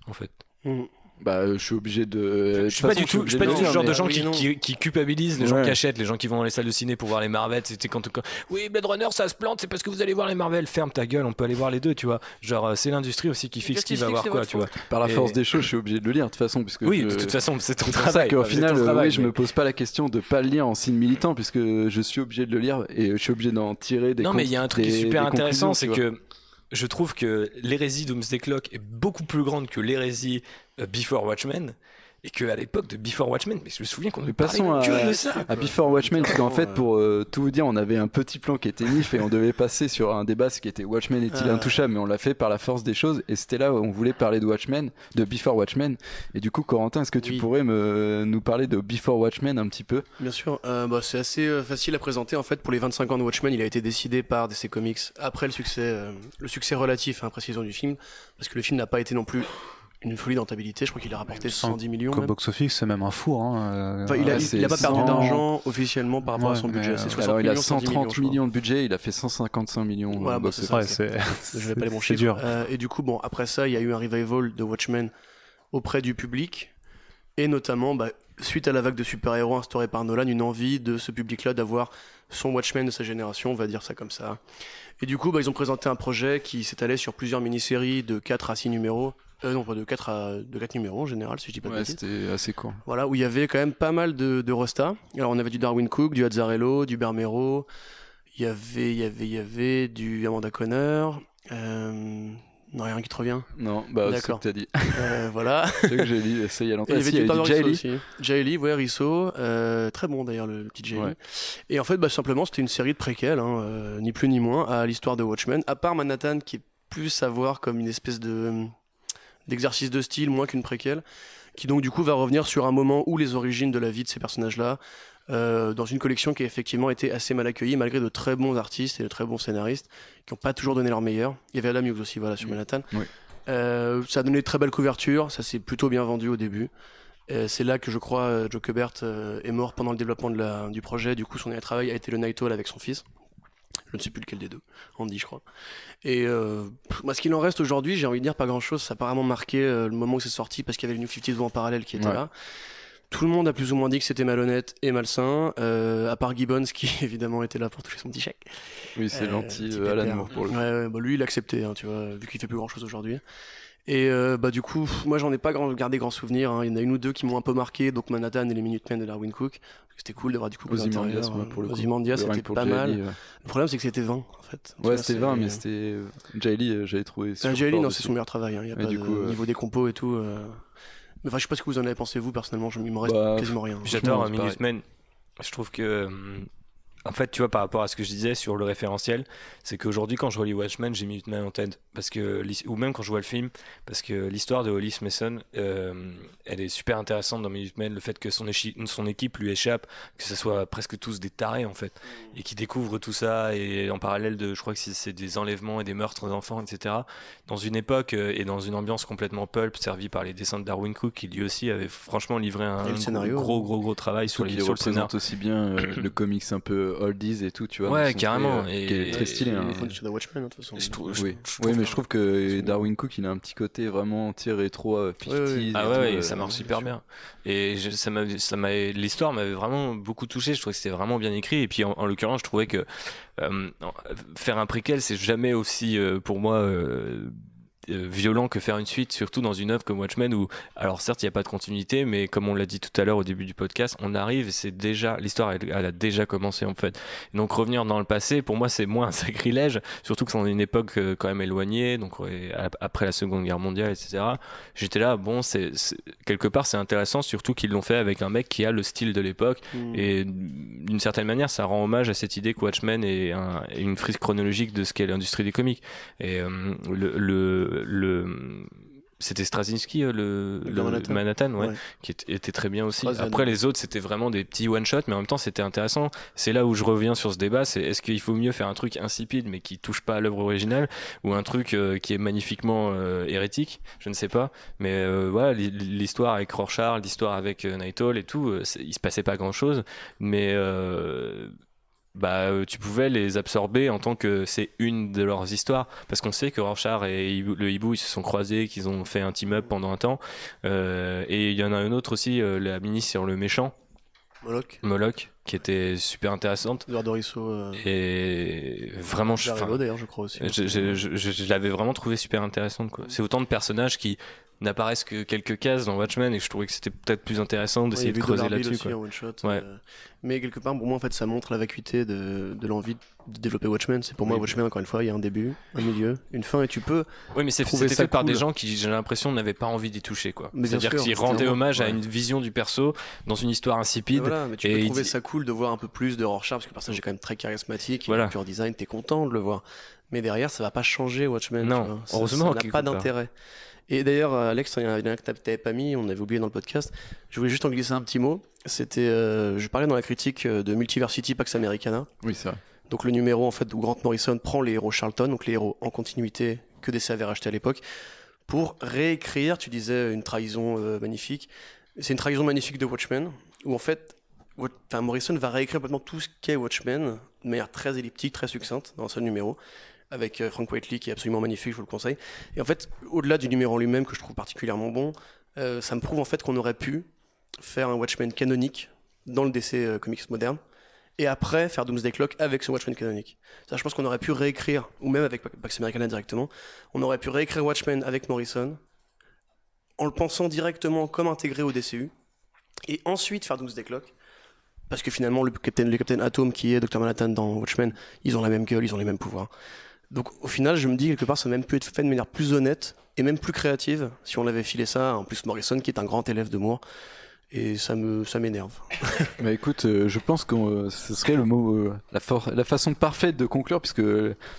En fait. Mm. Bah, je suis obligé de. Je suis pas du tout, je suis pas du tout le genre de gens qui, oui qui, qui culpabilisent les gens qui achètent, les gens qui vont dans les salles de ciné pour voir les Marvel. C'était quand, quand- oui, Blade Runner, ça se plante, c'est parce que vous allez voir les Marvel. Ferme ta gueule, on peut aller voir les deux, tu vois. Genre, euh, c'est l'industrie aussi qui fixe qui va voir c'est quoi, tu vois. Par la Et- force des choses, je suis obligé de le lire de toute façon, puisque Oui, je- de toute façon, c'est ton C'est pour ça travail. qu'au c'est final, euh, travail, oui, je me pose pas la question de pas le lire en signe militant, puisque je suis obligé de le lire et je suis obligé d'en tirer des Non, mais il y a un truc qui est super intéressant, c'est que je trouve que l'hérésie Doomsday Clock est beaucoup plus grande que l'hérésie euh, Before Watchmen. Et que à l'époque de Before Watchmen, mais je me souviens qu'on ne à- que de ça. À Before Watchmen, parce qu'en fait, pour euh, tout vous dire, on avait un petit plan qui était nif et on devait passer sur un débat ce qui était Watchmen est-il Ah. intouchable, mais on l'a fait par la force des choses et c'était là où on voulait parler de Watchmen, de Before Watchmen. Et du coup, Corentin, est-ce que tu Oui. pourrais me, nous parler de Before Watchmen un petit peu? Bien sûr, euh, bah, c'est assez euh, facile à présenter. En fait, pour les 25 ans de Watchmen, il a été décidé par DC Comics après le succès, euh, le succès relatif, hein, précision du film, parce que le film n'a pas été non plus une folie de rentabilité. Je crois qu'il a rapporté 110 millions. Comme box-office, c'est même un four. Hein. Enfin, il a, Ouais, il- c'est il a pas perdu 100 d'argent officiellement par rapport à son budget. euh, C'est 60 Alors, il a millions, 110 130 je crois. millions de budget, il a fait 155 millions. Ouais, euh, bah, c'est Je vais pas les bons chiffres. dur. Euh, et du coup, bon, après ça, il y a eu un revival de Watchmen auprès du public, et notamment, bah, suite à la vague de super-héros instaurée par Nolan, une envie de ce public-là d'avoir son Watchmen de sa génération, on va dire ça comme ça. Et du coup, bah, ils ont présenté un projet qui s'étalait sur plusieurs mini-séries de 4 à 6 numéros. Euh, non, pas de 4 à de 4 numéros en général, si je dis pas de Ouais, c'était assez court. Voilà, où il y avait quand même pas mal de, de rostas. Alors on avait du Darwin Cook, du Azzarello, du Bermero, il y avait, il y avait, il y avait du Amanda Conner. Euh... Non, rien qui te revient. Non, bah, c'est ce que t'as dit. Euh, voilà. C'est ce que j'ai lu, ça il y a longtemps. il y avait il y Jay Lee. Jay Lee, ouais, Risso. euh, très bon d'ailleurs le petit Jay Lee. Ouais. Et en fait, bah, simplement, c'était une série de préquels, hein, euh, ni plus ni moins, à l'histoire de Watchmen. À part Manhattan, qui est plus à voir comme une espèce de d'exercice de style, moins qu'une préquelle, qui donc du coup va revenir sur un moment où les origines de la vie de ces personnages-là, euh, dans une collection qui a effectivement été assez mal accueillie, malgré de très bons artistes et de très bons scénaristes, qui n'ont pas toujours donné leur meilleur. Il y avait Adam Hughes aussi, voilà, sur. Manhattan. Oui. Euh, ça a donné de très belles couvertures, ça s'est plutôt bien vendu au début. Euh, c'est là que je crois Joe Kubert est mort pendant le développement de la- du projet. Du coup, son dernier travail a été le Night Owl avec son fils. Je ne sais plus lequel des deux, Andy, je crois. Et euh, ce qu'il en reste aujourd'hui, j'ai envie de dire pas grand chose. Ça a apparemment marqué euh, le moment où c'est sorti parce qu'il y avait le New 52 en parallèle qui était Ouais. là. Tout le monde a plus ou moins dit que c'était malhonnête et malsain, euh, à part Gibbons qui évidemment était là pour toucher son petit chèque. Oui, c'est Euh, gentil, Alan. Moore pour le coup. Ouais, ouais, bah lui, il a accepté, hein, tu vois, vu qu'il fait plus grand chose aujourd'hui. Et euh, bah du coup, pff, moi j'en ai pas grand, gardé grand souvenir. hein. Il y en a une ou deux qui m'ont un peu marqué, donc Manhattan et les Minutemen de Darwin Cook. C'était cool d'avoir du coup Ozymandias, intérieurs. moi, pour le coup. Ozymandias, c'était pour pas Jay mal. Lee, ouais. Le problème, c'est que c'était 20 en fait. Ouais, c'était c'est- 20, mais c'était. euh, Jay Lee, euh, j'avais trouvé. Euh, Lee, fort non, c'est son meilleur travail. hein. Il y a pas du de coup, euh, niveau des compos et tout. euh. Mais enfin, je sais pas ce que vous en avez pensé vous personnellement. Je... Il me reste Bah, quasiment rien. J'adore c'est un Minutemen. Je trouve que. En fait, tu vois, par rapport à ce que je disais sur le référentiel, c'est qu'aujourd'hui, quand je relis Watchmen, j'ai Minutemen en tête. Parce que, ou même quand je vois le film, parce que l'histoire de Hollis Mason, euh, elle est super intéressante dans Minutemen. Le fait que son, équipe lui échappe, que ce soit presque tous des tarés, en fait, et qui découvrent tout ça, et en parallèle de, je crois que c'est- des enlèvements et des meurtres d'enfants, etc. Dans une époque euh, et dans une ambiance complètement pulp, servie par les dessins de Darwin Cook, qui lui aussi avait franchement livré un le gros, scénario. gros, gros, gros travail sur, les, sur le scénar. représente aussi bien euh, le comics un peu oldies et tout, tu vois. Ouais, carrément, euh, et- qui est très stylé. et- hein. Il faut sur The Watchmen, de toute façon. Je trouve- Oui, je oui trouve mais je trouve que Darwin Cook, il a un petit côté vraiment anti-rétro, euh, 50s. Ouais, Ah tout, ouais, euh, ça marche super bien. Et je- ça m'a, ça m'a, l'histoire m'avait vraiment beaucoup touché. Je trouvais que c'était vraiment bien écrit. Et puis en, en l'occurrence, je trouvais que euh, faire un préquel, c'est jamais aussi euh, pour moi euh, euh, violent que faire une suite, surtout dans une œuvre comme Watchmen où, alors certes, il n'y a pas de continuité, mais comme on l'a dit tout à l'heure au début du podcast, on arrive et c'est déjà, l'histoire, elle, elle a déjà commencé en fait. Donc revenir dans le passé, pour moi, c'est moins un sacrilège, surtout que c'est dans une époque euh, quand même éloignée, donc après la Seconde Guerre mondiale, etc. J'étais là, bon, c'est, quelque part, c'est intéressant, surtout qu'ils l'ont fait avec un mec qui a le style de l'époque. Mm. Et d'une certaine manière, ça rend hommage à cette idée que Watchmen est, un- est une frise chronologique de ce qu'est l'industrie des comics. Et euh, le, le, le- c'était Straczynski, euh, le, Le le- Manhattan. Manhattan, ouais, Ouais. qui était, était très bien aussi. Après, les autres, c'était vraiment des petits one-shots, mais en même temps, c'était intéressant. C'est là où je reviens sur ce débat, c'est est-ce qu'il faut mieux faire un truc insipide, mais qui touche pas à l'œuvre originale, ou un truc euh, qui est magnifiquement euh, hérétique? Je ne sais pas. Mais euh, voilà, l'hi- l'histoire avec Rorschach, l'histoire avec Night Owl et tout, il se passait pas grand-chose, mais... bah, euh, tu pouvais les absorber en tant que c'est une de leurs histoires. Parce qu'on sait que Rorschach et le hibou ils se sont croisés qu'ils ont fait un team up pendant un temps. Euh, et il y en a une autre aussi euh, la mini sur le méchant. Moloch, Moloch qui était super intéressante. Eduardo Risso, euh, et vraiment je, d'ailleurs, je crois aussi. je, je- je- l'avais vraiment trouvé super intéressante. C'est autant de personnages qui n'apparaissent que quelques cases dans Watchmen et je trouvais que c'était peut-être plus intéressant d'essayer Ouais, de creuser là-dessus. Ouais. euh, mais quelque part, pour moi, en fait, ça montre la vacuité de, de l'envie de développer Watchmen. C'est pour moi, Oui. Watchmen, encore une fois, il y a un début, un milieu, une fin, et tu peux. Oui, mais c'était fait par des gens qui, j'ai l'impression, n'avaient pas envie d'y toucher. quoi. C'est-à-dire qu'ils rendaient hommage à une vision du perso dans une histoire insipide. Voilà, mais tu et peux trouver dit- ça cool de voir un peu plus de Rorschach, parce que le personnage est quand même très charismatique, Voilà. il a un pur design, t'es content de le voir. Mais derrière, ça va pas changer Watchmen. Non, heureusement ça n'a pas d'intérêt. Et d'ailleurs, Alex, il y en a un que t'avais pas mis, on avait oublié dans le podcast. Je voulais juste en glisser un petit mot. C'était, euh, je parlais dans la critique euh, de Multiversity Pax Americana. Oui, c'est vrai. Donc le numéro en fait où Grant Morrison prend les héros Charlton, donc les héros en continuité que DC avait racheté à l'époque, pour réécrire, tu disais une trahison euh, magnifique. C'est une trahison magnifique de Watchmen, où en fait, enfin, Morrison va réécrire complètement tout ce qu'est Watchmen, de manière très elliptique, très succincte, dans un seul numéro, avec euh, Frank Whiteley qui est absolument magnifique, je vous le conseille. Et en fait, au-delà du numéro en lui-même que je trouve particulièrement bon, euh, ça me prouve en fait qu'on aurait pu faire un Watchmen canonique dans le DC euh, comics moderne, et après faire Doomsday Clock avec ce Watchmen canonique. Ça, je pense qu'on aurait pu réécrire, ou même avec Pax Americana directement, on aurait pu réécrire Watchmen avec Morrison, en le pensant directement comme intégré au DCU, et ensuite faire Doomsday Clock, parce que finalement, le Captain, le Captain Atom qui est Dr. Manhattan dans Watchmen, ils ont la même gueule, ils ont les mêmes pouvoirs. Donc au final, je me dis quelque part, ça aurait même pu être fait de manière plus honnête et même plus créative si on avait filé ça. En plus, Morrison qui est un grand élève de Moore. Et ça me ça m'énerve. Bah écoute, euh, je pense que euh, ce serait le mot, euh, la, for- la façon parfaite de conclure, puisque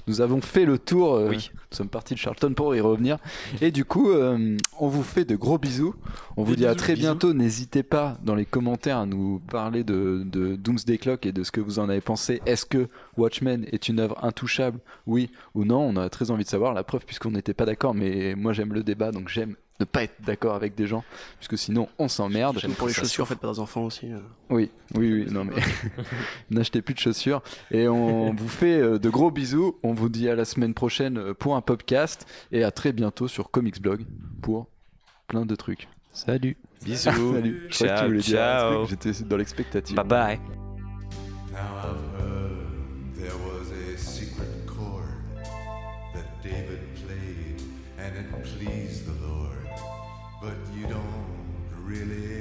nous avons fait le tour. euh, Oui. Nous sommes partis de Charlton pour y revenir. Et du coup, euh, on vous fait de gros bisous. On vous Des dit à très bisous. bientôt. N'hésitez pas dans les commentaires à nous parler de, de Doomsday Clock et de ce que vous en avez pensé. Est-ce que Watchmen est une œuvre intouchable? Oui ou non? On a très envie de savoir. La preuve, puisqu'on n'était pas d'accord, mais moi j'aime le débat, donc j'aime ne pas être d'accord avec des gens, puisque sinon on s'emmerde. J'aime pour les chaussures faites par des enfants aussi. euh. Oui, oui, oui, non mais n'achetez plus de chaussures. Et on vous fait euh, de gros bisous. On vous dit à la semaine prochaine euh, pour un podcast et à très bientôt sur Comics Blog pour plein de trucs. Salut. Bisous. Salut. Ciao, ciao. J'étais dans l'expectative. Bye bye. Really